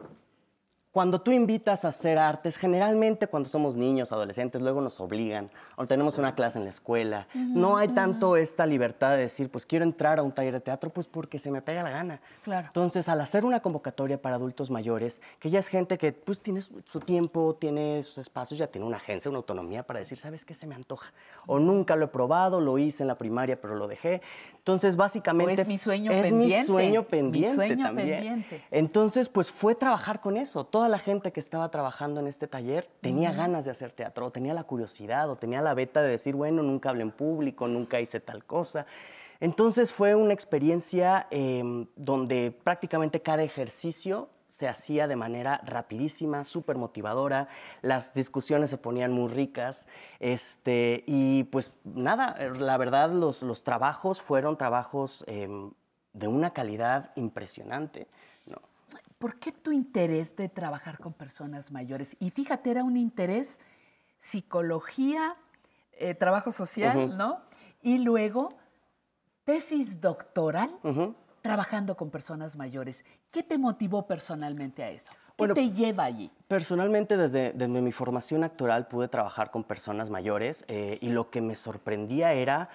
cuando tú invitas a hacer artes, generalmente cuando somos niños, adolescentes, luego nos obligan, o tenemos una clase en la escuela, no hay tanto esta libertad de decir, pues quiero entrar a un taller de teatro, pues porque se me pega la gana. Claro. Entonces, al hacer una convocatoria para adultos mayores, que ya es gente que pues tiene su, su tiempo, tiene sus espacios, ya tiene una agencia, una autonomía para decir, ¿sabes qué se me antoja? O nunca lo he probado, lo hice en la primaria, pero lo dejé. Entonces, básicamente... O es mi sueño es pendiente. mi sueño Mi pendiente sueño también. pendiente. Entonces, pues fue trabajar con eso. Toda la gente que estaba trabajando en este taller tenía ganas de hacer teatro, o tenía la curiosidad, o tenía la beta de decir, bueno, nunca hablé en público, nunca hice tal cosa. Entonces fue una experiencia em, donde prácticamente cada ejercicio se hacía de manera rapidísima, súper motivadora, las discusiones se ponían muy ricas, este, y pues nada, la verdad los, los trabajos fueron trabajos em, de una calidad impresionante. ¿no? ¿Por qué tu interés de trabajar con personas mayores? Y fíjate, era un interés psicología, eh, trabajo social. ¿no? Y luego tesis doctoral trabajando con personas mayores. ¿Qué te motivó personalmente a eso? ¿Qué Bueno, te lleva allí? Personalmente, desde, desde mi formación actoral pude trabajar con personas mayores eh, y lo que me sorprendía era,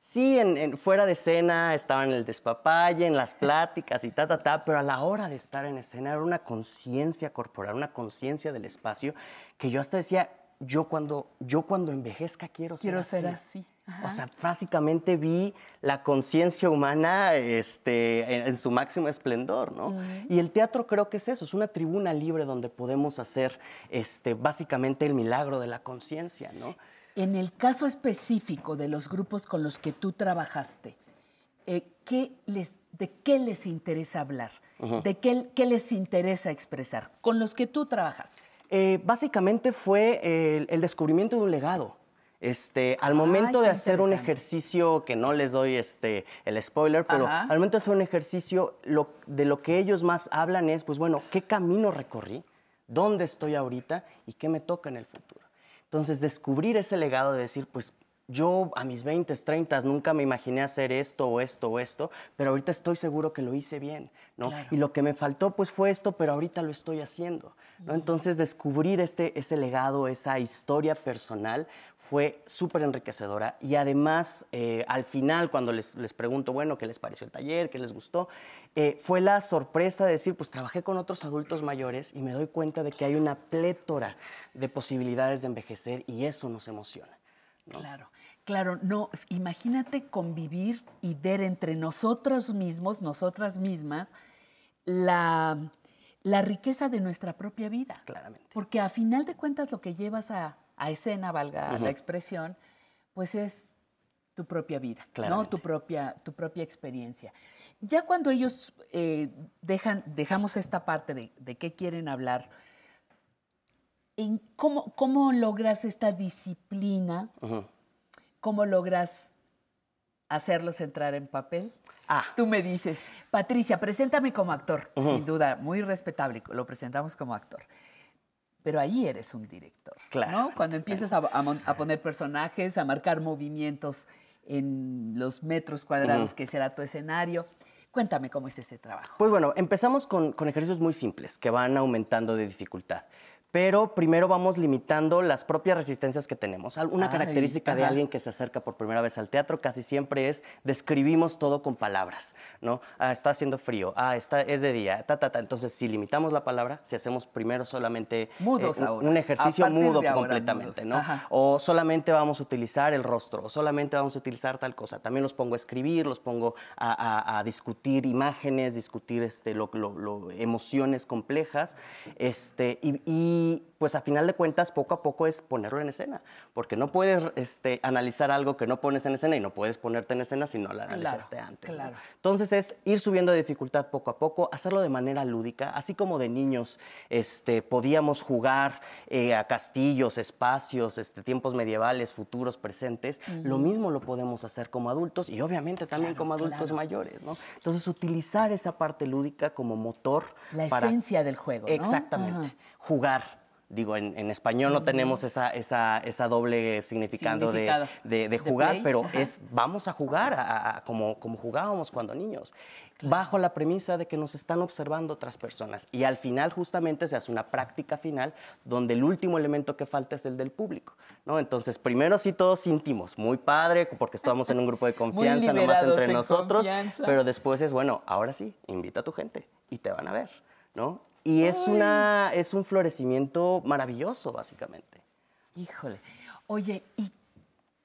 sí, en, en- fuera de escena estaba en el despapalle, en las pláticas y ta, ta, ta, pero a la hora de estar en escena era una conciencia corporal, una conciencia del espacio que yo hasta decía, yo cuando, yo cuando envejezca quiero ser Quiero así. ser así. Ajá. O sea, básicamente vi la conciencia humana este, en, en su máximo esplendor, ¿no? Y el teatro creo que es eso, es una tribuna libre donde podemos hacer este, básicamente el milagro de la conciencia, ¿no? En el caso específico de los grupos con los que tú trabajaste, eh, ¿qué les, ¿de qué les interesa hablar? ¿De qué, qué les interesa expresar? Con los que tú trabajaste. Eh, básicamente fue el descubrimiento de un legado. Este, al momento Ay, de hacer un ejercicio, que no les doy este, el spoiler, pero Ajá. al momento de hacer un ejercicio, lo- de lo que ellos más hablan es, pues bueno, ¿qué camino recorrí? ¿Dónde estoy ahorita? ¿Y qué me toca en el futuro? Entonces, descubrir ese legado de decir, pues yo a mis 20, 30 nunca me imaginé hacer esto o esto o esto, pero ahorita estoy seguro que lo hice bien, ¿no? Claro. Y lo que me faltó pues fue esto, pero ahorita lo estoy haciendo, ¿no? Entonces, descubrir este, ese legado, esa historia personal fue súper enriquecedora y además eh, al final cuando les, les pregunto, bueno, ¿qué les pareció el taller? ¿Qué les gustó? Eh, fue la sorpresa de decir, pues trabajé con otros adultos mayores y me doy cuenta de que hay una plétora de posibilidades de envejecer y eso nos emociona. Claro, claro, no, imagínate convivir y ver entre nosotros mismos, nosotras mismas, la, la riqueza de nuestra propia vida. Claramente. Porque a final de cuentas lo que llevas a, a escena, valga la expresión, pues es tu propia vida, ¿no? Tu propia, tu propia experiencia. Ya cuando ellos eh, dejan, dejamos esta parte de, de qué quieren hablar, ¿en cómo, ¿cómo logras esta disciplina? ¿Cómo logras hacerlos entrar en papel? Ah. Tú me dices, Patricia, preséntame como actor. Sin duda, muy respetable, lo presentamos como actor. Pero ahí eres un director, Claro, ¿no? Cuando empiezas a, a mon- a poner personajes, a marcar movimientos en los metros cuadrados Ujú. que será tu escenario. Cuéntame cómo es ese trabajo. Pues bueno, empezamos con, con ejercicios muy simples que van aumentando de dificultad. Pero primero vamos limitando las propias resistencias que tenemos. Una Ay, característica de ajá. alguien que se acerca por primera vez al teatro casi siempre es describimos todo con palabras, ¿no? Ah, está haciendo frío, ah, está, es de día, ta, ta, ta. Entonces, si limitamos la palabra, si hacemos primero solamente Mudos un- ahora. un ejercicio mudo de ahora, completamente, mudos. ¿no? Ajá. O solamente vamos a utilizar el rostro, o solamente vamos a utilizar tal cosa. También los pongo a escribir, los pongo a, a- a discutir imágenes, discutir este, lo- lo- lo- emociones complejas. Este, y, y, 이 pues a final de cuentas, poco a poco es ponerlo en escena, porque no puedes este, analizar algo que no pones en escena y no puedes ponerte en escena si no lo analizaste antes. Entonces es ir subiendo de dificultad poco a poco, hacerlo de manera lúdica, así como de niños este, podíamos jugar eh, a castillos, espacios, este, tiempos medievales, futuros, presentes, lo mismo lo podemos hacer como adultos y obviamente también como adultos mayores. ¿no? Entonces utilizar esa parte lúdica como motor. La para- esencia del juego, ¿no? Exactamente. Jugar. Digo, en, en español no tenemos esa, esa, esa doble significado, de- Significado. de, de De jugar, play, pero ajá. es vamos a jugar a- como, como jugábamos cuando niños, bajo la premisa de que nos están observando otras personas. Y al final justamente se hace una práctica final donde el último elemento que falta es el del público. ¿no? Entonces, primero sí todos sentimos, muy padre, porque estamos en un grupo de confianza nomás entre en nosotros, confianza. pero después es, bueno, ahora sí, invita a tu gente y te van a ver. ¿no? Y es, una, es un florecimiento maravilloso, básicamente. Híjole. Oye, ¿y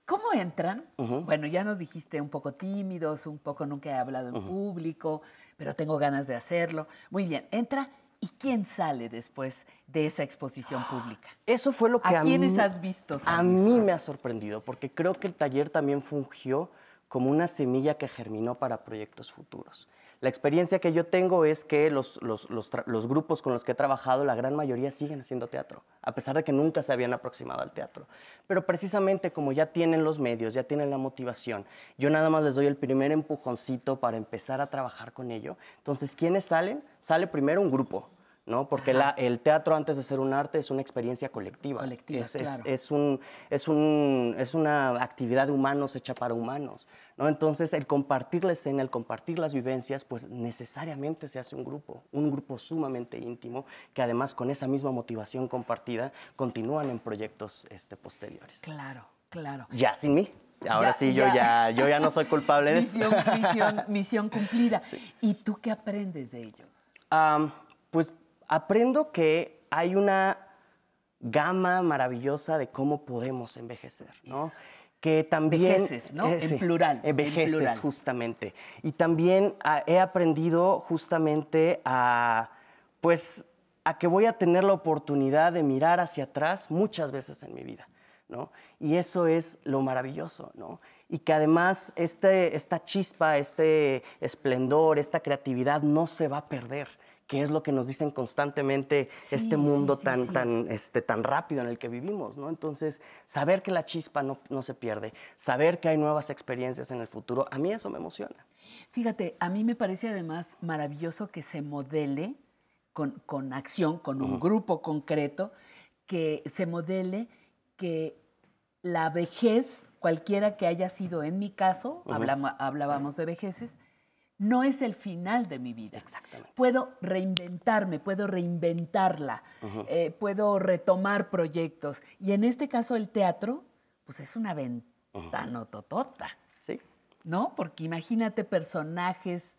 cómo entran? Bueno, ya nos dijiste un poco tímidos, un poco nunca he hablado en público, pero tengo ganas de hacerlo. Muy bien, entra. ¿Y quién sale después de esa exposición pública? Eso fue lo que ¿A a, quiénes mí, has visto A mí me ha sorprendido, porque creo que el taller también fungió como una semilla que germinó para proyectos futuros. La experiencia que yo tengo es que los, los, los, grupos con los que he trabajado, la gran mayoría siguen haciendo teatro, a pesar de que nunca se habían aproximado al teatro. Pero precisamente como ya tienen los medios, ya tienen la motivación, yo nada más les doy el primer empujoncito para empezar a trabajar con ello. Entonces, ¿quiénes salen? Sale primero un grupo. ¿No? Porque la- el teatro, antes de ser un arte, es una experiencia colectiva. Colectiva, es, es- claro. es un, es, un, es una actividad de humanos hecha para humanos. ¿no? Entonces, el compartir la escena, el compartir las vivencias, pues necesariamente se hace un grupo, un grupo sumamente íntimo, que además con esa misma motivación compartida continúan en proyectos este, posteriores. Claro, claro. Ya sin mí. Ahora Ya, sí, yo ya. ya, yo ya no soy culpable de eso. Misión, misión, misión cumplida. ¿Y tú qué aprendes de ellos? Am, pues aprendo que hay una gama maravillosa de cómo podemos envejecer, ¿no? Que también... Envejeces, ¿no? En plural, en Envejeces, plural. justamente. Y también ah, he aprendido justamente a, pues, a que voy a tener la oportunidad de mirar hacia atrás muchas veces en mi vida, ¿no? Y eso es lo maravilloso, ¿no? Y que además este, esta chispa, este esplendor, esta creatividad no se va a perder, que es lo que nos dicen constantemente Sí, este mundo sí, tan, sí. tan, este, tan rápido en el que vivimos, ¿no? Entonces, saber que la chispa no, no se pierde, saber que hay nuevas experiencias en el futuro, a mí eso me emociona. Fíjate, a mí me parece además maravilloso que se modele con, con acción, con un grupo concreto, que se modele que la vejez, cualquiera que haya sido en mi caso, hablábamos de vejeces, no es el final de mi vida. Exactamente. Puedo reinventarme, puedo reinventarla, eh, puedo retomar proyectos. Y en este caso el teatro, pues es una ventana totota. Sí. ¿No? Porque imagínate personajes,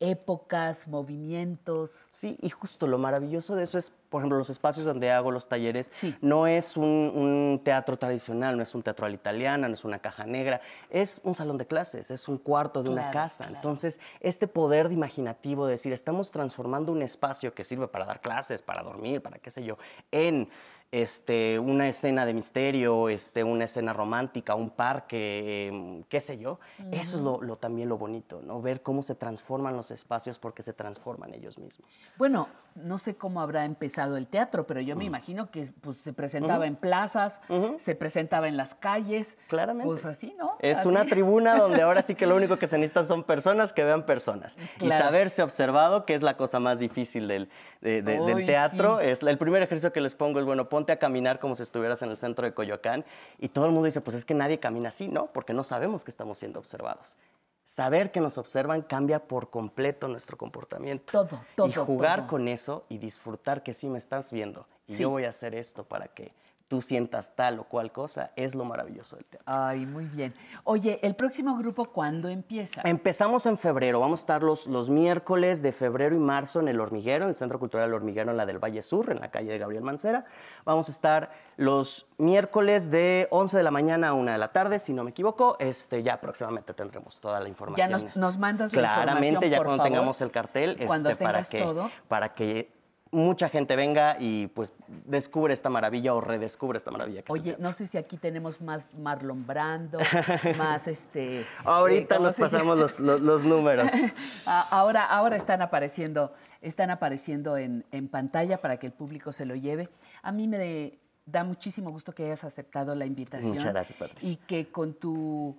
épocas, movimientos. Sí, y justo lo maravilloso de eso es, por ejemplo, los espacios donde hago los talleres, no es un, un teatro tradicional, no es un teatro a la italiana, no es una caja negra, es un salón de clases, es un cuarto de una casa. claro. Entonces, este poder de imaginativo de decir, estamos transformando un espacio que sirve para dar clases, para dormir, para qué sé yo, en este, una escena de misterio, este, una escena romántica, un parque, em, qué sé yo. Eso es lo, lo- también lo bonito, ¿no? Ver cómo se transforman los espacios porque se transforman ellos mismos. Bueno, no sé cómo habrá empezado el teatro, pero yo me imagino que pues, se presentaba Ujú. en plazas, se presentaba en las calles. Claramente. Pues así, ¿no? Es Así. una tribuna donde ahora sí que lo único que se necesitan son personas que vean personas. Y Claro. saberse observado, que es la cosa más difícil del, de- de- del teatro. sí. Es, el primer ejercicio que les pongo es, bueno, ponte a caminar como si estuvieras en el centro de Coyoacán. Y todo el mundo dice, pues es que nadie camina así, ¿no? Porque no sabemos que estamos siendo observados. Saber que nos observan cambia por completo nuestro comportamiento. Todo, todo, Y jugar todo. con eso y disfrutar que sí me estás viendo. Y Sí. yo voy a hacer esto para que tú sientas tal o cual cosa, es lo maravilloso del teatro. Ay, muy bien. Oye, ¿el próximo grupo cuándo empieza? Empezamos en febrero, vamos a estar los, los miércoles de febrero y marzo en el Hormiguero, en el Centro Cultural El Hormiguero, en la del Valle Sur, en la calle de Gabriel Mancera. Vamos a estar los miércoles de 11 de la mañana a 1 de la tarde, si no me equivoco. Este, ya próximamente tendremos toda la Ya información. nos, nos mandas la Claramente, información, ya por cuando favor. tengamos el cartel, Cuando este, para, tengas que, todo. para que mucha gente venga y pues descubre esta maravilla o redescubre esta maravilla. Que Oye, no sé si aquí tenemos más Marlon Brando, más este... Ahorita eh, ¿cómo nos pasamos los, los- los números. Ah, Ahora, ahora están apareciendo, están apareciendo en, en pantalla para que el público se lo lleve. A mí me de- da muchísimo gusto que hayas aceptado la invitación. Muchas gracias, Patricia. Y que con tu,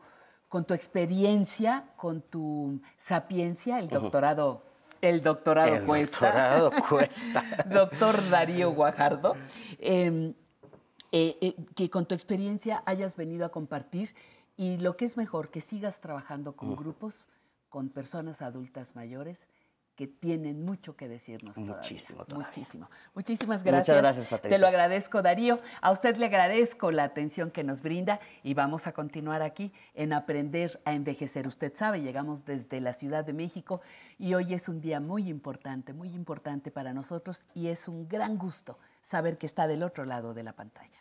con tu experiencia, con tu sapiencia, el doctorado, el doctorado El cuesta. doctorado cuesta. Doctor Darío Guajardo. eh, eh, eh, que con tu experiencia hayas venido a compartir y lo que es mejor, que sigas trabajando con grupos, con personas adultas mayores que tienen mucho que decirnos. Muchísimo todavía. Muchísimo. Muchísimas Muchas gracias. gracias, Te Patricia. lo agradezco, Darío. A usted le agradezco la atención que nos brinda y vamos a continuar aquí en Aprender a Envejecer. Usted sabe, llegamos desde la Ciudad de México y hoy es un día muy importante, muy importante para nosotros y es un gran gusto saber que está del otro lado de la pantalla.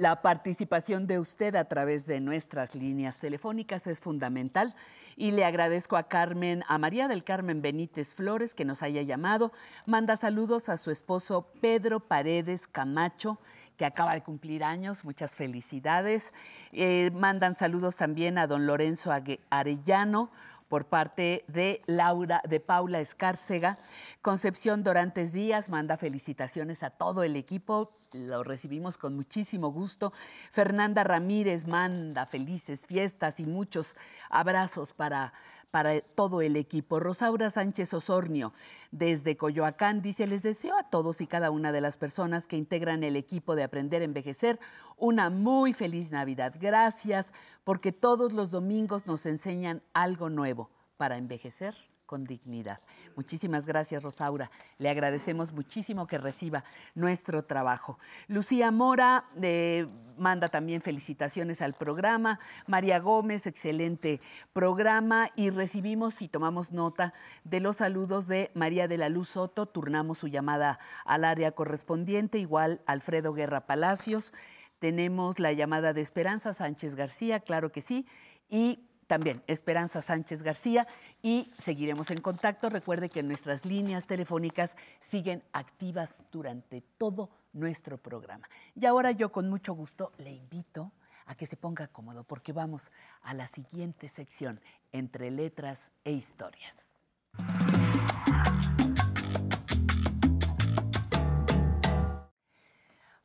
La participación de usted a través de nuestras líneas telefónicas es fundamental y le agradezco a Carmen, a María del Carmen Benítez Flores que nos haya llamado. Manda saludos a su esposo Pedro Paredes Camacho que acaba de cumplir años, muchas felicidades. Eh, mandan saludos también a don Lorenzo Arellano, por parte de Laura, de Paula Escárcega. Concepción Dorantes Díaz manda felicitaciones a todo el equipo, lo recibimos con muchísimo gusto. Fernanda Ramírez manda felices fiestas y muchos abrazos para para todo el equipo. Rosaura Sánchez Osornio, desde Coyoacán, dice, les deseo a todos y cada una de las personas que integran el equipo de Aprender a Envejecer una muy feliz Navidad. Gracias porque todos los domingos nos enseñan algo nuevo para envejecer con dignidad. Muchísimas gracias, Rosaura. Le agradecemos muchísimo que reciba nuestro trabajo. Lucía Mora eh, manda también felicitaciones al programa. María Gómez, excelente programa. Y recibimos y tomamos nota de los saludos de María de la Luz Soto. Turnamos su llamada al área correspondiente, igual Alfredo Guerra Palacios. Tenemos la llamada de Esperanza Sánchez García, claro que sí. Y también Esperanza Sánchez García y seguiremos en contacto. Recuerde que nuestras líneas telefónicas siguen activas durante todo nuestro programa. Y ahora yo con mucho gusto le invito a que se ponga cómodo porque vamos a la siguiente sección, entre letras e historias.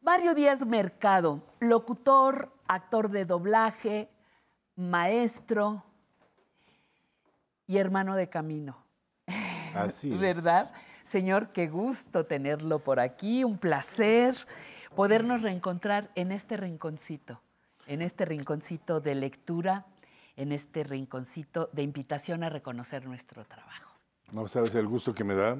Mario Díaz Mercado, locutor, actor de doblaje, maestro y hermano de camino. Así es. ¿Verdad? Señor, qué gusto tenerlo por aquí, un placer podernos reencontrar en este rinconcito, en este rinconcito de lectura, en este rinconcito de invitación a reconocer nuestro trabajo. No sabes el gusto que me da,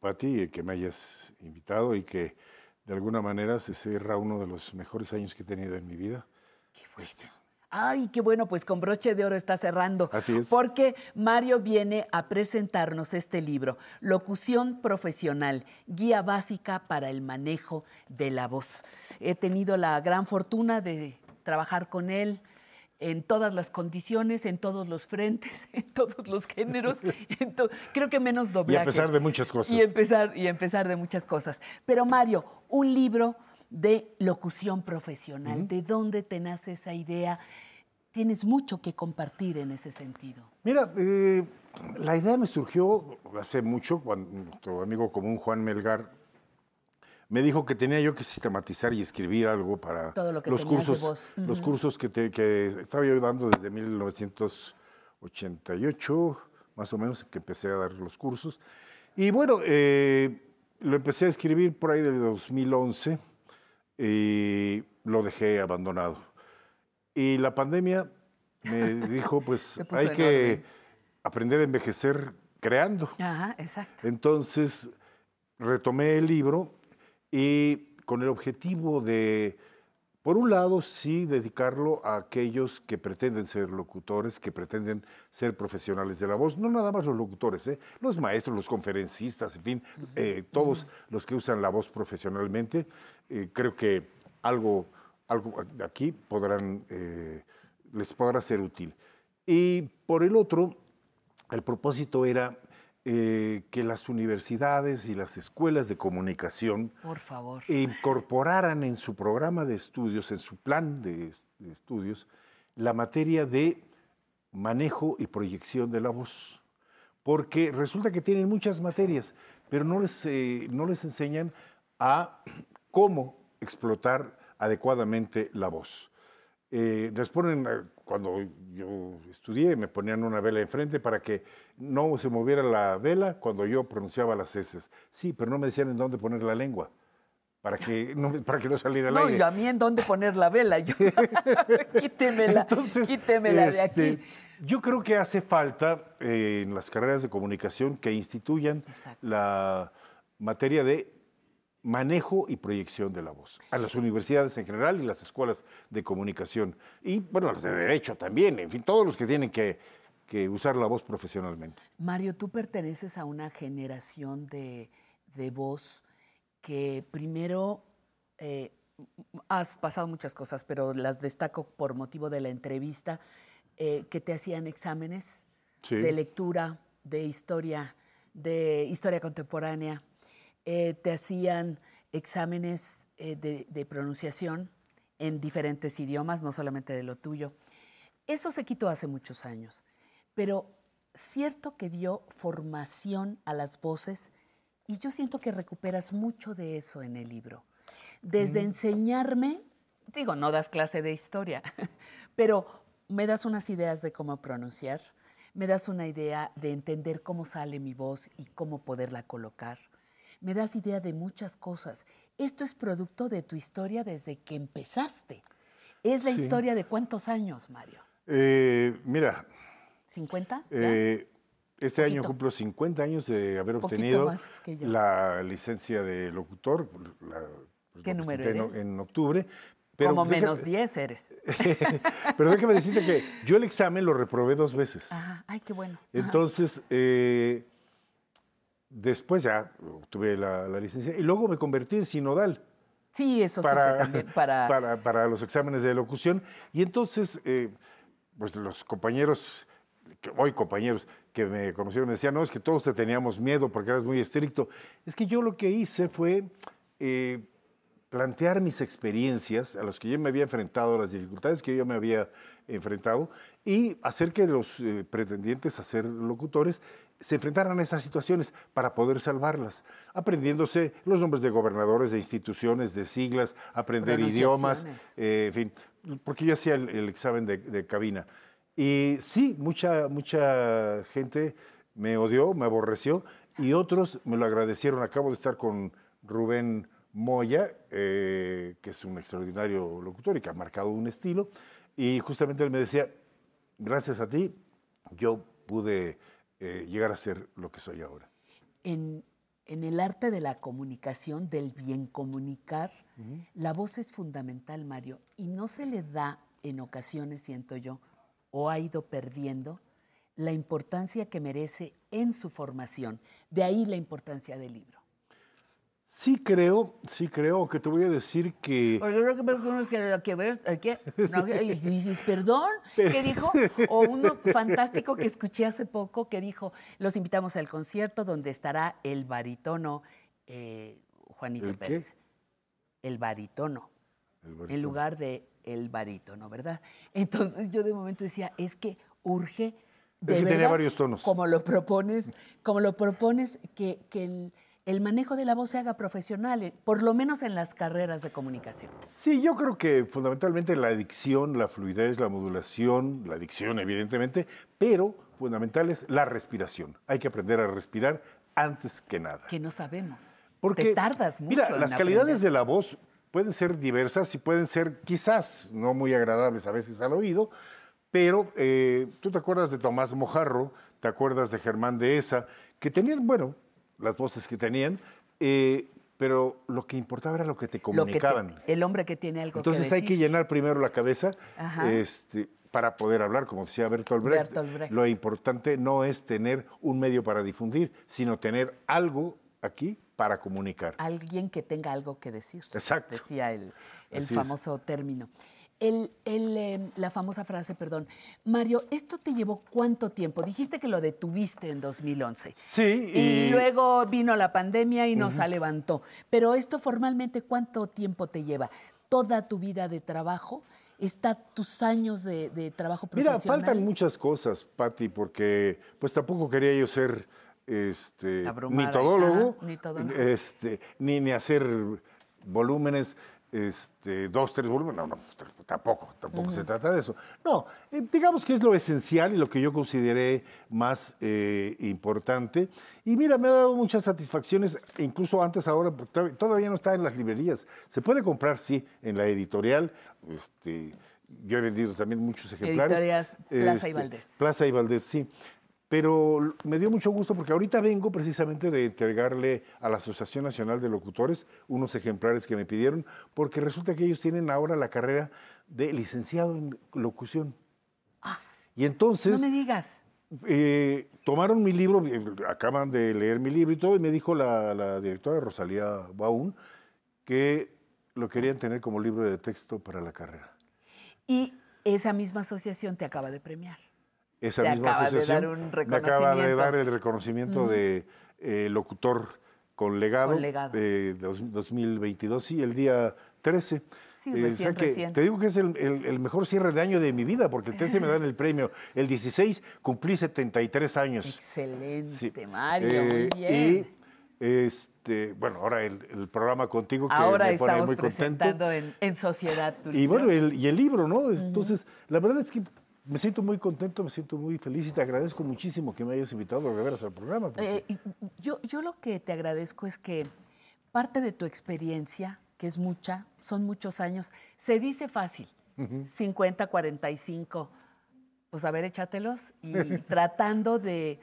Pati, que me hayas invitado y que de alguna manera se cierra uno de los mejores años que he tenido en mi vida. ¿Qué fue este? Ay, qué bueno, pues con broche de oro está cerrando. Así es. Porque Mario viene a presentarnos este libro, Locución Profesional, Guía Básica para el Manejo de la Voz. He tenido la gran fortuna de trabajar con él en todas las condiciones, en todos los frentes, en todos los géneros, creo que menos doblaje. Y a pesar de muchas cosas. Y empezar, y empezar de muchas cosas. Pero Mario, un libro de locución profesional. ¿De dónde te nace esa idea? Tienes mucho que compartir en ese sentido. Mira, eh, la idea me surgió hace mucho, cuando tu amigo común Juan Melgar me dijo que tenía yo que sistematizar y escribir algo para los cursos, los cursos que, que, estaba yo dando desde 1988, más o menos, que empecé a dar los cursos. Y bueno, eh, lo empecé a escribir por ahí de 2011 y lo dejé abandonado. Y la pandemia me dijo, pues hay que aprender a envejecer creando. Ajá, exacto. Entonces retomé el libro y con el objetivo de, por un lado, sí dedicarlo a aquellos que pretenden ser locutores, que pretenden ser profesionales de la voz, no nada más los locutores, ¿eh? los maestros, los conferencistas, en fin, eh, todos los que usan la voz profesionalmente. Eh, creo que algo, algo aquí podrán, eh, les podrá ser útil. Y por el otro, el propósito era eh, que las universidades y las escuelas de comunicación por favor. incorporaran en su programa de estudios, en su plan de, estudios, la materia de manejo y proyección de la voz. Porque resulta que tienen muchas materias, pero no les, no les enseñan a cómo explotar adecuadamente la voz. Eh, les ponen, eh, cuando yo estudié, me ponían una vela enfrente para que no se moviera la vela cuando yo pronunciaba las heces. Sí, pero no me decían en dónde poner la lengua. Para que, no, para que no saliera el aire. No, y a mí en dónde poner la vela. quítemela, quítemela de aquí. Este, yo creo que hace falta eh, en las carreras de comunicación que instituyan la materia de manejo y proyección de la voz. A las universidades en general y las escuelas de comunicación. Y bueno, las de derecho también, en fin, todos los que tienen que, usar la voz profesionalmente. Mario, tú perteneces a una generación de, voz que primero eh, has pasado muchas cosas, pero las destaco por motivo de la entrevista, eh, que te hacían exámenes Sí. de lectura, de historia, de historia contemporánea, eh, te hacían exámenes eh, de, de pronunciación en diferentes idiomas, no solamente de lo tuyo. Eso se quitó hace muchos años, pero cierto que dio formación a las voces y yo siento que recuperas mucho de eso en el libro. Desde Mm. enseñarme, digo, no das clase de historia, pero me das unas ideas de cómo pronunciar, me das una idea de entender cómo sale mi voz y cómo poderla colocar. Me das idea de muchas cosas. Esto es producto de tu historia desde que empezaste. Es la Sí. historia de cuántos años, Mario. Eh, mira, ¿50? ¿Ya? eh, este año cumplo 50 años de haber obtenido la licencia de locutor. la- pues, ¿Qué número en- eres? En, octubre. Pero Como déjame- menos 10 eres. Pero déjame decirte que yo el examen lo reprobé dos veces. Ajá, ay, qué bueno. Entonces, eh, después ya obtuve la, la licencia y luego me convertí en sinodal. Sí, eso para, también, para- para, para los exámenes de locución. Y entonces, eh, pues los compañeros, que hoy compañeros que me conocieron, me decían, no, es que todos te teníamos miedo porque eras muy estricto. Es que yo lo que hice fue eh, plantear mis experiencias a las que yo me había enfrentado, las dificultades que yo me había enfrentado, y hacer que los eh, pretendientes a ser locutores se enfrentaran a esas situaciones para poder salvarlas, aprendiéndose los nombres de gobernadores, de instituciones, de siglas, aprender idiomas, eh, en fin, porque yo hacía el, el examen de, de cabina. Y sí, mucha, mucha gente me odió, me aborreció, y otros me lo agradecieron. Acabo de estar con Rubén Moya, eh, que es un extraordinario locutor y que ha marcado un estilo, y justamente él me decía, gracias a ti, yo pude eh, llegar a ser lo que soy ahora. En, en el arte de la comunicación, del bien comunicar, la voz es fundamental, Mario, y no se le da en ocasiones, siento yo, o ha ido perdiendo la importancia que merece en su formación. De ahí la importancia del libro. Sí creo, sí creo que te voy a decir que... Porque creo que personas que lo que ves, ¿qué? No, que- y dices, perdón, ¿qué dijo? O uno fantástico que escuché hace poco que dijo, los invitamos al concierto donde estará el barítono eh, Juanito ¿El qué? Pérez. El barítono, El en barítono. lugar de el barítono, ¿verdad? Entonces yo de momento decía, es que urge de Es que tenía varios tonos. Como lo propones, como lo propones, que, que el, el manejo de la voz se haga profesional, eh, por lo menos en las carreras de comunicación. Sí, yo creo que fundamentalmente la dicción, la fluidez, la modulación, la dicción evidentemente, pero fundamental es la respiración. Hay que aprender a respirar antes que nada. Que no sabemos. Porque, Te tardas mucho. Mira, en las calidades aprender. de la voz pueden ser diversas y pueden ser quizás no muy agradables a veces al oído, pero eh, tú te acuerdas de Tomás Mojarro, te acuerdas de Germán Dehesa, que tenían, bueno, las voces que tenían, eh, pero lo que importaba era lo que te Lo que te- comunicaban. el hombre que tiene algo Entonces que hay que decir. llenar primero la cabeza Ajá. este, para poder hablar, como decía Bertolt Brecht. Bertolt Brecht. Lo importante no es tener un medio para difundir, sino tener algo aquí para comunicar. Alguien que tenga algo que decir. Exacto. Decía el, el es. famoso término. El- el, eh, la famosa frase, perdón. Mario, ¿esto te llevó cuánto tiempo? Dijiste que lo detuviste en 2011. Sí, Y, y- luego vino la pandemia y nos Ujú. levantó. Pero esto formalmente, ¿cuánto tiempo te lleva? ¿Toda tu vida de trabajo? ¿Está tus años de, de trabajo Mira, profesional? faltan muchas cosas, Patti, porque pues tampoco quería yo ser este, Abrumar, ni todólogo, ajá, ni todólogo. este, ni, ni hacer volúmenes, este, dos, tres volúmenes, no, no, t- tampoco, tampoco se trata de eso. No, eh, digamos que es lo esencial y lo que yo consideré más eh, importante. Y mira, me ha dado muchas satisfacciones, incluso antes ahora, todavía no está en las librerías. Se puede comprar, sí, en la editorial. Este, yo he vendido también muchos ejemplares. Editorias Plaza y Este, Valdés. Plaza y Valdés, sí. Pero me dio mucho gusto porque ahorita vengo precisamente de entregarle a la Asociación Nacional de Locutores unos ejemplares que me pidieron, porque resulta que ellos tienen ahora la carrera de licenciado en locución. y entonces Ah. No me digas. eh, tomaron mi libro, eh, acaban de leer mi libro y todo, y me dijo la, la directora Rosalía Baún que lo querían tener como libro de texto para la carrera. Y esa misma asociación te acaba de premiar. Esa Te misma acaba de asociación dar un me acaba de reconocimiento. dar el reconocimiento Ujú. de eh, locutor con legado, Con legado. de dos- 2022, sí, el día 13. Sí, Eh, recién, o sea que. Te digo que es el, el- el mejor cierre de año de mi vida, porque el 13 me dan el premio. El 16 cumplí 73 años. Excelente, Sí. Mario, Eh, muy bien. Y, este, bueno, ahora el, el programa contigo que Ahora me pone estamos muy contento. presentando en, Sociedad tu Y libro. bueno, y el libro, ¿no? Entonces, la verdad es que me siento muy contento, me siento muy feliz y te agradezco muchísimo que me hayas invitado de veras al programa. porque- Eh, yo, yo lo que te agradezco es que parte de tu experiencia, que es mucha, son muchos años, se dice fácil, Ujú. 50, 45, pues a ver, échatelos y tratando de,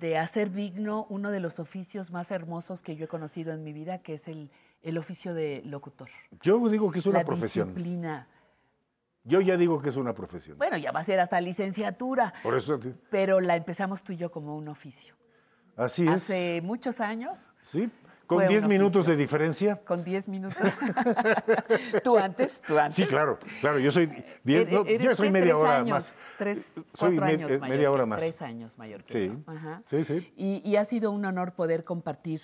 de hacer digno uno de los oficios más hermosos que yo he conocido en mi vida, que es el, el oficio de locutor. Yo digo que es una La profesión. disciplina. Yo ya digo que es una profesión. Bueno, ya va a ser hasta licenciatura, Por eso, pero la empezamos tú y yo como un oficio. así es. Hace muchos años, Sí, con fue un 10 minutos oficio. de diferencia. con 10 minutos. tú antes, tú antes. Sí, claro, claro, yo soy, diez- no, yo soy media hora años, más. Tres, Soy me- años eh, mayor media hora más. Tres años mayor que Sí, yo. Ajá. sí, sí. Y, y ha sido un honor poder compartir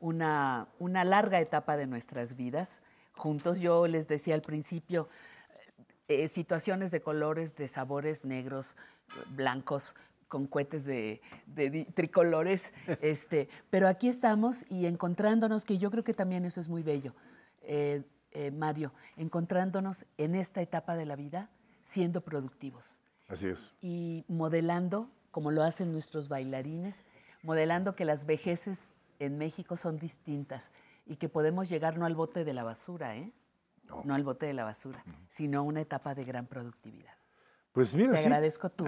una, una larga etapa de nuestras vidas juntos. Yo les decía al principio, eh, situaciones de colores, de sabores negros, blancos, con cohetes de, tricolores, este, pero aquí estamos y encontrándonos, que yo creo que también eso es muy bello, eh, eh, Mario, encontrándonos en esta etapa de la vida siendo productivos Así es. y modelando, como lo hacen nuestros bailarines, modelando que las vejeces en México son distintas y que podemos llegar no al bote de la basura, ¿eh? No, al bote de la basura, sino una etapa de gran productividad. Pues mira, Te sí. agradezco tu,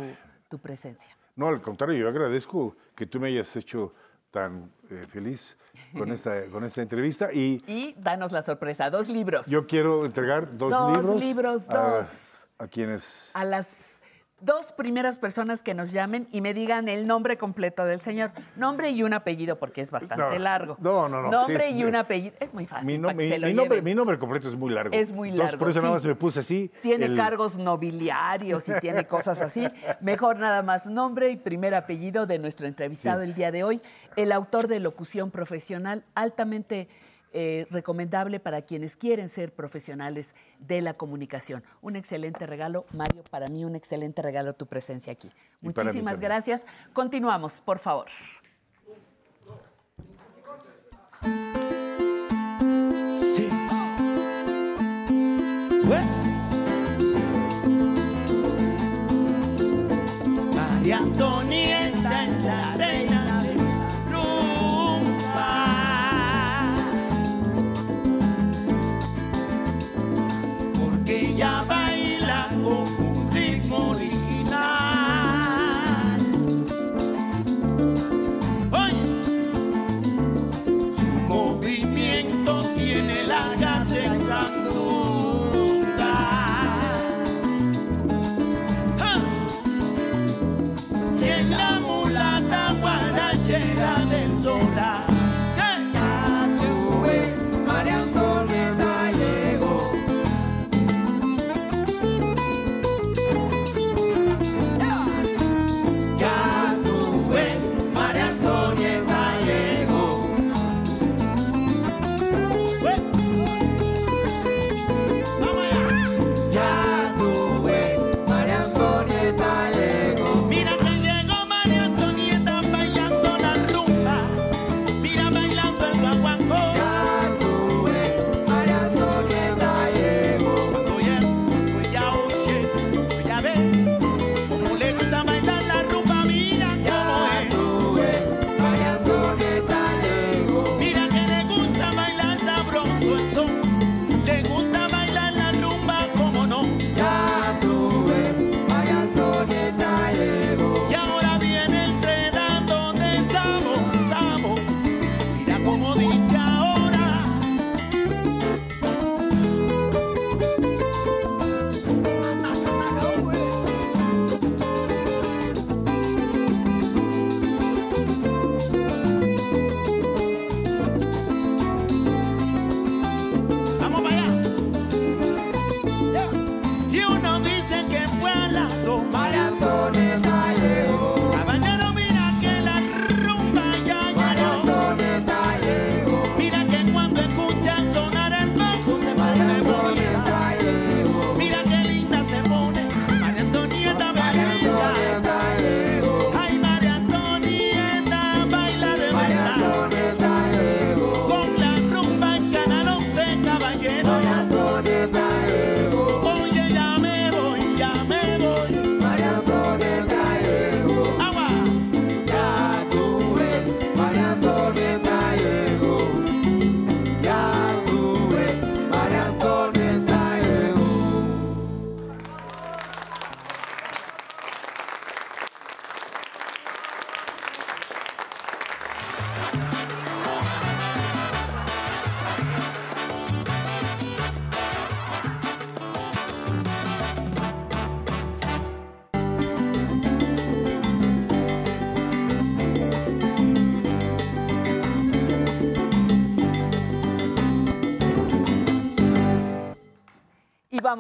tu presencia. No, al contrario, yo agradezco que tú me hayas hecho tan eh, feliz con esta, con esta entrevista y Y danos la sorpresa, dos libros. yo quiero entregar dos, Dos libros. libros, a- dos. A, quienes... A las dos primeras personas que nos llamen y me digan el nombre completo del señor. Nombre y un apellido, porque es bastante No, largo. no, no, no, Nombre sí, y un apellido. Es muy fácil. Mi, no- para que mi- se lo mi nombre, mi nombre completo es muy largo. Es muy Entonces, largo, por eso nada más me puse así. Tiene el- cargos nobiliarios y tiene cosas así. Mejor nada más nombre y primer apellido de nuestro entrevistado Sí. el día de hoy, el autor de locución profesional, altamente eh, recomendable para quienes quieren ser profesionales de la comunicación. Un excelente regalo, Mario, para mí un excelente regalo tu presencia aquí. Y Muchísimas gracias. Continuamos, por favor.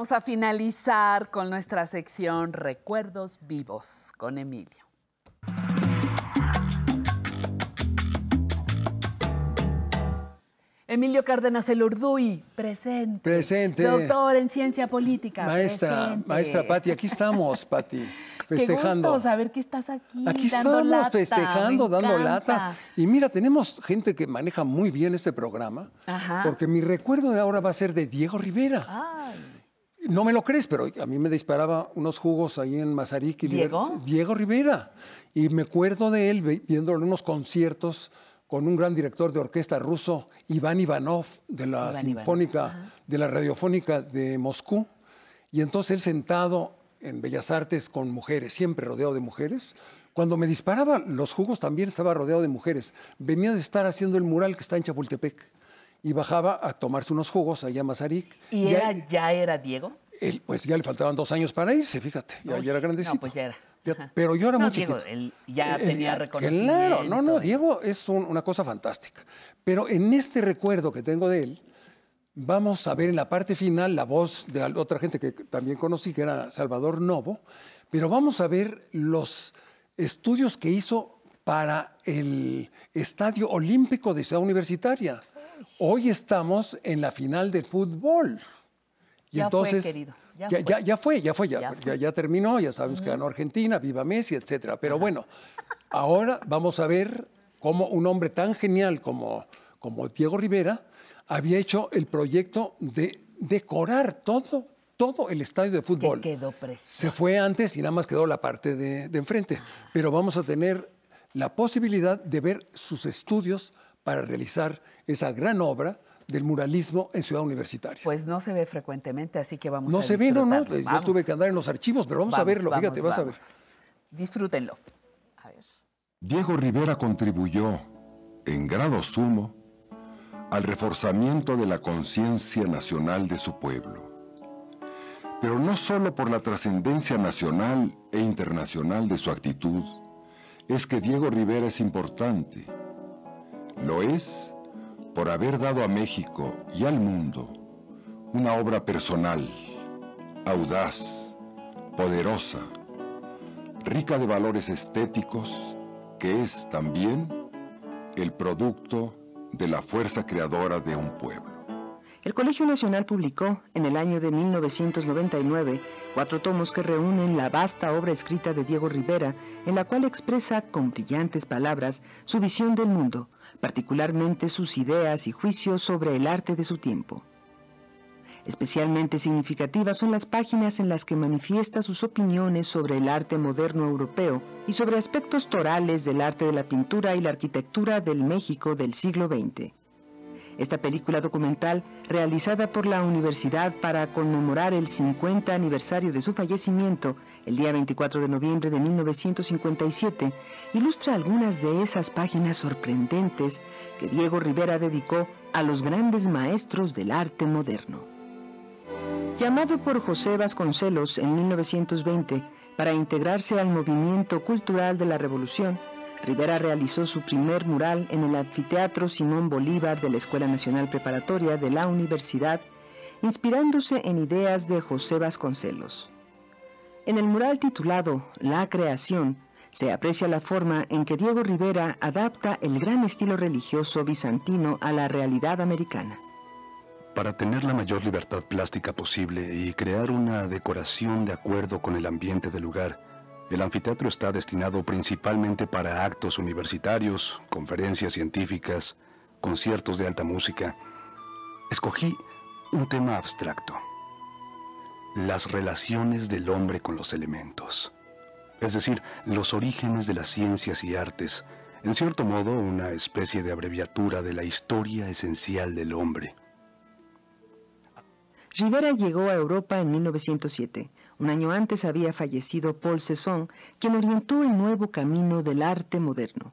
Vamos a finalizar con nuestra sección Recuerdos Vivos con Emilio. Emilio Cárdenas El Urduy, presente. Presente. Doctor en ciencia política. Maestra, presente. maestra Pati, aquí estamos, Pati, festejando. Qué gusto saber que estás aquí. Aquí dando estamos lata, festejando, dando lata. Y mira, tenemos gente que maneja muy bien este programa, Ajá. porque mi recuerdo de ahora va a ser de Diego Rivera. Ay, No me lo crees, pero a mí me disparaba unos jugos ahí en Mazarik. y ¿Diego? Diego Rivera. Y me acuerdo de él viéndolo en unos conciertos con un gran director de orquesta ruso, Iván Ivanov, de la Iván Sinfónica, de la Radiofónica de Moscú. Y entonces él sentado en Bellas Artes con mujeres, siempre rodeado de mujeres. Cuando me disparaba los jugos también estaba rodeado de mujeres. Venía de estar haciendo el mural que está en Chapultepec. Y bajaba a tomarse unos jugos allá a Mazarik. ¿Y Ya- era, ya era Diego? él, pues ya le faltaban dos años para irse, fíjate, ya, Uy, ya era grandecito. No, pues ya era. Ya- Pero yo era No, muy Diego, chiquito. él ya tenía reconocimiento. Claro, no, no, y- Diego es un- una cosa fantástica. Pero en este recuerdo que tengo de él, vamos a ver en la parte final la voz de otra gente que también conocí, que era Salvador Novo, pero vamos a ver los estudios que hizo para el Estadio Olímpico de Ciudad Universitaria. Hoy estamos en la final de fútbol. Y Ya fue, entonces, querido, ya ya, fue. ya- ya fue, ya fue, ya, fue. terminó, ya sabemos que ganó Argentina, viva Messi, etcétera. Pero bueno, ahora vamos a ver cómo un hombre tan genial como, como Diego Rivera había hecho el proyecto de decorar todo, todo el estadio de fútbol. Que quedó. Se fue antes y nada más quedó la parte de, de enfrente. Pero vamos a tener la posibilidad de ver sus estudios para realizar esa gran obra del muralismo en Ciudad Universitaria. Pues no se ve frecuentemente, así que vamos No a se ve, no, no. disfrutarlo. Yo tuve que andar en los archivos, pero vamos, a verlo, vamos, fíjate, vas a ver. Disfrútenlo. A ver. Diego Rivera contribuyó, en grado sumo, al reforzamiento de la conciencia nacional de su pueblo. Pero no solo por la trascendencia nacional e internacional de su actitud, es que Diego Rivera es importante. Lo es por haber dado a México y al mundo una obra personal, audaz, poderosa, rica de valores estéticos, que es también el producto de la fuerza creadora de un pueblo. El Colegio Nacional publicó, en el año de 1999, cuatro tomos que reúnen la vasta obra escrita de Diego Rivera, en la cual expresa con brillantes palabras su visión del mundo, particularmente sus ideas y juicios sobre el arte de su tiempo. Especialmente significativas son las páginas en las que manifiesta sus opiniones sobre el arte moderno europeo y sobre aspectos torales del arte de la pintura y la arquitectura del México del siglo XX. Esta película documental, realizada por la universidad para conmemorar el 50 aniversario de su fallecimiento, el día 24 de noviembre de 1957, ilustra algunas de esas páginas sorprendentes que Diego Rivera dedicó a los grandes maestros del arte moderno. Llamado por José Vasconcelos en 1920 para integrarse al movimiento cultural de la Revolución, Rivera realizó su primer mural en el anfiteatro Simón Bolívar de la Escuela Nacional Preparatoria de la Universidad, inspirándose en ideas de José Vasconcelos. En el mural titulado La Creación, se aprecia la forma en que Diego Rivera adapta el gran estilo religioso bizantino a la realidad americana. Para tener la mayor libertad plástica posible y crear una decoración de acuerdo con el ambiente del lugar, el anfiteatro está destinado principalmente para actos universitarios, conferencias científicas, conciertos de alta música. Escogí un tema abstracto, las relaciones del hombre con los elementos, es decir, los orígenes de las ciencias y artes, en cierto modo una especie de abreviatura de la historia esencial del hombre. Rivera llegó a Europa en 1907. Un año antes había fallecido Paul Cezanne, quien orientó el nuevo camino del arte moderno.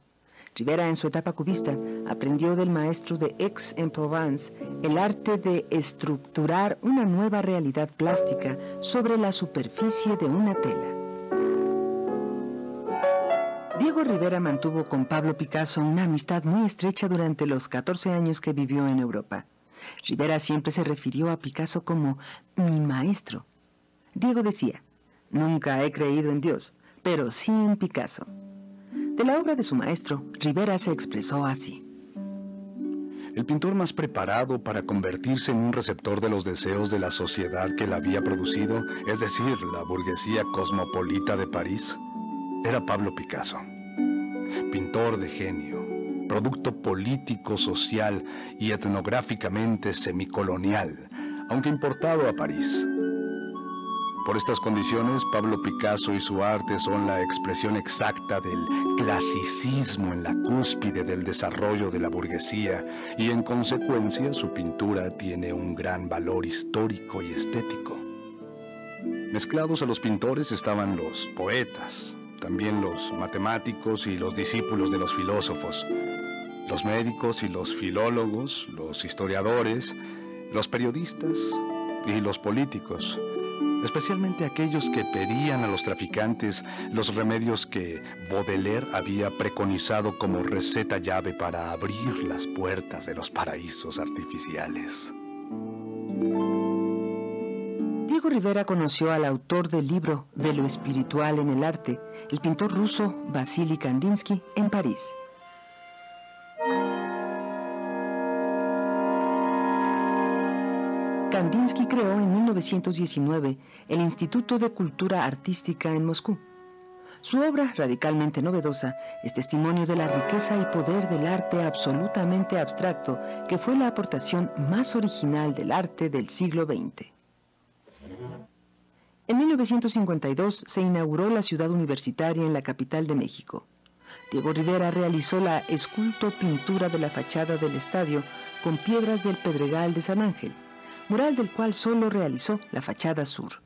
Rivera, en su etapa cubista, aprendió del maestro de Aix-en-Provence el arte de estructurar una nueva realidad plástica sobre la superficie de una tela. Diego Rivera mantuvo con Pablo Picasso una amistad muy estrecha durante los 14 años que vivió en Europa. Rivera siempre se refirió a Picasso como mi maestro. Diego decía, nunca he creído en Dios, pero sí en Picasso. De la obra de su maestro, Rivera se expresó así. El pintor más preparado para convertirse en un receptor de los deseos de la sociedad que la había producido, es decir, la burguesía cosmopolita de París, era Pablo Picasso. Pintor de genio, producto político, social y etnográficamente semicolonial, aunque importado a París. Por estas condiciones, Pablo Picasso y su arte son la expresión exacta del clasicismo en la cúspide del desarrollo de la burguesía y en consecuencia su pintura tiene un gran valor histórico y estético. Mezclados a los pintores estaban los poetas, también los matemáticos y los discípulos de los filósofos, los médicos y los filólogos, los historiadores, los periodistas y los políticos especialmente aquellos que pedían a los traficantes los remedios que Baudelaire había preconizado como receta llave para abrir las puertas de los paraísos artificiales. Diego Rivera conoció al autor del libro De lo espiritual en el arte, el pintor ruso Vasily Kandinsky, en París. Kandinsky creó en 1919 el Instituto de Cultura Artística en Moscú. Su obra, radicalmente novedosa, es testimonio de la riqueza y poder del arte absolutamente abstracto, que fue la aportación más original del arte del siglo XX. En 1952 se inauguró la ciudad universitaria en la capital de México. Diego Rivera realizó la esculto pintura de la fachada del estadio con piedras del Pedregal de San Ángel, mural del cual solo realizó la fachada sur.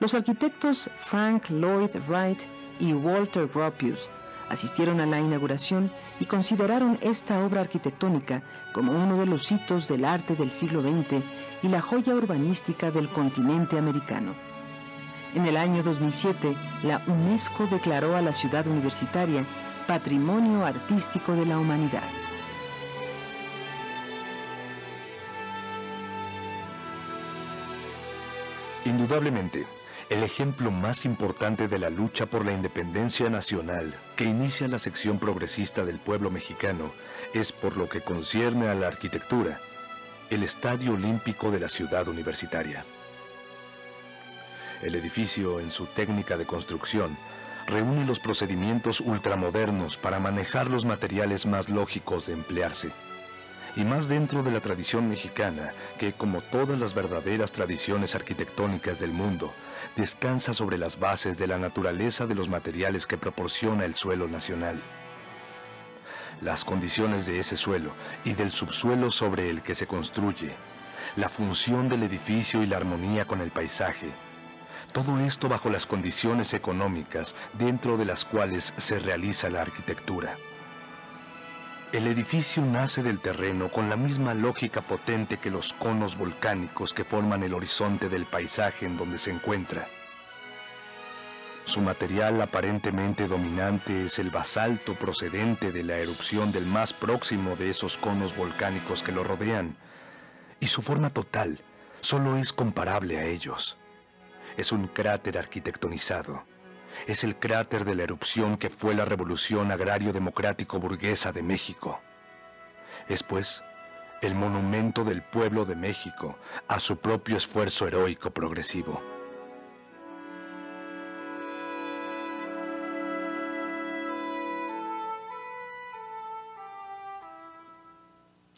Los arquitectos Frank Lloyd Wright y Walter Gropius asistieron a la inauguración y consideraron esta obra arquitectónica como uno de los hitos del arte del siglo XX y la joya urbanística del continente americano. En el año 2007, la UNESCO declaró a la ciudad universitaria Patrimonio Artístico de la Humanidad. Indudablemente, el ejemplo más importante de la lucha por la independencia nacional que inicia la sección progresista del pueblo mexicano es, por lo que concierne a la arquitectura, el Estadio Olímpico de la Ciudad Universitaria. El edificio, en su técnica de construcción, reúne los procedimientos ultramodernos para manejar los materiales más lógicos de emplearse y más dentro de la tradición mexicana, que como todas las verdaderas tradiciones arquitectónicas del mundo, descansa sobre las bases de la naturaleza de los materiales que proporciona el suelo nacional. Las condiciones de ese suelo y del subsuelo sobre el que se construye, la función del edificio y la armonía con el paisaje, todo esto bajo las condiciones económicas dentro de las cuales se realiza la arquitectura. El edificio nace del terreno con la misma lógica potente que los conos volcánicos que forman el horizonte del paisaje en donde se encuentra. Su material aparentemente dominante es el basalto procedente de la erupción del más próximo de esos conos volcánicos que lo rodean, y su forma total solo es comparable a ellos. Es un cráter arquitectonizado es el cráter de la erupción que fue la Revolución Agrario-Democrático Burguesa de México. Es pues el monumento del pueblo de México a su propio esfuerzo heroico progresivo.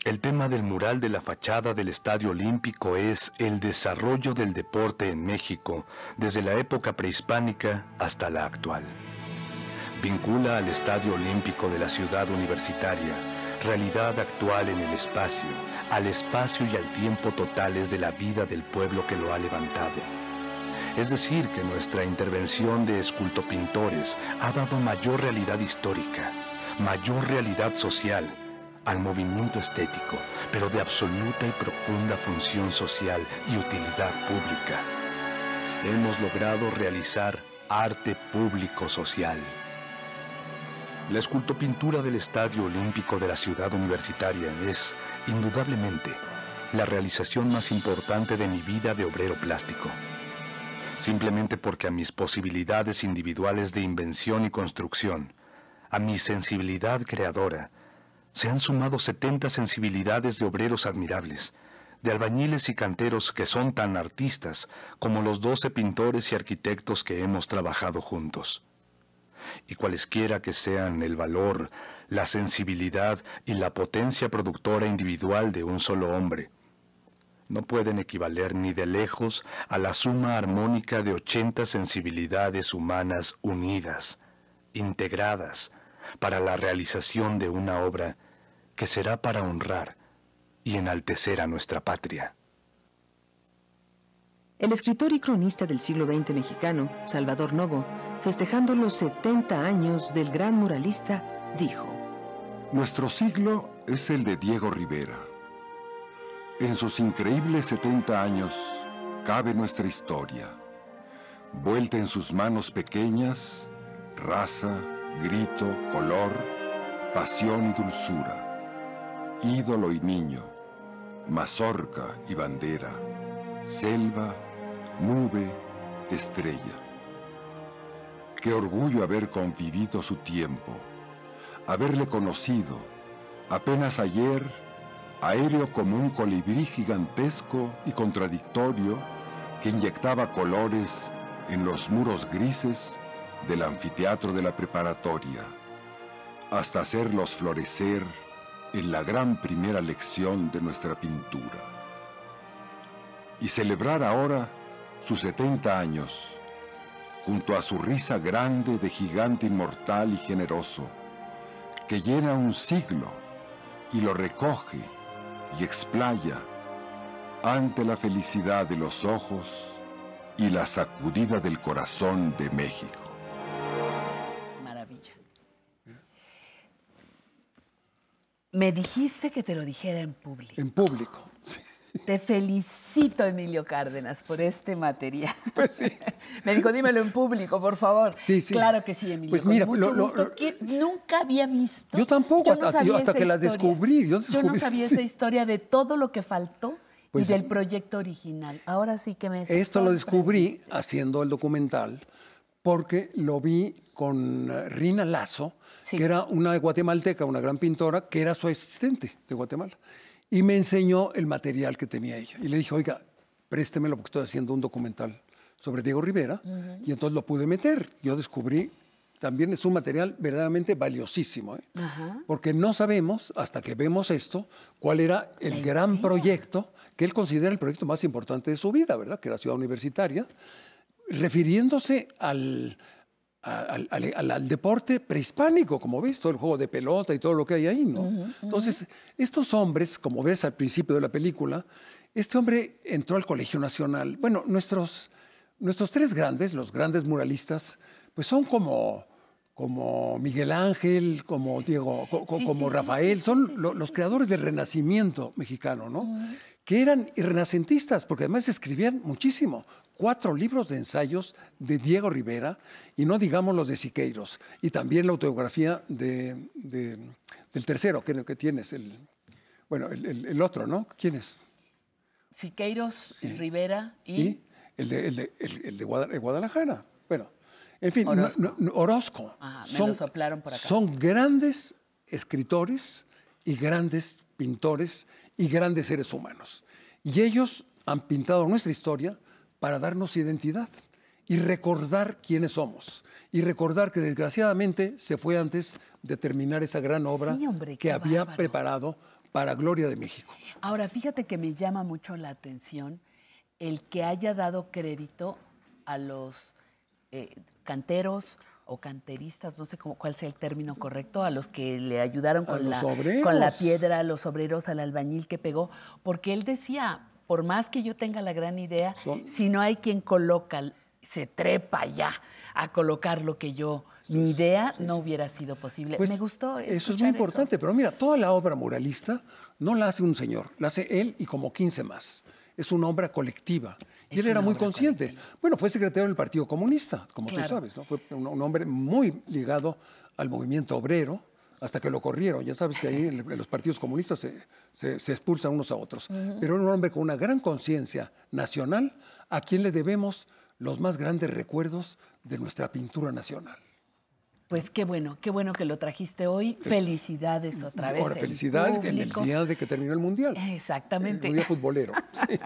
El tema del mural de la fachada del Estadio Olímpico es el desarrollo del deporte en México desde la época prehispánica hasta la actual. Vincula al Estadio Olímpico de la ciudad universitaria, realidad actual en el espacio, al espacio y al tiempo totales de la vida del pueblo que lo ha levantado. Es decir, que nuestra intervención de escultopintores ha dado mayor realidad histórica, mayor realidad social, al movimiento estético, pero de absoluta y profunda función social y utilidad pública. Hemos logrado realizar arte público social. La escultopintura del Estadio Olímpico de la Ciudad Universitaria es, indudablemente, la realización más importante de mi vida de obrero plástico. Simplemente porque a mis posibilidades individuales de invención y construcción, a mi sensibilidad creadora, se han sumado 70 sensibilidades de obreros admirables, de albañiles y canteros que son tan artistas como los 12 pintores y arquitectos que hemos trabajado juntos. Y cualesquiera que sean el valor, la sensibilidad y la potencia productora individual de un solo hombre, no pueden equivaler ni de lejos a la suma armónica de 80 sensibilidades humanas unidas, integradas, para la realización de una obra que será para honrar y enaltecer a nuestra patria. El escritor y cronista del siglo XX mexicano, Salvador Novo, festejando los 70 años del gran muralista, dijo, Nuestro siglo es el de Diego Rivera. En sus increíbles 70 años cabe nuestra historia, vuelta en sus manos pequeñas, raza, grito, color, pasión y dulzura, ídolo y niño, mazorca y bandera, selva, nube, estrella. Qué orgullo haber convivido su tiempo, haberle conocido, apenas ayer, aéreo como un colibrí gigantesco y contradictorio que inyectaba colores en los muros grises del anfiteatro de la preparatoria, hasta hacerlos florecer en la gran primera lección de nuestra pintura. Y celebrar ahora sus 70 años, junto a su risa grande de gigante inmortal y generoso, que llena un siglo y lo recoge y explaya ante la felicidad de los ojos y la sacudida del corazón de México. Me dijiste que te lo dijera en público. En público. Te felicito, Emilio Cárdenas, por este material. Me dijo, dímelo en público, por favor. Pues Sí, sí. Claro que sí, Emilio. Pues mira, mucho lo- lo- gusto. Que nunca había visto. Yo tampoco, no hasta- que la descubrí, yo no sabía sí. esa historia de todo lo que faltó Pues y del proyecto original. Ahora sí que me Esto lo descubrí haciendo el documental porque lo vi con eh, Rina Lazo, que era una guatemalteca, una gran pintora, que era su asistente de Guatemala. Y me enseñó el material que tenía ella. Y le dije, oiga, préstemelo porque estoy haciendo un documental sobre Diego Rivera. Ujú. Y entonces lo pude meter. Yo descubrí, también es un material verdaderamente valiosísimo. ¿eh? Ajá. porque no sabemos, hasta que vemos esto, cuál era el gran proyecto que él considera el proyecto más importante de su vida, ¿verdad? Que era Ciudad Universitaria, refiriéndose al, al, al- al- al deporte prehispánico, como ves, todo el juego de pelota y todo lo que hay ahí, ¿no? Entonces, estos hombres, como ves al principio de la película, este hombre entró al Colegio Nacional. Bueno, nuestros, nuestros tres grandes, los grandes muralistas, pues son como, como Miguel Ángel, como Diego, co- co- Sí, como sí, sí, Rafael, son lo- los creadores del renacimiento mexicano, ¿no? Que eran renacentistas, porque además escribían muchísimo. Cuatro libros de ensayos de Diego Rivera, y no digamos los de Siqueiros, y también la autobiografía de, de- del tercero, que, que tienes, el, bueno, el, el- el otro, ¿no? ¿Quién es? Siqueiros, Rivera y, Y el de, el de- el- de Guada- de Guadalajara. Bueno, en fin, Orozco. no- no- Orozco. Ah, me lo soplaron por acá. son grandes escritores y grandes pintores y grandes seres humanos. Y ellos han pintado nuestra historia para darnos identidad y recordar quiénes somos. Y recordar que desgraciadamente se fue antes de terminar esa gran obra Sí, hombre, que había bárbaro. preparado para Gloria de México. Ahora, fíjate que me llama mucho la atención el que haya dado crédito a los eh, canteros o canteristas, no sé cómo, cuál sea el término correcto, a los que le ayudaron con, la, con la piedra, a los obreros, al albañil que pegó, porque él decía, por más que yo tenga la gran idea, si no hay quien coloca, se trepa ya a colocar lo que yo, mi idea no hubiera sido posible. Pues, me gustó. Eso es muy importante, pero mira, toda la obra muralista no la hace un señor, la hace él y como 15 más. Es una obra colectiva. Y él era muy consciente. Bueno, fue secretario del Partido Comunista, como Claro. tú sabes, ¿no? Fue un, un hombre muy ligado al movimiento obrero, hasta que lo corrieron. Ya sabes que ahí los partidos comunistas se, se- se expulsan unos a otros. Pero era un hombre con una gran conciencia nacional a quien le debemos los más grandes recuerdos de nuestra pintura nacional. Pues qué bueno, qué bueno que lo trajiste hoy. Felicidades otra vez. Ahora, el felicidades en el día de que terminó el Mundial. Exactamente. El día futbolero. Sí.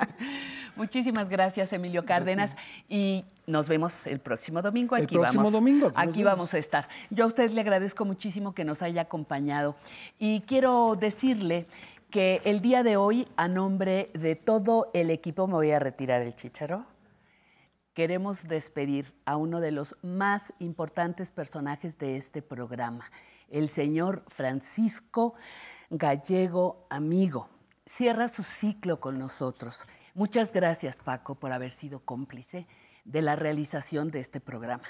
Muchísimas gracias, Emilio Cárdenas. Y nos vemos el próximo domingo. El Aquí próximo vamos, domingo, aquí nos Aquí vemos. vamos a estar. Yo a usted le agradezco muchísimo que nos haya acompañado. Y quiero decirle que el día de hoy, a nombre de todo el equipo, me voy a retirar el chicharo. Queremos despedir a uno de los más importantes personajes de este programa, el señor Francisco Gallego Amigo. Cierra su ciclo con nosotros. Muchas gracias, Paco, por haber sido cómplice de la realización de este programa.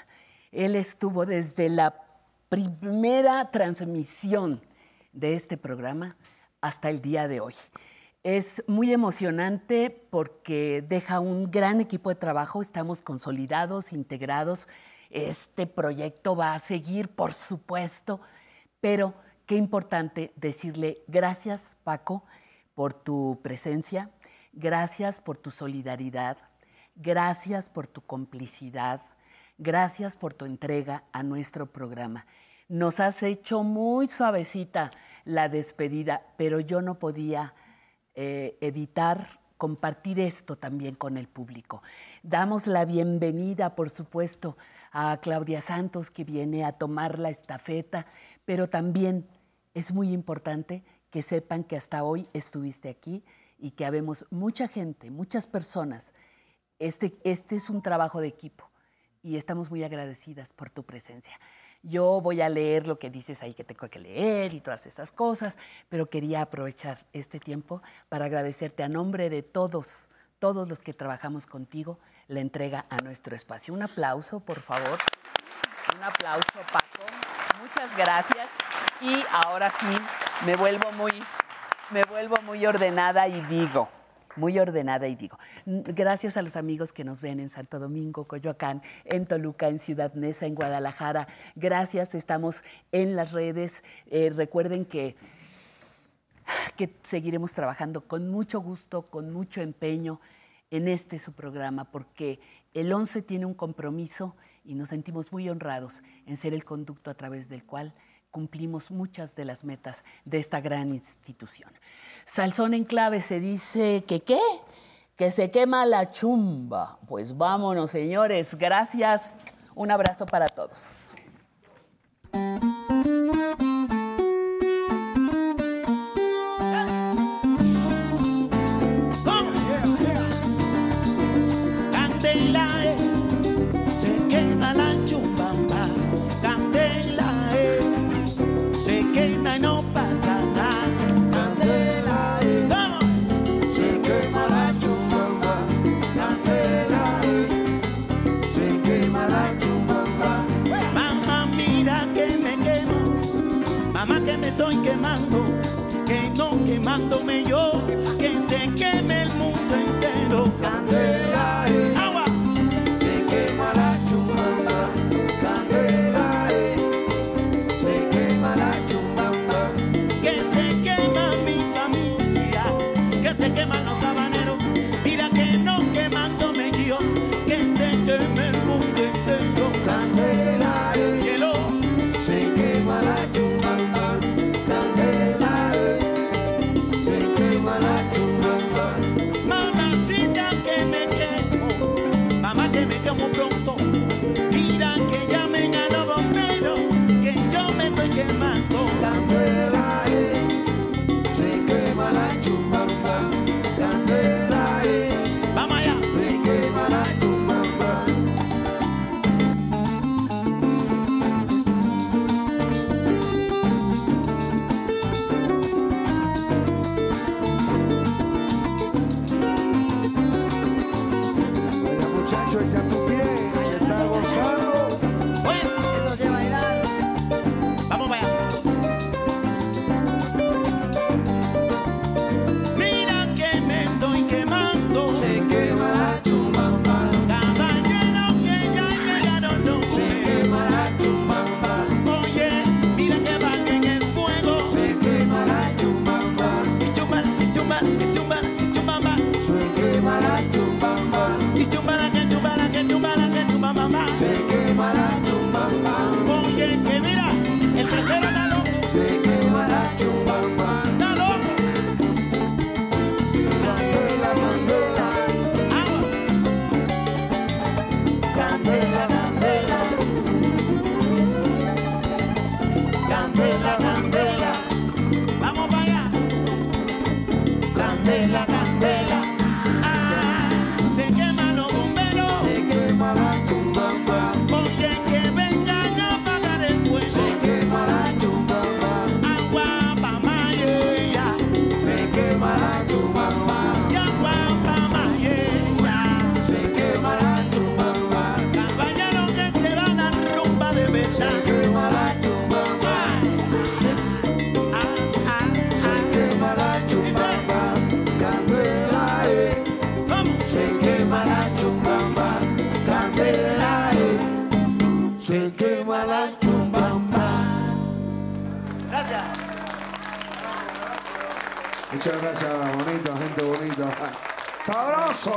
Él estuvo desde la primera transmisión de este programa hasta el día de hoy. Es muy emocionante porque deja un gran equipo de trabajo, estamos consolidados, integrados. Este proyecto va a seguir, por supuesto, pero qué importante decirle gracias, Paco, por tu presencia, gracias por tu solidaridad, gracias por tu complicidad, gracias por tu entrega a nuestro programa. Nos has hecho muy suavecita la despedida, pero yo no podía eh, evitar compartir esto también con el público. Damos la bienvenida, por supuesto, a Claudia Santos, que viene a tomar la estafeta, pero también es muy importante que sepan que hasta hoy estuviste aquí y que habemos mucha gente, muchas personas. Este, este es un trabajo de equipo y estamos muy agradecidas por tu presencia. Yo voy a leer lo que dices ahí que tengo que leer y todas esas cosas, pero quería aprovechar este tiempo para agradecerte a nombre de todos, todos los que trabajamos contigo, la entrega a nuestro espacio. Un aplauso, por favor. Un aplauso, Paco. Muchas gracias. Y ahora sí, me vuelvo muy, me vuelvo muy ordenada y digo, muy ordenada y digo, gracias a los amigos que nos ven en Santo Domingo, Coyoacán, en Toluca, en Ciudad Neza, en Guadalajara. Gracias, estamos en las redes. Eh, recuerden que que seguiremos trabajando con mucho gusto, con mucho empeño en este su programa, porque el 11 tiene un compromiso y nos sentimos muy honrados en ser el conducto a través del cual cumplimos muchas de las metas de esta gran institución. Salsón en clave se dice que qué, que se quema la chumba. Pues vámonos, señores. Gracias. Un abrazo para todos. No quemándome yo.